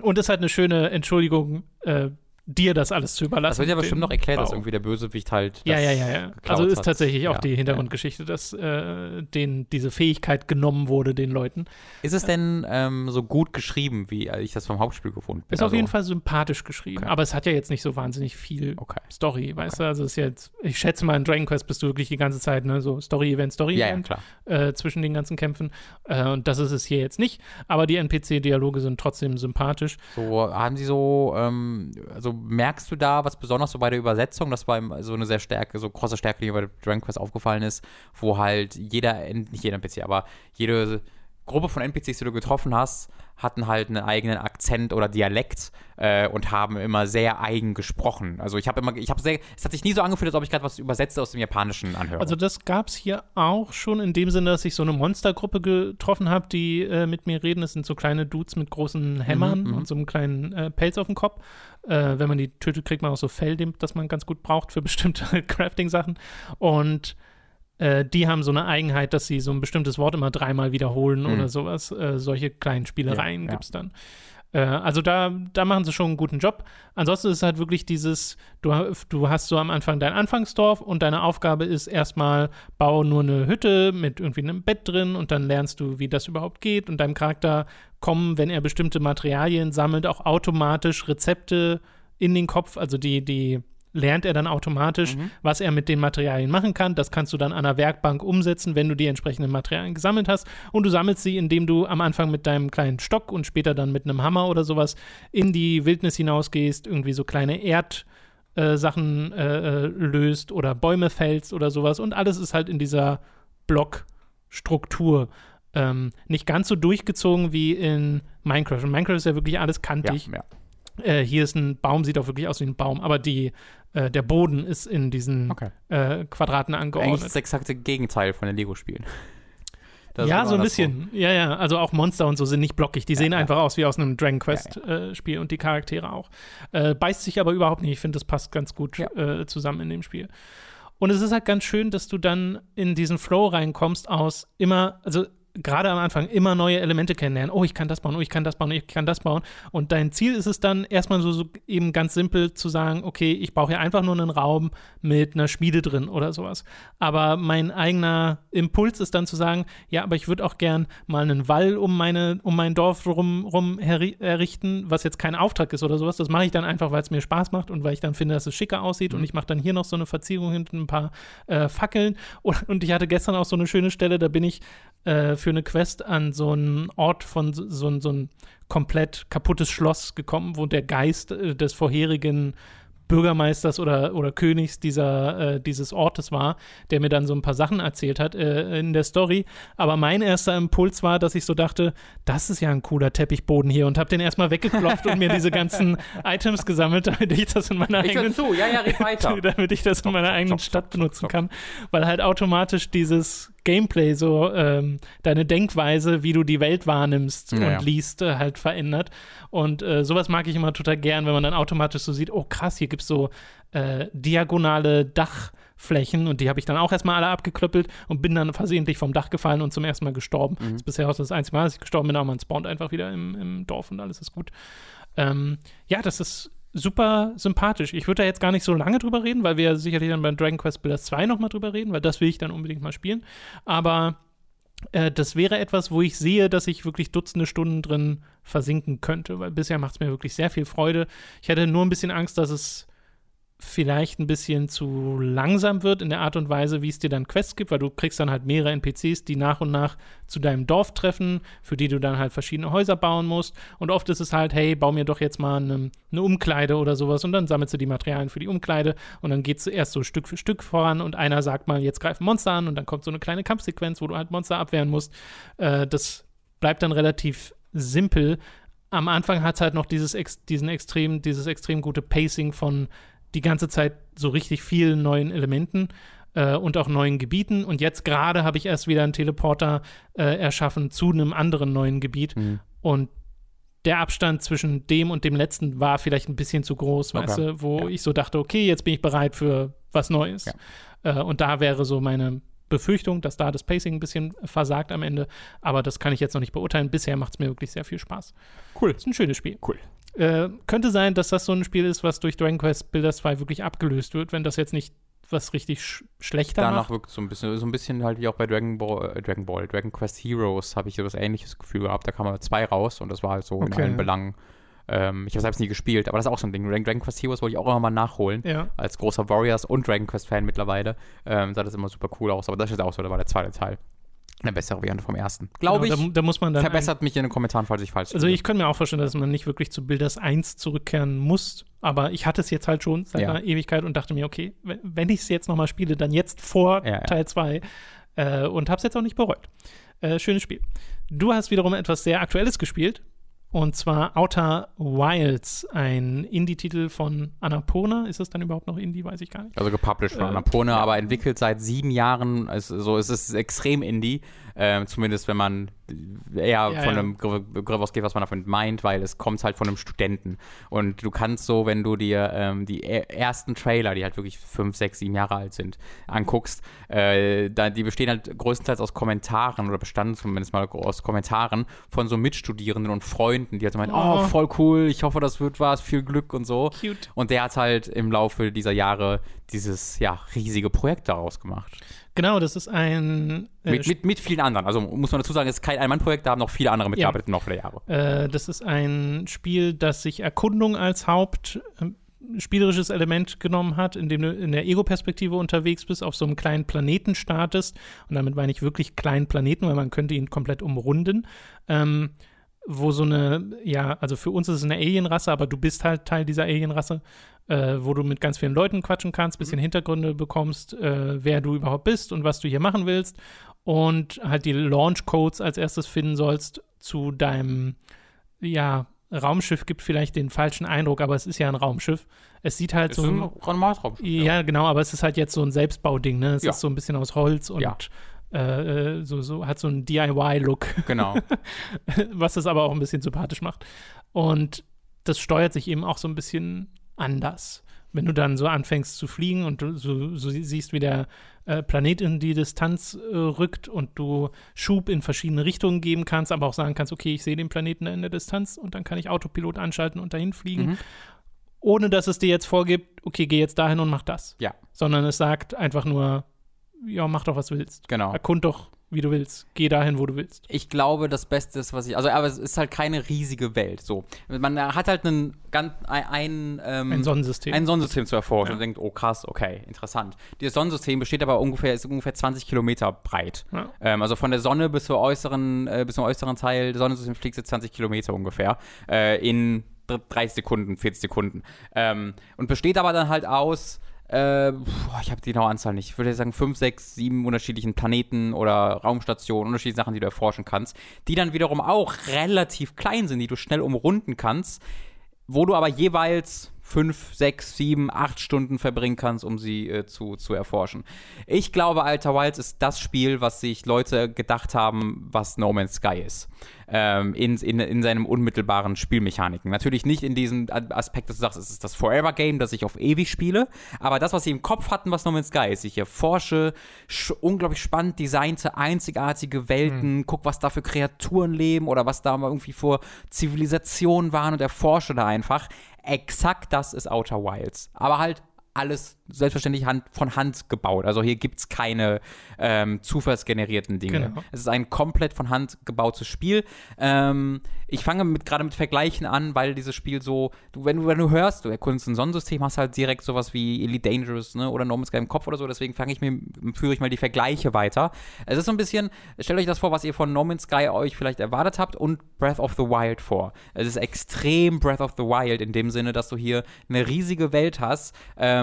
Und es hat eine schöne Entschuldigung, äh, dir das alles zu überlassen. Das wird ja bestimmt noch erklärt, dass Bau. irgendwie der Bösewicht halt. Ja, ja, ja, ja. Also ist hat. tatsächlich auch Ja, die Hintergrundgeschichte, dass äh, denen diese Fähigkeit genommen wurde, den Leuten. Ist es denn ähm, so gut geschrieben, wie ich das vom Hauptspiel gefunden bin? Ist auf Also- jeden Fall sympathisch geschrieben, Okay. aber es hat ja jetzt nicht so wahnsinnig viel Okay. Story, weißt du? Also es ist jetzt, ich schätze mal, in Dragon Quest bist du wirklich die ganze Zeit, ne, so Story-Event, Ja, ja, Story-Event klar. äh, zwischen den ganzen Kämpfen. Äh, und das ist es hier jetzt nicht, aber die NPC-Dialoge sind trotzdem sympathisch. So, haben sie so, ähm, merkst du da was besonders so bei der Übersetzung? Das war so eine sehr Stärke, so große Stärke, die bei Dragon Quest aufgefallen ist, wo halt jeder, nicht jeder NPC, aber jede Gruppe von NPCs, die du getroffen hast, hatten halt einen eigenen Akzent oder Dialekt äh, und haben immer sehr eigen gesprochen. Also ich habe immer, ich habe sehr, es hat sich nie so angefühlt, als ob ich gerade was übersetze aus dem Japanischen anhöre. Also das gab es hier auch schon in dem Sinne, dass ich so eine Monstergruppe getroffen habe, die äh, mit mir reden. Das sind so kleine Dudes mit großen Hämmern mhm. und so einem kleinen äh, Pelz auf dem Kopf. Äh, wenn man die tötet, kriegt man auch so Fell, das man ganz gut braucht für bestimmte Crafting-Sachen. Und äh, die haben so eine Eigenheit, dass sie so ein bestimmtes Wort immer dreimal wiederholen Mhm. oder sowas. Äh, solche kleinen Spielereien Ja, ja. gibt es dann. Äh, also da, da machen sie schon einen guten Job. Ansonsten ist es halt wirklich dieses, du, du hast so am Anfang dein Anfangsdorf und deine Aufgabe ist erstmal, bau nur eine Hütte mit irgendwie einem Bett drin und dann lernst du, wie das überhaupt geht und deinem Charakter kommen, wenn er bestimmte Materialien sammelt, auch automatisch Rezepte in den Kopf, also die, die lernt er dann automatisch, was er mit den Materialien machen kann. Das kannst du dann an der Werkbank umsetzen, wenn du die entsprechenden Materialien gesammelt hast. Und du sammelst sie, indem du am Anfang mit deinem kleinen Stock und später dann mit einem Hammer oder sowas in die Wildnis hinausgehst, irgendwie so kleine Erd- äh, Sachen äh, äh, löst oder Bäume fällst oder sowas. Und alles ist halt in dieser Blockstruktur. Ähm, nicht ganz so durchgezogen wie in Minecraft. In Minecraft ist ja wirklich alles ja, kantig. ja. Äh, hier ist ein Baum, sieht auch wirklich aus wie ein Baum, aber die, äh, der Boden ist in diesen Okay. äh, Quadraten Eigentlich angeordnet. das exakte Gegenteil von den Lego-Spielen. Ja, so ein bisschen. Ja, ja. Also auch Monster und so sind nicht blockig. Die sehen ja. einfach aus wie aus einem Dragon Quest-Spiel und die Charaktere auch. Äh, beißt sich aber überhaupt nicht. Ich finde, das passt ganz gut Ja. äh, zusammen in dem Spiel. Und es ist halt ganz schön, dass du dann in diesen Flow reinkommst aus immer, also gerade am Anfang immer neue Elemente kennenlernen. Oh, ich kann das bauen, oh, ich kann das bauen, ich kann das bauen. Und dein Ziel ist es dann erstmal so, so eben ganz simpel zu sagen, okay, ich brauche hier einfach nur einen Raum mit einer Schmiede drin oder sowas. Aber mein eigener Impuls ist dann zu sagen, ja, aber ich würde auch gern mal einen Wall um meine, um mein Dorf rum, rum errichten, was jetzt kein Auftrag ist oder sowas. Das mache ich dann einfach, weil es mir Spaß macht und weil ich dann finde, dass es schicker aussieht. Und ich mache dann hier noch so eine Verzierung hinten, ein paar äh, Fackeln. Und, und ich hatte gestern auch so eine schöne Stelle, da bin ich äh, für eine Quest an so einen Ort von so, so, so ein komplett kaputtes Schloss gekommen, wo der Geist äh, des vorherigen Bürgermeisters oder, oder Königs dieser, äh, dieses Ortes war, der mir dann so ein paar Sachen erzählt hat äh, in der Story. Aber mein erster Impuls war, dass ich so dachte, das ist ja ein cooler Teppichboden hier und habe den erstmal weggeklopft und mir diese ganzen Items gesammelt, damit ich das in meiner Ich eigenen zu, ja, ja, red weiter. damit ich das in meiner eigenen Stadt benutzen kann, weil halt automatisch dieses Gameplay so ähm, deine Denkweise, wie du die Welt wahrnimmst Ja, und liest, äh, halt verändert. Und äh, sowas mag ich immer total gern, wenn man dann automatisch so sieht, oh krass, hier gibt es so äh, diagonale Dachflächen und die habe ich dann auch erstmal alle abgeklöppelt und bin dann versehentlich vom Dach gefallen und zum ersten Mal gestorben. Mhm. Das ist bisher auch das einzige Mal, dass ich gestorben bin, aber man spawnt einfach wieder im, im Dorf und alles ist gut. Ähm, ja, das ist super sympathisch. Ich würde da jetzt gar nicht so lange drüber reden, weil wir sicherlich dann beim Dragon Quest Builders 2 nochmal drüber reden, weil das will ich dann unbedingt mal spielen. Aber äh, das wäre etwas, wo ich sehe, dass ich wirklich Dutzende Stunden drin versinken könnte, weil bisher macht es mir wirklich sehr viel Freude. Ich hatte nur ein bisschen Angst, dass es vielleicht ein bisschen zu langsam wird in der Art und Weise, wie es dir dann Quests gibt, weil du kriegst dann halt mehrere NPCs, die nach und nach zu deinem Dorf treffen, für die du dann halt verschiedene Häuser bauen musst. Und oft ist es halt, hey, bau mir doch jetzt mal eine, eine Umkleide oder sowas und dann sammelst du die Materialien für die Umkleide und dann geht es erst so Stück für Stück voran und einer sagt mal, jetzt greifen Monster an und dann kommt so eine kleine Kampfsequenz, wo du halt Monster abwehren musst. Äh, das bleibt dann relativ simpel. Am Anfang hat es halt noch dieses, diesen extrem, dieses extrem gute Pacing von die ganze Zeit so richtig vielen neuen Elementen äh, und auch neuen Gebieten. Und jetzt gerade habe ich erst wieder einen Teleporter äh, erschaffen zu einem anderen neuen Gebiet. Mhm. Und der Abstand zwischen dem und dem letzten war vielleicht ein bisschen zu groß, okay. weißt du, wo ja. ich so dachte, okay, jetzt bin ich bereit für was Neues. Ja. Äh, und da wäre so meine Befürchtung, dass da das Pacing ein bisschen versagt am Ende. Aber das kann ich jetzt noch nicht beurteilen. Bisher macht es mir wirklich sehr viel Spaß. Cool. Ist ein schönes Spiel. Cool. Äh, könnte sein, dass das so ein Spiel ist, was durch Dragon Quest Builders 2 wirklich abgelöst wird, wenn das jetzt nicht was richtig sch schlechter Danach macht. wirkt so ein bisschen, so ein bisschen halt wie auch bei Dragon Ball, äh, Dragon Ball, Dragon Quest Heroes habe ich so was ähnliches Gefühl gehabt. Da kamen zwei raus und das war halt so okay. in allen Belangen. Ähm, ich habe selbst nie gespielt, aber das ist auch so ein Ding. Dragon Quest Heroes wollte ich auch immer mal nachholen. Ja. Als großer Warriors und Dragon Quest Fan mittlerweile. Ähm, sah das immer super cool aus, aber das ist auch so, da war der zweite Teil. Eine bessere Variante vom ersten. Glaube genau, ich. Da, da, muss man dann verbessert mich in den Kommentaren, falls ich falsch bin. Also ich könnte mir auch vorstellen, dass man nicht wirklich zu Builders 1 zurückkehren muss. Aber ich hatte es jetzt halt schon seit ja. einer Ewigkeit und dachte mir, okay, wenn ich es jetzt nochmal spiele, dann jetzt vor ja, Teil 2. Äh, und habe es jetzt auch nicht bereut. Äh, schönes Spiel. Du hast wiederum etwas sehr Aktuelles gespielt. Und zwar Outer Wilds, ein Indie-Titel von Annapurna. Ist das dann überhaupt noch Indie? Weiß ich gar nicht. Also gepublished von äh, Annapurna, ja. aber entwickelt seit sieben Jahren. Also, so ist es extrem Indie. Äh, zumindest wenn man eher ja, von ja. einem ausgeht, was man davon meint, weil es kommt halt von einem Studenten. Und du kannst so, wenn du dir ähm, die ersten Trailer, die halt wirklich fünf, sechs, sieben Jahre alt sind, anguckst, äh, da, die bestehen halt größtenteils aus Kommentaren oder bestanden zumindest mal aus Kommentaren von so Mitstudierenden und Freunden, die halt so meinen, oh. oh, voll cool, ich hoffe, das wird was, viel Glück und so. Cute. Und der hat halt im Laufe dieser Jahre dieses, ja, riesige Projekt daraus gemacht. Genau, das ist ein. Äh, mit, mit, mit, vielen anderen. Also muss man dazu sagen, es ist kein Ein-Mann-Projekt, da haben noch viele andere mitgearbeitet ja. Laufe der Jahre. Äh, das ist ein Spiel, das sich Erkundung als Haupt. Äh, spielerisches Element genommen hat, in dem du in der Ego-Perspektive unterwegs bist, auf so einem kleinen Planeten startest. Und damit meine ich wirklich kleinen Planeten, weil man könnte ihn komplett umrunden. Ähm, wo so eine, ja, also für uns ist es eine Alienrasse, aber du bist halt Teil dieser Alienrasse äh, wo du mit ganz vielen Leuten quatschen kannst, bisschen mhm. Hintergründe bekommst, äh, wer du überhaupt bist und was du hier machen willst und halt die Launch Codes als erstes finden sollst zu deinem, ja, Raumschiff gibt vielleicht den falschen Eindruck, aber es ist ja ein Raumschiff. Es sieht halt ist so. Ein, ein Raumschiff. Ja, ja, genau, aber es ist halt jetzt so ein Selbstbauding, ne? Es ja. ist so ein bisschen aus Holz und ja. äh, äh so, so, hat so einen DIY-Look. Genau. Was es aber auch ein bisschen sympathisch macht. Und das steuert sich eben auch so ein bisschen anders. Wenn du dann so anfängst zu fliegen und du so, so siehst, wie der äh, Planet in die Distanz äh, rückt und du Schub in verschiedene Richtungen geben kannst, aber auch sagen kannst, okay, ich sehe den Planeten in der Distanz und dann kann ich Autopilot anschalten und dahin fliegen. Mhm. Ohne dass es dir jetzt vorgibt, okay, geh jetzt dahin und mach das. Ja. Sondern es sagt einfach nur, ja, mach doch, was du willst. Genau. Erkund doch wie du willst. Geh dahin, wo du willst. Ich glaube, das Beste ist, was ich. Also, aber es ist halt keine riesige Welt. So. Man hat halt einen, ganz, ein, ähm, ein Sonnensystem. Ein Sonnensystem zu erforschen. Ja. Und denkt, oh krass, okay, interessant. Dieses Sonnensystem besteht aber ungefähr, ist ungefähr 20 Kilometer breit. Ja. Ähm, also von der Sonne bis, zur äußeren, äh, bis zum äußeren Teil des Sonnensystems fliegt es 20 Kilometer ungefähr. Äh, in 30 Sekunden, 40 Sekunden. Ähm, und besteht aber dann halt aus äh, ich habe die genaue Anzahl nicht. Ich würde sagen, fünf, sechs, sieben unterschiedlichen Planeten oder Raumstationen, unterschiedliche Sachen, die du erforschen kannst, die dann wiederum auch relativ klein sind, die du schnell umrunden kannst, wo du aber jeweils fünf, sechs, sieben, acht Stunden verbringen kannst, um sie äh, zu, zu erforschen. Ich glaube, Alter Wilds ist das Spiel, was sich Leute gedacht haben, was No Man's Sky ist. ähm, in, in, in seinem unmittelbaren Spielmechaniken. Natürlich nicht in diesem Aspekt, dass du sagst, es ist das Forever-Game, das ich auf ewig spiele, aber das, was sie im Kopf hatten, was No Man's Sky ist. Ich erforsche unglaublich spannend designte, einzigartige Welten, mhm. guck, was da für Kreaturen leben oder was da mal irgendwie vor Zivilisationen waren und erforsche da einfach. Exakt das ist Outer Wilds. Aber halt alles selbstverständlich Hand, von Hand gebaut. Also hier gibt es keine ähm, zufallsgenerierten Dinge. Genau. Es ist ein komplett von Hand gebautes Spiel. Ähm, ich fange mit, gerade mit Vergleichen an, weil dieses Spiel so, du, wenn, du, wenn du hörst, du erkundest ein Sonnensystem, hast halt direkt sowas wie Elite Dangerous ne, oder No Man's Sky im Kopf oder so, deswegen fange ich mir, führe ich mal die Vergleiche weiter. Es ist so ein bisschen, stellt euch das vor, was ihr von No Man's Sky euch vielleicht erwartet habt und Breath of the Wild vor. Es ist extrem Breath of the Wild in dem Sinne, dass du hier eine riesige Welt hast, ähm,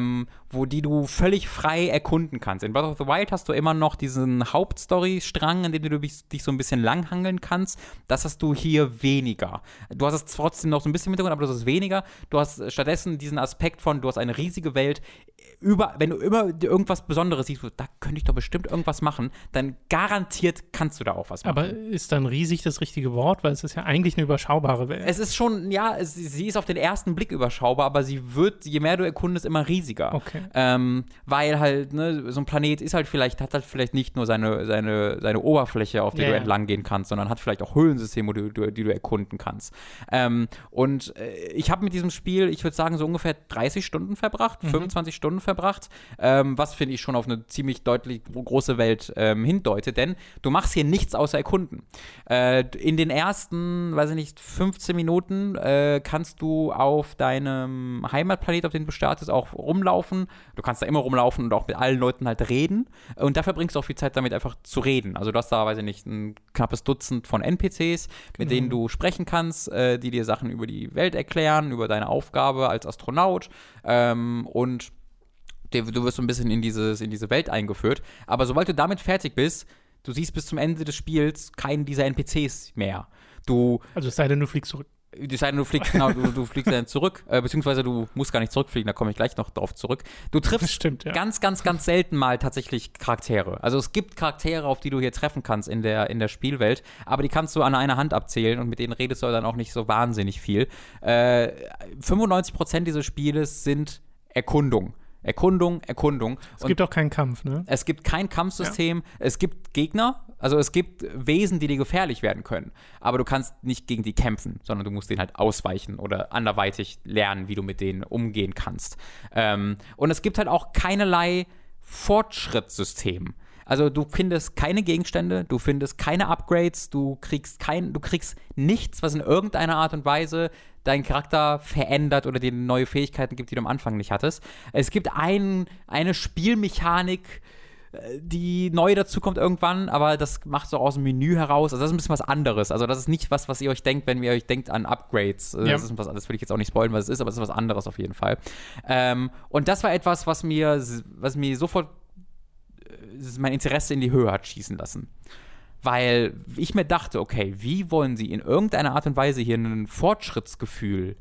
wo die du völlig frei erkunden kannst. In Breath of the Wild hast du immer noch diesen Hauptstory-Strang, in dem du dich, so ein bisschen langhangeln kannst. Das hast du hier weniger. Du hast es trotzdem noch so ein bisschen Hintergrund, aber du hast es weniger. Du hast stattdessen diesen Aspekt von, du hast eine riesige Welt. Über, wenn du immer irgendwas Besonderes siehst, da könnte ich doch bestimmt irgendwas machen, dann garantiert kannst du da auch was machen. Aber ist dann riesig das richtige Wort? Weil es ist ja eigentlich eine überschaubare Welt. Es ist schon, ja, es, sie ist auf den ersten Blick überschaubar, aber sie wird, je mehr du erkundest, immer riesiger. Okay. Ähm, weil halt, ne, so ein Planet ist halt vielleicht, hat halt vielleicht nicht nur seine, seine, seine Oberfläche, auf der ja, du entlang gehen kannst, sondern hat vielleicht auch Höhlensysteme, die, die, die du erkunden kannst. Ähm, und äh, ich habe mit diesem Spiel, ich würde sagen, so ungefähr 30 Stunden verbracht, mhm. 25 Stunden verbracht, ähm, was finde ich schon auf eine ziemlich deutlich große Welt ähm, hindeutet, denn du machst hier nichts außer erkunden. Äh, in den ersten, weiß ich nicht, 15 Minuten äh, kannst du auf deinem Heimatplanet, auf den du startest, auch rumlaufen. Du kannst da immer rumlaufen und auch mit allen Leuten halt reden. Und dafür bringst du auch viel Zeit damit, einfach zu reden. Also du hast da, weiß ich nicht, ein knappes Dutzend von NPCs, genau. mit denen du sprechen kannst, äh, die dir Sachen über die Welt erklären, über deine Aufgabe als Astronaut. Ähm, und du wirst so ein bisschen in, dieses, in diese Welt eingeführt. Aber sobald du damit fertig bist, du siehst bis zum Ende des Spiels keinen dieser NPCs mehr. Du, also es sei denn, du fliegst zurück. Es sei denn, du fliegst, genau, du, du fliegst dann zurück, äh, beziehungsweise du musst gar nicht zurückfliegen, da komme ich gleich noch drauf zurück. Du triffst stimmt, ja. ganz, ganz, ganz selten mal tatsächlich Charaktere. Also es gibt Charaktere, auf die du hier treffen kannst in der, in der Spielwelt, aber die kannst du an einer Hand abzählen und mit denen redest du dann auch nicht so wahnsinnig viel. Äh, 95% dieses Spieles sind Erkundung. Erkundung, Erkundung. Es gibt auch keinen Kampf, ne? Es gibt kein Kampfsystem. Ja. Es gibt Gegner, also es gibt Wesen, die dir gefährlich werden können. Aber du kannst nicht gegen die kämpfen, sondern du musst denen halt ausweichen oder anderweitig lernen, wie du mit denen umgehen kannst. Ähm, und es gibt halt auch keinerlei Fortschrittssystem. Also du findest keine Gegenstände, du findest keine Upgrades, du kriegst kein, du kriegst nichts, was in irgendeiner Art und Weise deinen Charakter verändert oder dir neue Fähigkeiten gibt, die du am Anfang nicht hattest. Es gibt ein, eine Spielmechanik, äh, die neu dazukommt irgendwann, aber das macht so aus dem Menü heraus. Also das ist ein bisschen was anderes. Also das ist nicht was, was ihr euch denkt, wenn ihr euch denkt an Upgrades. Also ja. Das ist was, das will ich jetzt auch nicht spoilen, was es ist, aber es ist was anderes auf jeden Fall. Ähm, und das war etwas, was mir, was mir sofort mein Interesse in die Höhe hat schießen lassen weil ich mir dachte, okay, wie wollen sie in irgendeiner Art und Weise hier ein Fortschrittsgefühl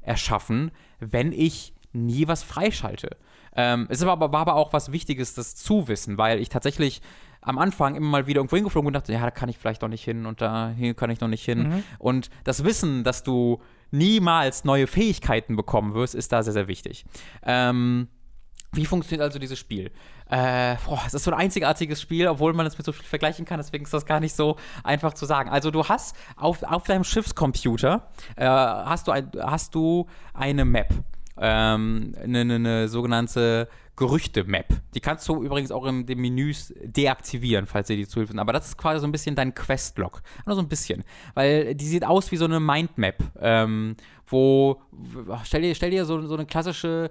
erschaffen, wenn ich nie was freischalte? Ähm, es war aber, war aber auch was Wichtiges, das zu wissen, weil ich tatsächlich am Anfang immer mal wieder irgendwo hingeflogen und dachte, ja, da kann ich vielleicht noch nicht hin und da hier kann ich noch nicht hin. Mhm. Und das Wissen, dass du niemals neue Fähigkeiten bekommen wirst, ist da sehr, sehr wichtig. Ähm, wie funktioniert also dieses Spiel? Äh, boah, es ist so ein einzigartiges Spiel, obwohl man es mit so viel vergleichen kann, deswegen ist das gar nicht so einfach zu sagen. Also du hast auf, auf deinem Schiffscomputer äh, hast, du ein, hast du eine Map. Ähm, eine, eine, sogenannte Gerüchte-Map. Die kannst du übrigens auch in den Menüs deaktivieren, falls dir die zuhilfen. Aber das ist quasi so ein bisschen dein Quest-Log. Nur so ein bisschen. Weil die sieht aus wie so eine Mindmap, ähm, wo, stell dir, stell dir so, so eine klassische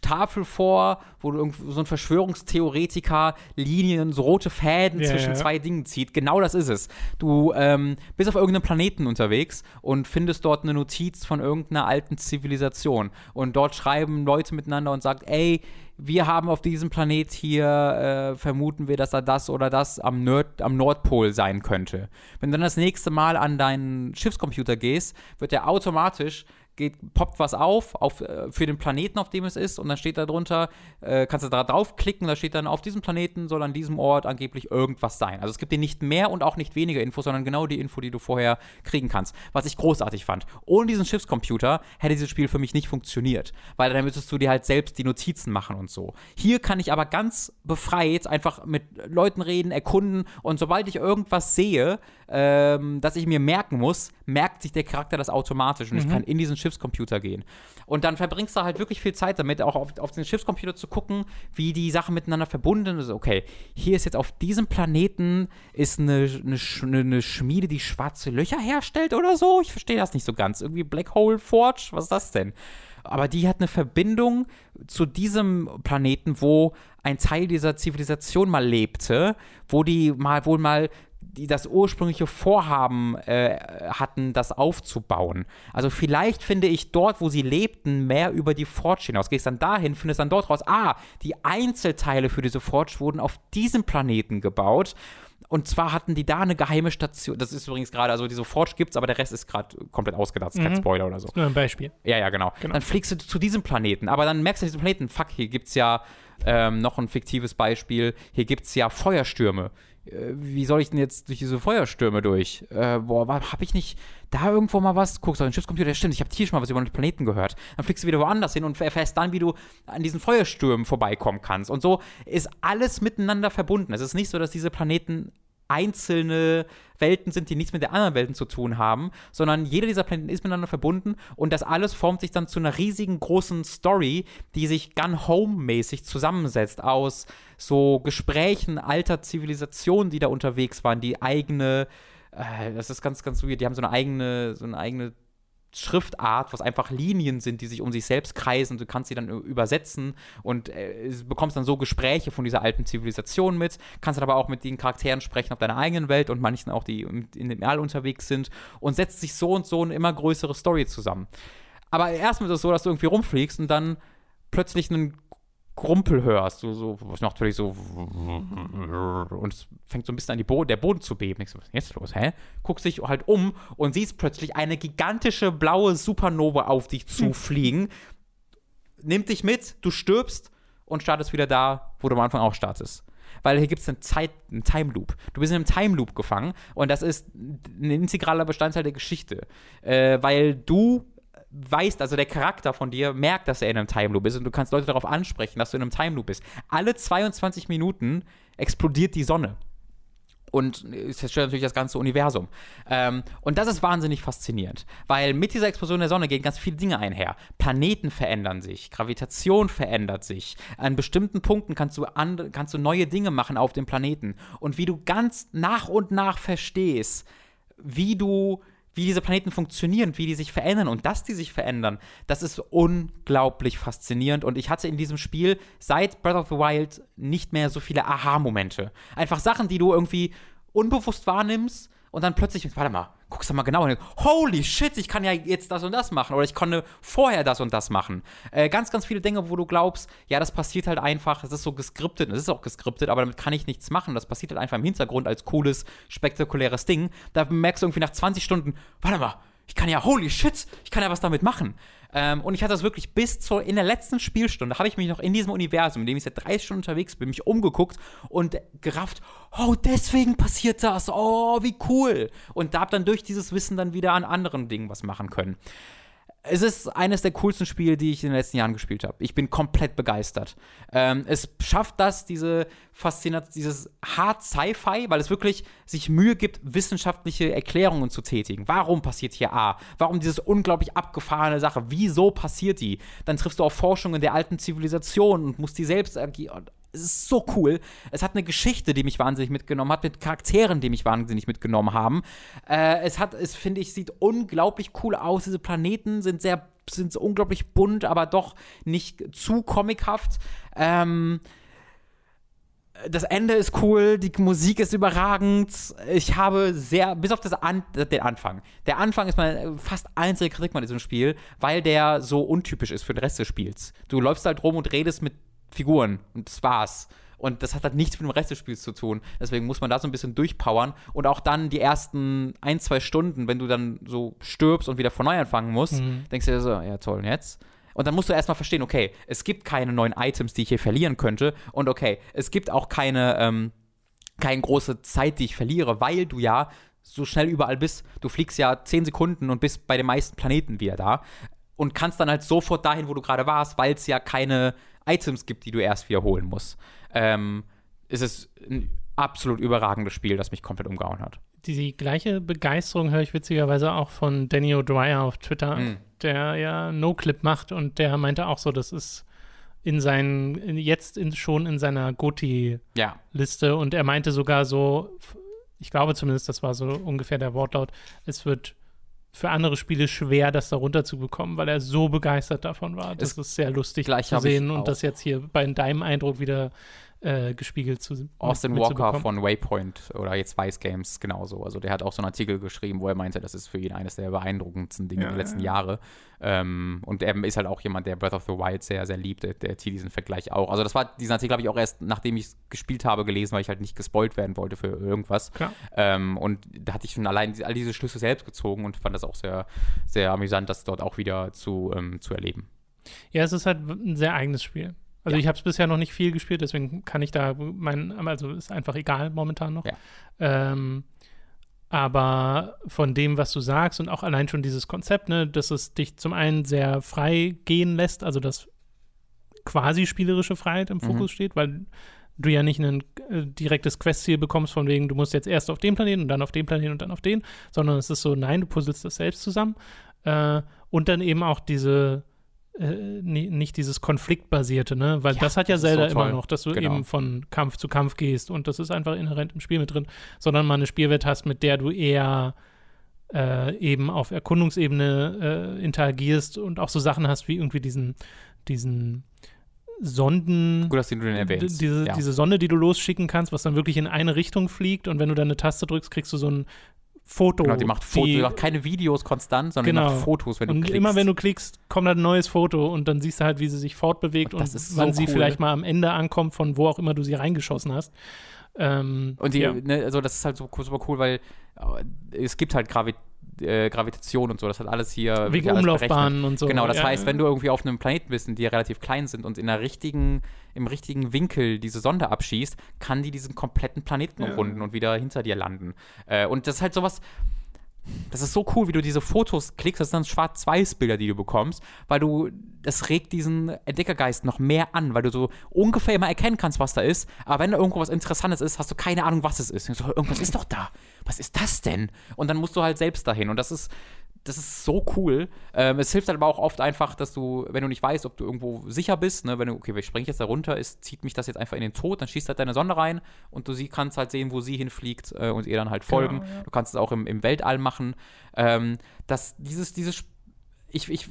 Tafel vor, wo du so ein Verschwörungstheoretiker Linien, so rote Fäden ja, zwischen ja. zwei Dingen zieht. Genau das ist es. Du ähm, bist auf irgendeinem Planeten unterwegs und findest dort eine Notiz von irgendeiner alten Zivilisation. Und dort schreiben Leute miteinander und sagen, ey, wir haben auf diesem Planet hier, äh, vermuten wir, dass da das oder das am, Nord am Nordpol sein könnte. Wenn du dann das nächste Mal an deinen Schiffscomputer gehst, wird er automatisch geht, poppt was auf, auf äh, für den Planeten, auf dem es ist, und dann steht da drunter, äh, kannst du da draufklicken, da steht dann, auf diesem Planeten soll an diesem Ort angeblich irgendwas sein. Also es gibt dir nicht mehr und auch nicht weniger Info, sondern genau die Info, die du vorher kriegen kannst. Was ich großartig fand. Ohne diesen Schiffscomputer hätte dieses Spiel für mich nicht funktioniert, weil dann müsstest du dir halt selbst die Notizen machen und so. Hier kann ich aber ganz befreit einfach mit Leuten reden, erkunden und sobald ich irgendwas sehe, ähm, das ich mir merken muss, merkt sich der Charakter das automatisch und mhm. ich kann in diesen Schiffscomputer gehen. Und dann verbringst du halt wirklich viel Zeit damit, auch auf, auf den Schiffscomputer zu gucken, wie die Sachen miteinander verbunden sind. Okay, hier ist jetzt auf diesem Planeten ist eine, eine, eine Schmiede, die schwarze Löcher herstellt oder so. Ich verstehe das nicht so ganz. Irgendwie Black Hole Forge, was ist das denn? aber die hat eine Verbindung zu diesem Planeten, wo ein Teil dieser Zivilisation mal lebte, wo die mal wohl mal die das ursprüngliche Vorhaben äh, hatten, das aufzubauen. Also vielleicht finde ich dort, wo sie lebten, mehr über die Forge hinaus. Gehst dann dahin, findest dann dort raus, ah, die Einzelteile für diese Forge wurden auf diesem Planeten gebaut. Und zwar hatten die da eine geheime Station. Das ist übrigens gerade, also diese Forge gibt's, aber der Rest ist gerade komplett ausgedacht. Mhm. Kein Spoiler oder so. Nur ein Beispiel. Ja, ja, genau. genau. Dann fliegst du zu diesem Planeten. Aber dann merkst du diesen Planeten, fuck, hier gibt's ja ähm, noch ein fiktives Beispiel. Hier gibt's ja Feuerstürme. Äh, wie soll ich denn jetzt durch diese Feuerstürme durch? Äh, boah, hab ich nicht da irgendwo mal was? Guckst du auf den Schiffscomputer, stimmt, ich habe hier schon mal was über den Planeten gehört. Dann fliegst du wieder woanders hin und erfährst dann, wie du an diesen Feuerstürmen vorbeikommen kannst. Und so ist alles miteinander verbunden. Es ist nicht so, dass diese Planeten einzelne Welten sind, die nichts mit den anderen Welten zu tun haben, sondern jeder dieser Planeten ist miteinander verbunden und das alles formt sich dann zu einer riesigen großen Story, die sich Gun Home-mäßig zusammensetzt aus so Gesprächen alter Zivilisationen, die da unterwegs waren, die eigene, äh, das ist ganz, ganz weird, die haben so eine eigene, so eine eigene Schriftart, was einfach Linien sind, die sich um sich selbst kreisen. Du kannst sie dann übersetzen und äh, bekommst dann so Gespräche von dieser alten Zivilisation mit. Kannst dann aber auch mit den Charakteren sprechen auf deiner eigenen Welt und manchen auch, die in dem All unterwegs sind und setzt sich so und so eine immer größere Story zusammen. Aber erstmal ist es so, dass du irgendwie rumfliegst und dann plötzlich einen Grumpel hörst, so, so, was macht völlig so und es fängt so ein bisschen an die Bo der Boden zu beben. Ich so, was ist jetzt los, hä? Guckst dich halt um und siehst plötzlich eine gigantische blaue Supernova auf dich zufliegen, nimmt dich mit, du stirbst und startest wieder da, wo du am Anfang auch startest weil hier gibt es einen, Zeit, einen Time Loop. Du bist in einem Time Loop gefangen und das ist ein integraler Bestandteil der Geschichte, äh, weil du weißt, also der Charakter von dir merkt, dass er in einem Time Loop ist und du kannst Leute darauf ansprechen, dass du in einem Time Loop bist. Alle 22 Minuten explodiert die Sonne. Und es zerstört natürlich das ganze Universum. Ähm, und das ist wahnsinnig faszinierend, weil mit dieser Explosion der Sonne gehen ganz viele Dinge einher. Planeten verändern sich, Gravitation verändert sich. An bestimmten Punkten kannst du, andere, kannst du neue Dinge machen auf dem Planeten. Und wie du ganz nach und nach verstehst, wie du wie diese Planeten funktionieren, wie die sich verändern und dass die sich verändern, das ist unglaublich faszinierend. Und ich hatte in diesem Spiel seit Breath of the Wild nicht mehr so viele Aha-Momente. Einfach Sachen, die du irgendwie unbewusst wahrnimmst und dann plötzlich, warte mal, guckst du mal genau hin. Holy shit, ich kann ja jetzt das und das machen oder ich konnte vorher das und das machen. Äh, ganz, ganz viele Dinge, wo du glaubst, ja, das passiert halt einfach, das ist so geskriptet, das ist auch geskriptet, aber damit kann ich nichts machen. Das passiert halt einfach im Hintergrund als cooles, spektakuläres Ding. Da merkst du irgendwie nach 20 Stunden, warte mal, ich kann ja, holy shit, ich kann ja was damit machen. Ähm, und ich hatte das wirklich bis zur, in der letzten Spielstunde, habe ich mich noch in diesem Universum, in dem ich seit 30 Stunden unterwegs bin, mich umgeguckt und gerafft, oh, deswegen passiert das, oh, wie cool. Und da habe dann durch dieses Wissen dann wieder an anderen Dingen was machen können es ist eines der coolsten Spiele, die ich in den letzten Jahren gespielt habe. Ich bin komplett begeistert. Ähm, es schafft das, diese Faszination, dieses Hard Sci-Fi, weil es wirklich sich Mühe gibt, wissenschaftliche Erklärungen zu tätigen. Warum passiert hier A? Warum diese unglaublich abgefahrene Sache? Wieso passiert die? Dann triffst du auf Forschungen der alten Zivilisation und musst die selbst es ist so cool. Es hat eine Geschichte, die mich wahnsinnig mitgenommen hat, mit Charakteren, die mich wahnsinnig mitgenommen haben. Äh, es hat, es finde ich, sieht unglaublich cool aus. Diese Planeten sind sehr, sind unglaublich bunt, aber doch nicht zu comichaft. Ähm, das Ende ist cool, die Musik ist überragend. Ich habe sehr, bis auf das An den Anfang. Der Anfang ist meine fast einzige Kritik an diesem Spiel, weil der so untypisch ist für den Rest des Spiels. Du läufst halt rum und redest mit Figuren und das war's. Und das hat halt nichts mit dem Rest des Spiels zu tun. Deswegen muss man da so ein bisschen durchpowern. Und auch dann die ersten ein, zwei Stunden, wenn du dann so stirbst und wieder von neu anfangen musst, Mhm. denkst du dir so, ja toll, jetzt? Und dann musst du erstmal verstehen, okay, es gibt keine neuen Items, die ich hier verlieren könnte. Und okay, es gibt auch keine, ähm, keine große Zeit, die ich verliere, weil du ja so schnell überall bist. Du fliegst ja 10 Sekunden und bist bei den meisten Planeten wieder da. Und kannst dann halt sofort dahin, wo du gerade warst, weil es ja keine Items gibt, die du erst wiederholen musst. Ähm, es ist ein absolut überragendes Spiel, das mich komplett umgehauen hat. Die, die gleiche Begeisterung höre ich witzigerweise auch von Danny O'Dwyer auf Twitter, Mhm. der ja No-Clip macht und der meinte auch so, das ist in seinen, in, jetzt in, schon in seiner Goti-Liste Ja, und er meinte sogar so, ich glaube zumindest, das war so ungefähr der Wortlaut, es wird für andere Spiele schwer, das da runterzubekommen, weil er so begeistert davon war. Das Es- ist sehr lustig zu sehen und das jetzt hier bei deinem Eindruck wieder äh, gespiegelt zu Austin mit- Walker von Waypoint oder jetzt Vice Games genauso. Also der hat auch so einen Artikel geschrieben, wo er meinte, das ist für ihn eines der beeindruckendsten Dinge Ja, der letzten ja. Jahre. Ähm, und er ist halt auch jemand, der Breath of the Wild sehr, sehr liebt. Der, der zieht diesen Vergleich auch. Also das war, diesen Artikel habe ich auch erst, nachdem ich es gespielt habe, gelesen, weil ich halt nicht gespoilt werden wollte für irgendwas. Klar. Ähm, und da hatte ich schon allein all diese Schlüsse selbst gezogen und fand das auch sehr, sehr amüsant, das dort auch wieder zu, ähm, zu erleben. Ja, es ist halt ein sehr eigenes Spiel. Also Ja. ich habe es bisher noch nicht viel gespielt, deswegen kann ich da mein, also ist einfach egal momentan noch. Ja. Ähm, aber von dem, was du sagst und auch allein schon dieses Konzept, ne, dass es dich zum einen sehr frei gehen lässt, also dass quasi spielerische Freiheit im Mhm. Fokus steht, weil du ja nicht ein äh, direktes Questziel bekommst, von wegen, du musst jetzt erst auf den Planeten und dann auf den Planeten und dann auf den, sondern es ist so, nein, du puzzelst das selbst zusammen. Äh, und dann eben auch diese, äh, ni- nicht dieses konfliktbasierte, ne? Weil Ja, das hat ja das Zelda so immer noch, dass du Genau. eben von Kampf zu Kampf gehst und das ist einfach inhärent im Spiel mit drin, sondern mal eine Spielwelt hast, mit der du eher äh, eben auf Erkundungsebene äh, interagierst und auch so Sachen hast wie irgendwie diesen, diesen Sonden. Gut, dass du den erwähnst. Diese, ja. diese Sonde, die du losschicken kannst, was dann wirklich in eine Richtung fliegt und wenn du dann eine Taste drückst, kriegst du so ein Foto. Genau, die macht, Foto, die macht keine Videos konstant, sondern Genau. die macht Fotos, wenn du und klickst. immer wenn du klickst, kommt halt ein neues Foto und dann siehst du halt, wie sie sich fortbewegt Und und, ist wann so sie cool. vielleicht mal am Ende ankommt, von wo auch immer du sie reingeschossen hast. Ähm, Und die, ja. ne, also das ist halt so super cool, weil äh, es gibt halt Gravi äh, Gravitation und so, das hat alles hier wegen Umlaufbahnen und so. Genau, das ja, heißt, wenn du irgendwie auf einem Planeten bist, die relativ klein sind und in der richtigen, im richtigen Winkel diese Sonde abschießt, kann die diesen kompletten Planeten Ja. umrunden und wieder hinter dir landen. Äh, und das ist halt sowas. Das ist so cool, wie du diese Fotos klickst, das sind dann Schwarz-Weiß-Bilder, die du bekommst, weil du, das regt diesen Entdeckergeist noch mehr an, weil du so ungefähr immer erkennen kannst, was da ist, aber wenn da irgendwo was Interessantes ist, hast du keine Ahnung, was es ist. Und so, irgendwas ist doch da. Was ist das denn? Und dann musst du halt selbst dahin. Und das ist, das ist so cool. Ähm, es hilft halt aber auch oft einfach, dass du, wenn du nicht weißt, ob du irgendwo sicher bist, ne, wenn du, okay, ich springe jetzt da runter, ist, zieht mich das jetzt einfach in den Tod, dann schießt halt deine Sonde rein und du sie kannst halt sehen, wo sie hinfliegt äh, und ihr dann halt folgen. Genau, ja. Du kannst es auch im, im Weltall machen. Ähm, dass dieses, dieses, ich, ich,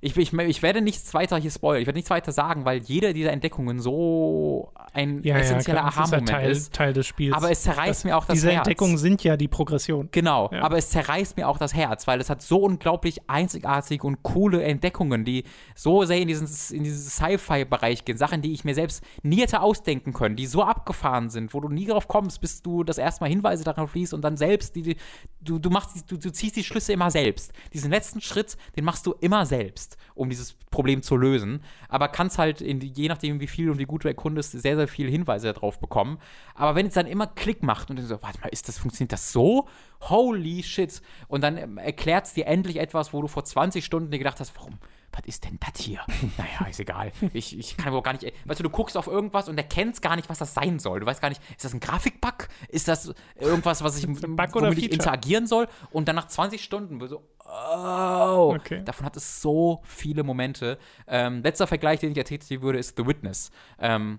ich, ich, ich werde nichts weiter hier spoilern, ich werde nichts weiter sagen, weil jede dieser Entdeckungen so ein ja, essentieller ja, das ist Aha-Moment halt Teil, ist. Teil des Spiels. Aber es zerreißt Das- mir auch das Diese Herz. Entdeckungen sind ja die Progression. Genau, Ja. aber es zerreißt mir auch das Herz, weil es hat so unglaublich einzigartige und coole Entdeckungen, die so sehr in diesen, in diesen Sci-Fi-Bereich gehen, Sachen, die ich mir selbst nie hätte ausdenken können, die so abgefahren sind, wo du nie drauf kommst, bis du das erste Mal Hinweise darauf liest und dann selbst, die, die, du, du, machst, du, du ziehst die Schlüsse immer selbst. Diesen letzten Schritt, den machst du immer selbst, um dieses Problem zu lösen, aber kannst halt, in, je nachdem, wie viel und wie gut du erkundest, sehr, sehr viele Hinweise darauf bekommen. Aber wenn es dann immer Klick macht und du so, warte mal, ist das, funktioniert das so? Holy shit. Und dann ähm, erklärt es dir endlich etwas, wo du vor 20 Stunden dir gedacht hast, warum? Was ist denn das hier? naja, ist egal. Ich, ich kann wohl gar nicht. Weißt du, du guckst auf irgendwas und erkennst gar nicht, was das sein soll. Du weißt gar nicht, ist das ein Grafikbug? Ist das irgendwas, was ich, Bug womit ich interagieren soll? Und dann nach 20 Stunden so, oh, Okay. davon hat es so viele Momente. Ähm, letzter Vergleich, den ich ertätigen würde, ist The Witness. Ähm,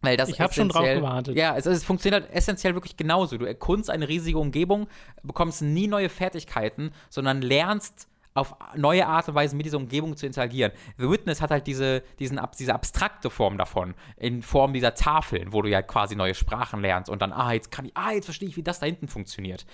weil das Ich hab schon drauf gewartet. Ja, es, es funktioniert halt essentiell wirklich genauso. Du erkundst eine riesige Umgebung, bekommst nie neue Fertigkeiten, sondern lernst auf neue Art und Weise mit dieser Umgebung zu interagieren. The Witness hat halt diese, diesen, diese abstrakte Form davon, in Form dieser Tafeln, wo du ja quasi neue Sprachen lernst und dann, ah, jetzt kann ich, ah, jetzt verstehe ich, wie das da hinten funktioniert.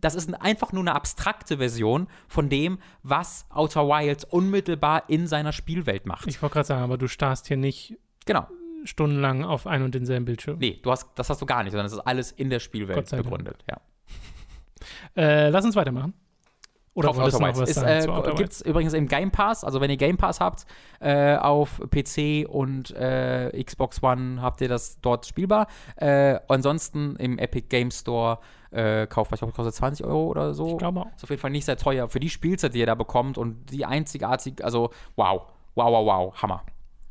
Das ist ein- einfach nur eine abstrakte Version von dem, was Outer Wilds unmittelbar in seiner Spielwelt macht. Ich wollte gerade sagen, aber du starrst hier nicht genau. stundenlang auf ein und denselben Bildschirm. Nee, du hast, das hast du gar nicht, sondern es ist alles in der Gott Spielwelt begründet. Ja. Äh, lass uns weitermachen. Oder Wilds. was Ist, äh, Gibt es übrigens im Game Pass, also wenn ihr Game Pass habt, äh, auf PC und äh, Xbox One habt ihr das dort spielbar. Äh, ansonsten im Epic Game Store äh, kauft, ich glaube, kostet 20 Euro oder so. Ich glaube auch. Ist auf jeden Fall nicht sehr teuer für die Spielzeit, die ihr da bekommt und die einzigartige, also wow, wow, wow, wow, Hammer.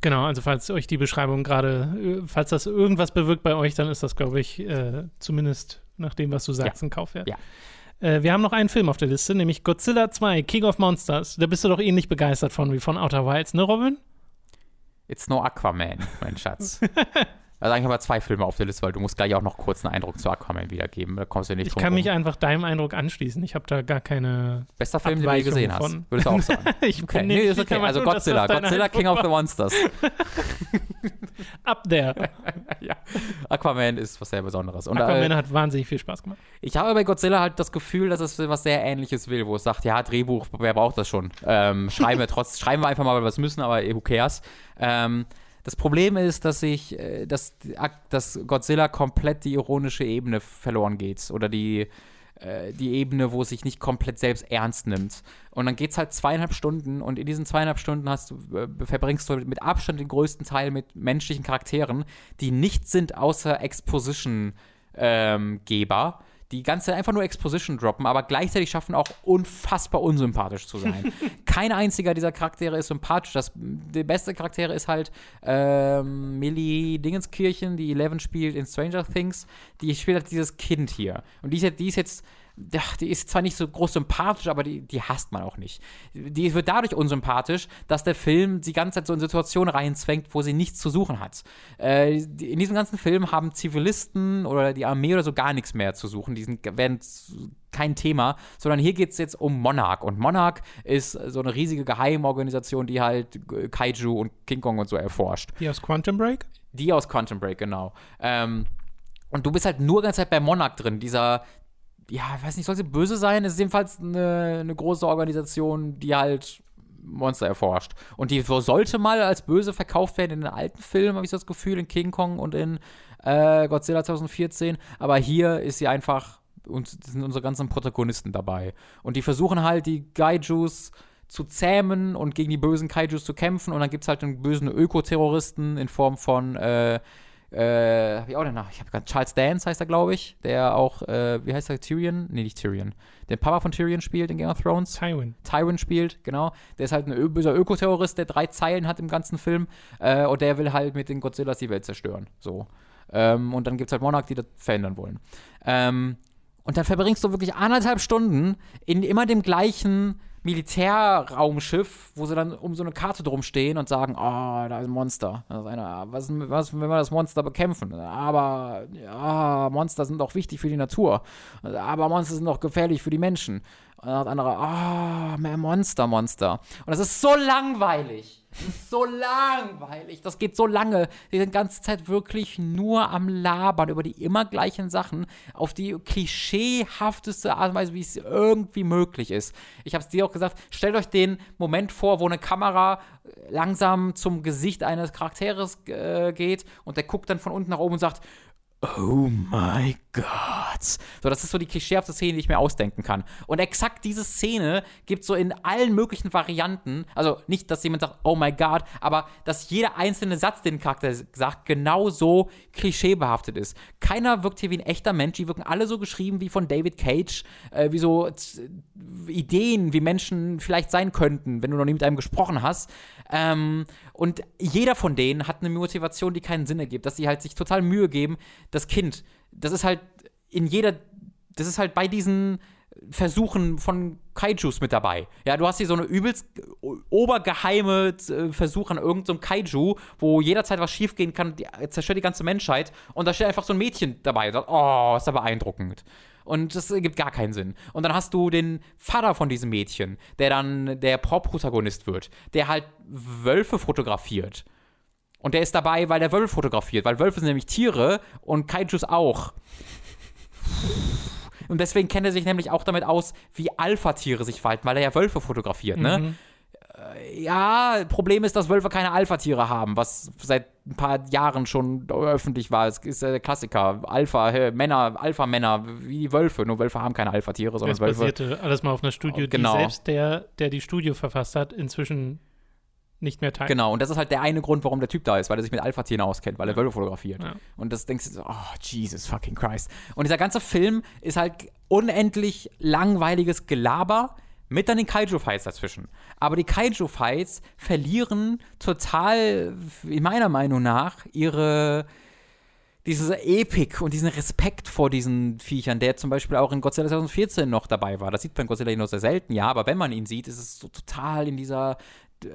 Genau, also falls euch die Beschreibung gerade, äh, falls das irgendwas bewirkt bei euch, dann ist das, glaube ich, äh, zumindest nach dem, was du sagst, ein Kaufwert. Ja. Äh, wir haben noch einen Film auf der Liste, nämlich Godzilla 2, King of Monsters. Da bist du doch ähnlich begeistert von wie von Outer Wilds, ne, Robin? It's no Aquaman, mein Schatz. Also eigentlich haben wir zwei Filme auf der Liste, weil du musst gleich auch noch kurz einen Eindruck zu Aquaman wiedergeben. Da kommst du nicht Ich kann mich rum. einfach deinem Eindruck anschließen. Ich habe da gar keine. Bester Film, den du je Abweichung gesehen hast, von- würdest du auch sagen. ich Okay, bin nee, nicht ist okay. Also das Godzilla, Godzilla King of the. Monsters. Up there. ja. Aquaman ist was sehr Besonderes. Und Aquaman äh, hat wahnsinnig viel Spaß gemacht. ich habe bei Godzilla halt das Gefühl, dass es was sehr Ähnliches will, wo es sagt, ja, Drehbuch, wer braucht das schon? Ähm, schreiben wir trotz, schreiben wir einfach mal, weil wir es müssen, aber who cares? Ähm, das Problem ist, dass ich, äh, dass, dass Godzilla komplett die ironische Ebene verloren geht. Oder die, äh, die Ebene, wo es sich nicht komplett selbst ernst nimmt. Und dann geht es halt zweieinhalb Stunden und in diesen zweieinhalb Stunden hast du, äh, verbringst du mit Abstand den größten Teil mit menschlichen Charakteren, die nichts sind außer Exposition-Geber. Die ganze Zeit einfach nur Exposition droppen, aber gleichzeitig schaffen auch unfassbar unsympathisch zu sein. Kein einziger dieser Charaktere ist sympathisch. Das, der beste Charaktere ist halt ähm, Millie Dingenskirchen, die Eleven spielt in Stranger Things. Die spielt halt dieses Kind hier. Und die ist jetzt, die ist jetzt die ist zwar nicht so groß sympathisch, aber die, die hasst man auch nicht. Die wird dadurch unsympathisch, dass der Film die ganze Zeit so in Situationen reinzwängt, wo sie nichts zu suchen hat. Äh, in diesem ganzen Film haben Zivilisten oder die Armee oder so gar nichts mehr zu suchen. Die sind, werden kein Thema, sondern hier geht es jetzt um Monarch. Und Monarch ist so eine riesige Geheimorganisation, die halt Kaiju und King Kong und so erforscht. Die aus Quantum Break? Die aus Quantum Break, genau. Ähm, und du bist halt nur ganze Zeit bei Monarch drin, dieser, ja, ich weiß nicht, soll sie böse sein? Es ist jedenfalls eine, eine große Organisation, die halt Monster erforscht. Und die so sollte mal als böse verkauft werden in den alten Filmen, habe ich das Gefühl, in King Kong und in äh, Godzilla 2014. Aber hier ist sie einfach, und sind unsere ganzen Protagonisten dabei. Und die versuchen halt, die Gaijus zu zähmen und gegen die bösen Kaijus zu kämpfen. Und dann gibt es halt einen bösen Ökoterroristen in Form von, äh, äh, hab ich auch den Namen? Ich habe gerade Charles Dance heißt er, glaube ich, der auch, äh, wie heißt er, Tyrion? Nee, nicht Tyrion. Der Papa von Tyrion spielt in Game of Thrones. Tywin. Tywin spielt, genau. Der ist halt ein ö- böser Ökoterrorist, der drei Zeilen hat im ganzen Film. Äh, und der will halt mit den Godzillas die Welt zerstören. So. Ähm, und dann gibt es halt Monarch, die das verändern wollen. Ähm, und dann verbringst du wirklich anderthalb Stunden in immer dem gleichen Militärraumschiff, wo sie dann um so eine Karte drum stehen und sagen, oh, da ist ein Monster. Ist einer, was, was, wenn wir das Monster bekämpfen? Aber, ja, Monster sind doch wichtig für die Natur. Aber Monster sind doch gefährlich für die Menschen. Und dann hat andere, ah, mehr Monster, Monster. Und das ist so langweilig. Das ist so langweilig. Das geht so lange. Die sind die ganze Zeit wirklich nur am Labern über die immer gleichen Sachen auf die klischeehafteste Art und Weise, wie es irgendwie möglich ist. Ich habe es dir auch gesagt, stellt euch den Moment vor, wo eine Kamera langsam zum Gesicht eines Charakteres äh, geht und der guckt dann von unten nach oben und sagt, Oh my God. So, das ist so die klischeehafte Szene, die ich mir ausdenken kann. Und exakt diese Szene gibt so in allen möglichen Varianten, also nicht, dass jemand sagt, oh my God, aber dass jeder einzelne Satz, den ein Charakter sagt, genau so klischeebehaftet ist. Keiner wirkt hier wie ein echter Mensch, die wirken alle so geschrieben wie von David Cage, äh, wie so z- Ideen, wie Menschen vielleicht sein könnten, wenn du noch nie mit einem gesprochen hast. Ähm, und jeder von denen hat eine Motivation, die keinen Sinn ergibt, dass sie halt sich total Mühe geben, das Kind, das ist halt in jeder, das ist halt bei diesen Versuchen von Kaijus mit dabei. Ja, du hast hier so eine übelst obergeheime äh, Versuch an irgendeinem Kaiju, wo jederzeit was schiefgehen kann, die, zerstört die ganze Menschheit und da steht einfach so ein Mädchen dabei und sagt, oh, ist aber beeindruckend. Und das ergibt gar keinen Sinn. Und dann hast du den Vater von diesem Mädchen, der dann der Hauptprotagonist wird, der halt Wölfe fotografiert. Und der ist dabei, weil der Wölfe fotografiert, weil Wölfe sind nämlich Tiere und Kaijus auch. Und deswegen kennt er sich nämlich auch damit aus, wie Alpha-Tiere sich verhalten, weil er ja Wölfe fotografiert, ne? Äh, ja, Problem ist, dass Wölfe keine Alpha-Tiere haben, was seit ein paar Jahren schon öffentlich war. Es ist der Klassiker. Alpha, äh, Männer, Alpha-Männer, wie Wölfe. Nur Wölfe haben keine Alpha-Tiere, sondern Es Wölfe. basierte alles mal auf einer Studie, Genau. die selbst der, der die Studie verfasst hat, inzwischen nicht mehr teilt. Genau, und das ist halt der eine Grund, warum der Typ da ist, weil er sich mit Alpha-Tieren auskennt, weil er Wölfe fotografiert. Ja. Und das denkst du so, oh, Jesus fucking Christ. Und dieser ganze Film ist halt unendlich langweiliges Gelaber mit dann den Kaiju-Fights dazwischen. Aber die Kaiju-Fights verlieren total, in meiner Meinung nach, ihre diese Epik und diesen Respekt vor diesen Viechern, der zum Beispiel auch in Godzilla 2014 noch dabei war. Das sieht man in Godzilla nur sehr selten, ja, aber wenn man ihn sieht, ist es so total in dieser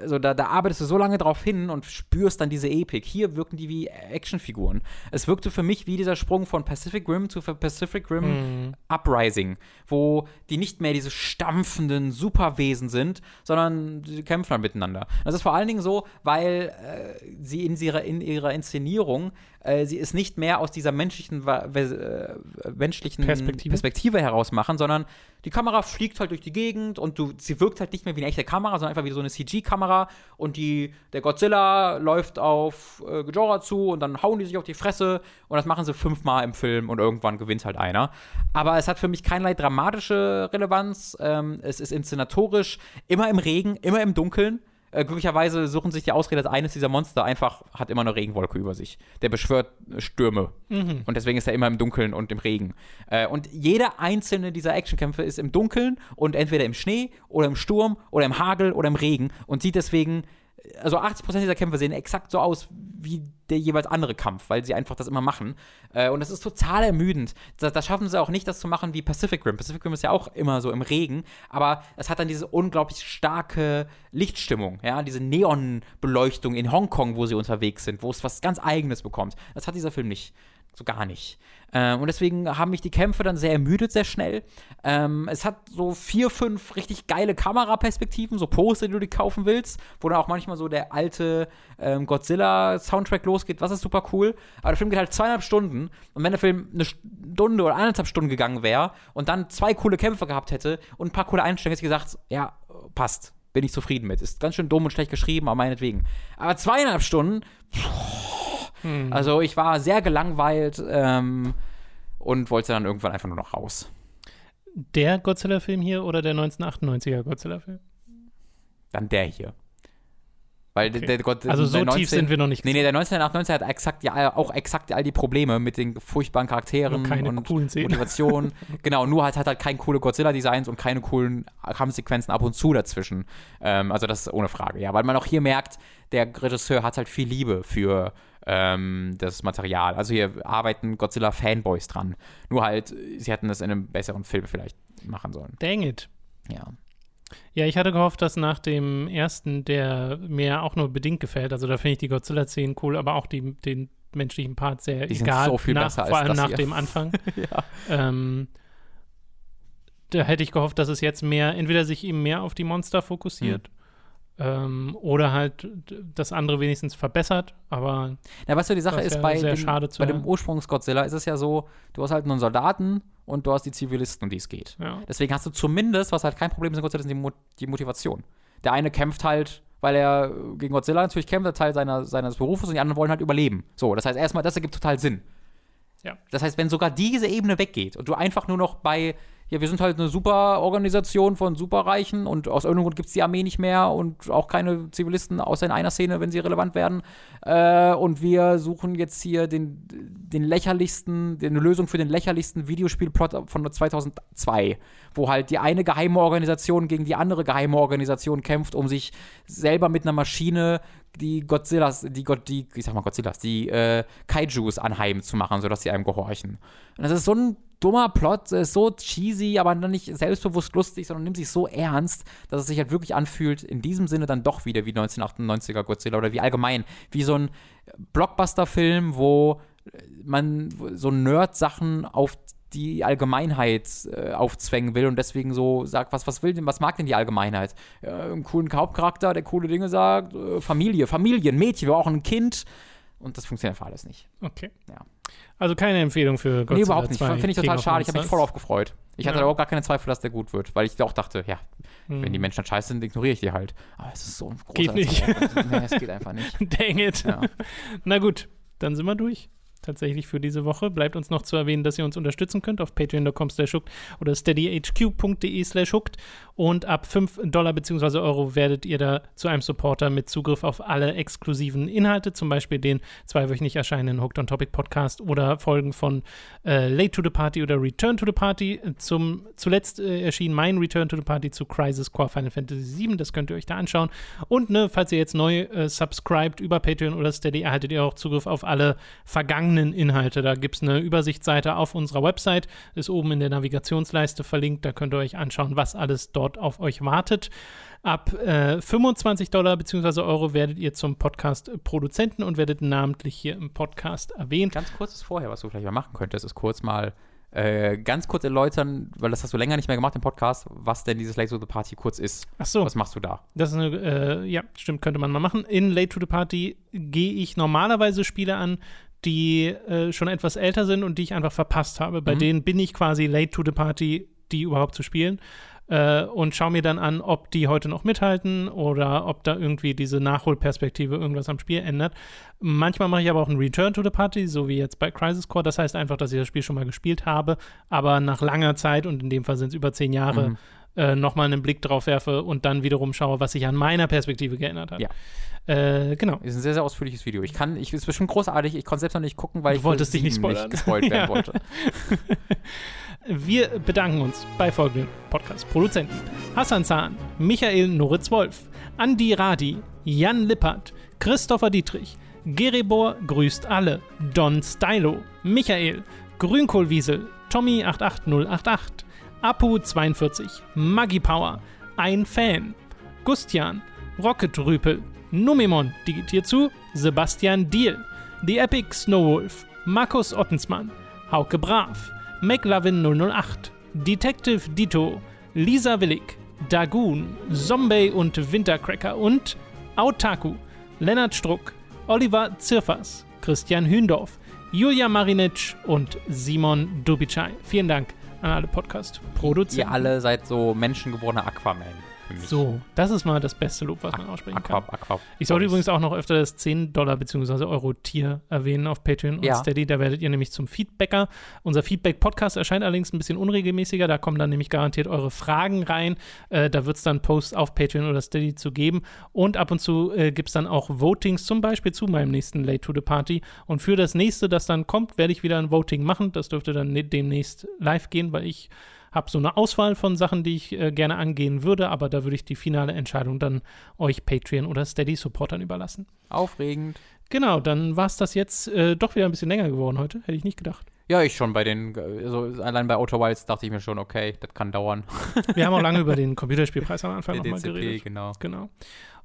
also da, da arbeitest du so lange drauf hin und spürst dann diese Epik. Hier wirken die wie Actionfiguren. Es wirkte für mich wie dieser Sprung von Pacific Rim zu Pacific Rim Uprising, wo die nicht mehr diese stampfenden Superwesen sind, sondern sie kämpfen dann miteinander. Das ist vor allen Dingen so, weil äh, sie in ihrer, in ihrer Inszenierung äh, sie es nicht mehr aus dieser menschlichen, äh, menschlichen Perspektive? Perspektive heraus machen, sondern die Kamera fliegt halt durch die Gegend und du, sie wirkt halt nicht mehr wie eine echte Kamera, sondern einfach wie so eine CG-Kamera und die, der Godzilla läuft auf äh, Ghidorah zu und dann hauen die sich auf die Fresse und das machen sie fünfmal im Film und irgendwann gewinnt halt einer. Aber es hat für mich keinerlei dramatische Relevanz. Ähm, es ist inszenatorisch immer im Regen, immer im Dunkeln. Äh, glücklicherweise suchen sich die Ausrede, dass eines dieser Monster einfach hat immer eine Regenwolke über sich. Der beschwört Stürme. Und deswegen ist er immer im Dunkeln und im Regen. Äh, und jeder einzelne dieser Actionkämpfe ist im Dunkeln und entweder im Schnee oder im Sturm oder im Hagel oder im Regen und sieht deswegen also 80% dieser Kämpfe sehen exakt so aus wie der jeweils andere Kampf, weil sie einfach das immer machen. Äh, und das ist total ermüdend. Da, da schaffen sie auch nicht, das zu machen wie Pacific Rim. Pacific Rim ist ja auch immer so im Regen, aber es hat dann diese unglaublich starke Lichtstimmung, ja, diese Neonbeleuchtung in Hongkong, wo sie unterwegs sind, wo es was ganz Eigenes bekommt. Das hat dieser Film nicht. So gar nicht. Ähm, und deswegen haben mich die Kämpfe dann sehr ermüdet, sehr schnell. Ähm, es hat so vier, fünf richtig geile Kameraperspektiven, so Poster, die du dir kaufen willst, wo dann auch manchmal so der alte ähm, Godzilla-Soundtrack losgeht. Was ist super cool. Aber der Film geht halt zweieinhalb Stunden. Und wenn der Film eine Stunde oder eineinhalb Stunden gegangen wäre und dann zwei coole Kämpfe gehabt hätte und ein paar coole Einstellungen, hätte ich gesagt, ja, passt. Bin ich zufrieden mit. Ist ganz schön dumm und schlecht geschrieben, aber meinetwegen. Aber zweieinhalb Stunden, also ich war sehr gelangweilt ähm, und wollte dann irgendwann einfach nur noch raus. Der Godzilla-Film hier oder der 1998er Godzilla-Film? Dann der hier. Weil Okay. der, der Gott, Also so der tief sind wir noch nicht. Nee, nee, der 1998 hat exakt ja, auch exakt all die Probleme mit den furchtbaren Charakteren keine und coolen Szenen. Motivation. genau, nur halt hat halt kein coole Godzilla-Designs und keine coolen Kampfsequenzen ab und zu dazwischen. Ähm, also das ist ohne Frage, ja. Weil man auch hier merkt, der Regisseur hat halt viel Liebe für ähm, das Material. Also hier arbeiten Godzilla-Fanboys dran. Nur halt, sie hätten das in einem besseren Film vielleicht machen sollen. Dang it. Ja. Ja, ich hatte gehofft, dass nach dem ersten, der mir auch nur bedingt gefällt, also da finde ich die Godzilla-Szenen cool, aber auch die, den menschlichen Part sehr Die sind egal. so viel nach, besser als Vor allem das nach hier. dem Anfang. ja. ähm, da hätte ich gehofft, dass es jetzt mehr, entweder sich eben mehr auf die Monster fokussiert Hm. Ähm, oder halt das andere wenigstens verbessert, aber Ja, weißt du, die Sache ist ja bei, dem, bei dem. Ursprungs-Godzilla ist es ja so, du hast halt einen Soldaten und du hast die Zivilisten, um die es geht. ja. Deswegen hast du zumindest, was halt kein Problem ist in Godzilla, ist die, Mo die Motivation. Der eine kämpft halt, weil er gegen Godzilla natürlich kämpft, der Teil seiner, seines Berufes, und die anderen wollen halt überleben. So, das heißt erstmal, das ergibt total Sinn. Ja. Das heißt, wenn sogar diese Ebene weggeht und du einfach nur noch bei, ja, wir sind halt eine super Organisation von Superreichen und aus irgendeinem Grund gibt es die Armee nicht mehr und auch keine Zivilisten, außer in einer Szene, wenn sie relevant werden. Äh, und wir suchen jetzt hier den, den lächerlichsten, eine Lösung für den lächerlichsten Videospielplot von 2002, wo halt die eine geheime Organisation gegen die andere geheime Organisation kämpft, um sich selber mit einer Maschine die Godzillas, die, God, die ich sag mal Godzillas, die äh, Kaijus anheim zu machen, sodass sie einem gehorchen. Und das ist so ein dummer Plot, ist so cheesy, aber dann nicht selbstbewusst lustig, sondern nimmt sich so ernst, dass es sich halt wirklich anfühlt, in diesem Sinne dann doch wieder wie 1998er Godzilla oder wie allgemein, wie so ein Blockbuster-Film, wo man so Nerd-Sachen auf die Allgemeinheit äh, aufzwängen will und deswegen so sagt, was, was will denn, was mag denn die Allgemeinheit? Ja, einen coolen Hauptcharakter, der coole Dinge sagt, äh, Familie, Familien, Mädchen, wir brauchen ein Kind und das funktioniert einfach alles nicht. Okay. Ja. Also keine Empfehlung für Godzilla nee, überhaupt nicht. 2 Finde ich total schade. Ich habe mich voll aufgefreut. Ich hatte Ja. überhaupt gar keine Zweifel, dass der gut wird, weil ich auch dachte, ja, Hm. wenn die Menschen scheiße sind, ignoriere ich die halt. Aber es ist so ein großer Geht nicht. nee, es geht einfach nicht. Dang it. Ja. Na gut, dann sind wir durch. Tatsächlich für diese Woche. Bleibt uns noch zu erwähnen, dass ihr uns unterstützen könnt auf patreon.com slash oder steadyhq.de slash. Und ab 5 Dollar bzw. Euro werdet ihr da zu einem Supporter mit Zugriff auf alle exklusiven Inhalte, zum Beispiel den zweiwöchentlich erscheinenden Hooked on Topic Podcast oder Folgen von äh, Late to the Party oder Return to the Party. Zum, zuletzt äh, erschien mein Return to the Party zu Crisis Core Final Fantasy VII. Das könnt ihr euch da anschauen. Und ne, falls ihr jetzt neu äh, subscribt über Patreon oder Steady, erhaltet ihr auch Zugriff auf alle vergangenen Inhalte. Da gibt es eine Übersichtsseite auf unserer Website, ist oben in der Navigationsleiste verlinkt. Da könnt ihr euch anschauen, was alles dort auf euch wartet. Ab äh, 25 Dollar bzw. Euro werdet ihr zum Podcast-Produzenten und werdet namentlich hier im Podcast erwähnt. Ganz kurzes vorher, was du vielleicht mal machen könntest, ist kurz mal äh, ganz kurz erläutern, weil das hast du länger nicht mehr gemacht im Podcast, was denn dieses Late to the Party kurz ist. Ach so. Was machst du da? Das ist eine, äh, ja, stimmt, könnte man mal machen. In Late to the Party gehe ich normalerweise Spiele an, die äh, schon etwas älter sind und die ich einfach verpasst habe. Bei Mhm. denen bin ich quasi late to the Party, die überhaupt zu spielen. Äh, und schaue mir dann an, ob die heute noch mithalten oder ob da irgendwie diese Nachholperspektive irgendwas am Spiel ändert. Manchmal mache ich aber auch einen Return to the Party, so wie jetzt bei Crisis Core. Das heißt einfach, dass ich das Spiel schon mal gespielt habe, aber nach langer Zeit, und in dem Fall sind es über zehn Jahre, Mhm. Äh, nochmal einen Blick drauf werfe und dann wiederum schaue, was sich an meiner Perspektive geändert hat. Ja. Äh, genau. Ist ein sehr, sehr ausführliches Video. Ich kann, ich ist bestimmt großartig, ich konnte selbst noch nicht gucken, weil Du ich wolltest dich nicht spoilern. gespoilt Ja. werden wollte. Wir bedanken uns bei folgenden Podcast-Produzenten: Hassan Zahn, Michael Noritz-Wolf, Andi Radi, Jan Lippert, Christopher Dietrich, Gerebor grüßt alle, Don Stylo, Michael, Grünkohlwiesel, Tommy88088, Apu42, Maggie Power, ein Fan, Gustian, Rocket Rüpel, Numemon digitiert zu, Sebastian Diel, The Epic Snowwolf, Markus Ottensmann, Hauke Brav, McLovin 008, Detective Dito, Lisa Willig, Dagoon, Zombie und Wintercracker und Autaku, Lennart Struck, Oliver Zirfers, Christian Hündorf, Julia Marinitsch und Simon Dubicai. Vielen Dank an alle Podcast-Produzenten. Ihr alle seid so menschengeborener Aquaman für mich. So, das ist mal das beste Lob, was man aussprechen Aqua, kann. Aqua. Ich sollte übrigens auch noch öfter das 10 Dollar bzw. Euro-Tier erwähnen auf Patreon und Ja. Steady. Da werdet ihr nämlich zum Feedbacker. Unser Feedback-Podcast erscheint allerdings ein bisschen unregelmäßiger. Da kommen dann nämlich garantiert eure Fragen rein. Äh, da wird es dann Posts auf Patreon oder Steady zu geben. Und ab und zu äh, gibt es dann auch Votings, zum Beispiel zu meinem nächsten Late to the Party. Und für das nächste, das dann kommt, werde ich wieder ein Voting machen. Das dürfte dann ne- demnächst live gehen, weil ich habe so eine Auswahl von Sachen, die ich äh, gerne angehen würde, aber da würde ich die finale Entscheidung dann euch Patreon oder Steady-Supportern überlassen. Aufregend. Genau, dann war es das jetzt äh, doch wieder ein bisschen länger geworden heute. Hätte ich nicht gedacht. Ja, ich schon bei den, also allein bei Outer Wilds dachte ich mir schon, okay, das kann dauern. Wir haben auch lange über den Computerspielpreis am Anfang nochmal geredet. genau. Genau.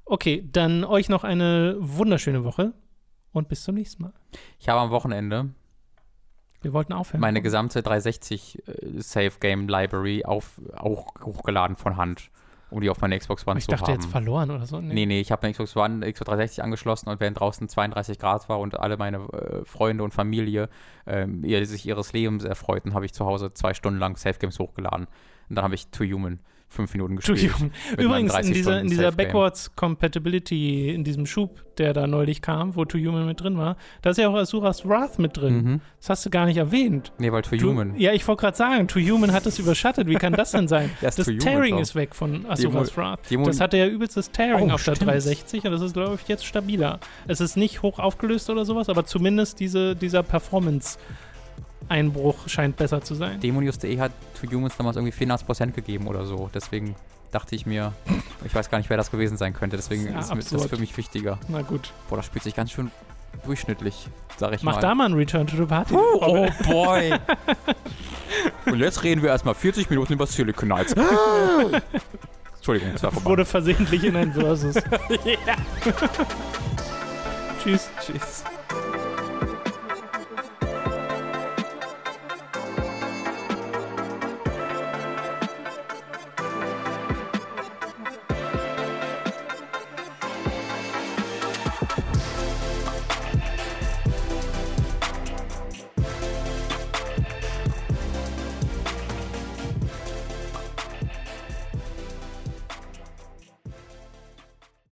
Okay, dann euch noch eine wunderschöne Woche und bis zum nächsten Mal. Ich habe am Wochenende Wir wollten aufhören. meine gesamte 360 äh, Save Game Library auf, auch hochgeladen von Hand, um die auf meine Xbox One ich zu dachte haben. jetzt verloren oder so. Nee, nee, ich habe eine Xbox One, Xbox 360 angeschlossen und während draußen 32 Grad war und alle meine äh, Freunde und Familie ihr, sich ihres Lebens erfreuten, habe ich zu Hause zwei Stunden lang Safe Games hochgeladen. Und dann habe ich To Human fünf Minuten gespielt. Übrigens, in 30 dieser, in dieser. Backwards Compatibility, in diesem Schub, der da neulich kam, wo To Human mit drin war, da ist ja auch Asuras Wrath mit drin. Mhm. Das hast du gar nicht erwähnt. Nee, weil To To- Human. Ja, ich wollte gerade sagen, To Human hat das überschattet. Wie kann das denn sein? Das Human Tearing ist weg von Asuras Wrath. die Mo- Das hatte ja übelstes Tearing Oh, auf der stimmt. 360 und das ist, glaube ich, jetzt stabiler. Es ist nicht hoch aufgelöst oder sowas, aber zumindest diese, dieser Performance-Einbruch scheint besser zu sein. Demonius.de hat To Humans damals irgendwie 84% gegeben oder so. Deswegen dachte ich mir, ich weiß gar nicht, wer das gewesen sein könnte. Deswegen Ja, ist mir das absurd. für mich wichtiger. Na gut. Boah, das spielt sich ganz schön durchschnittlich, sag ich Mach mal. da mal ein Return to the Party. Oh boy. Und jetzt reden wir erstmal 40 Minuten über Silicon Knights. Entschuldigung, das war vorbei. Wurde versehentlich in ein Versus. Tschüss. Tschüss.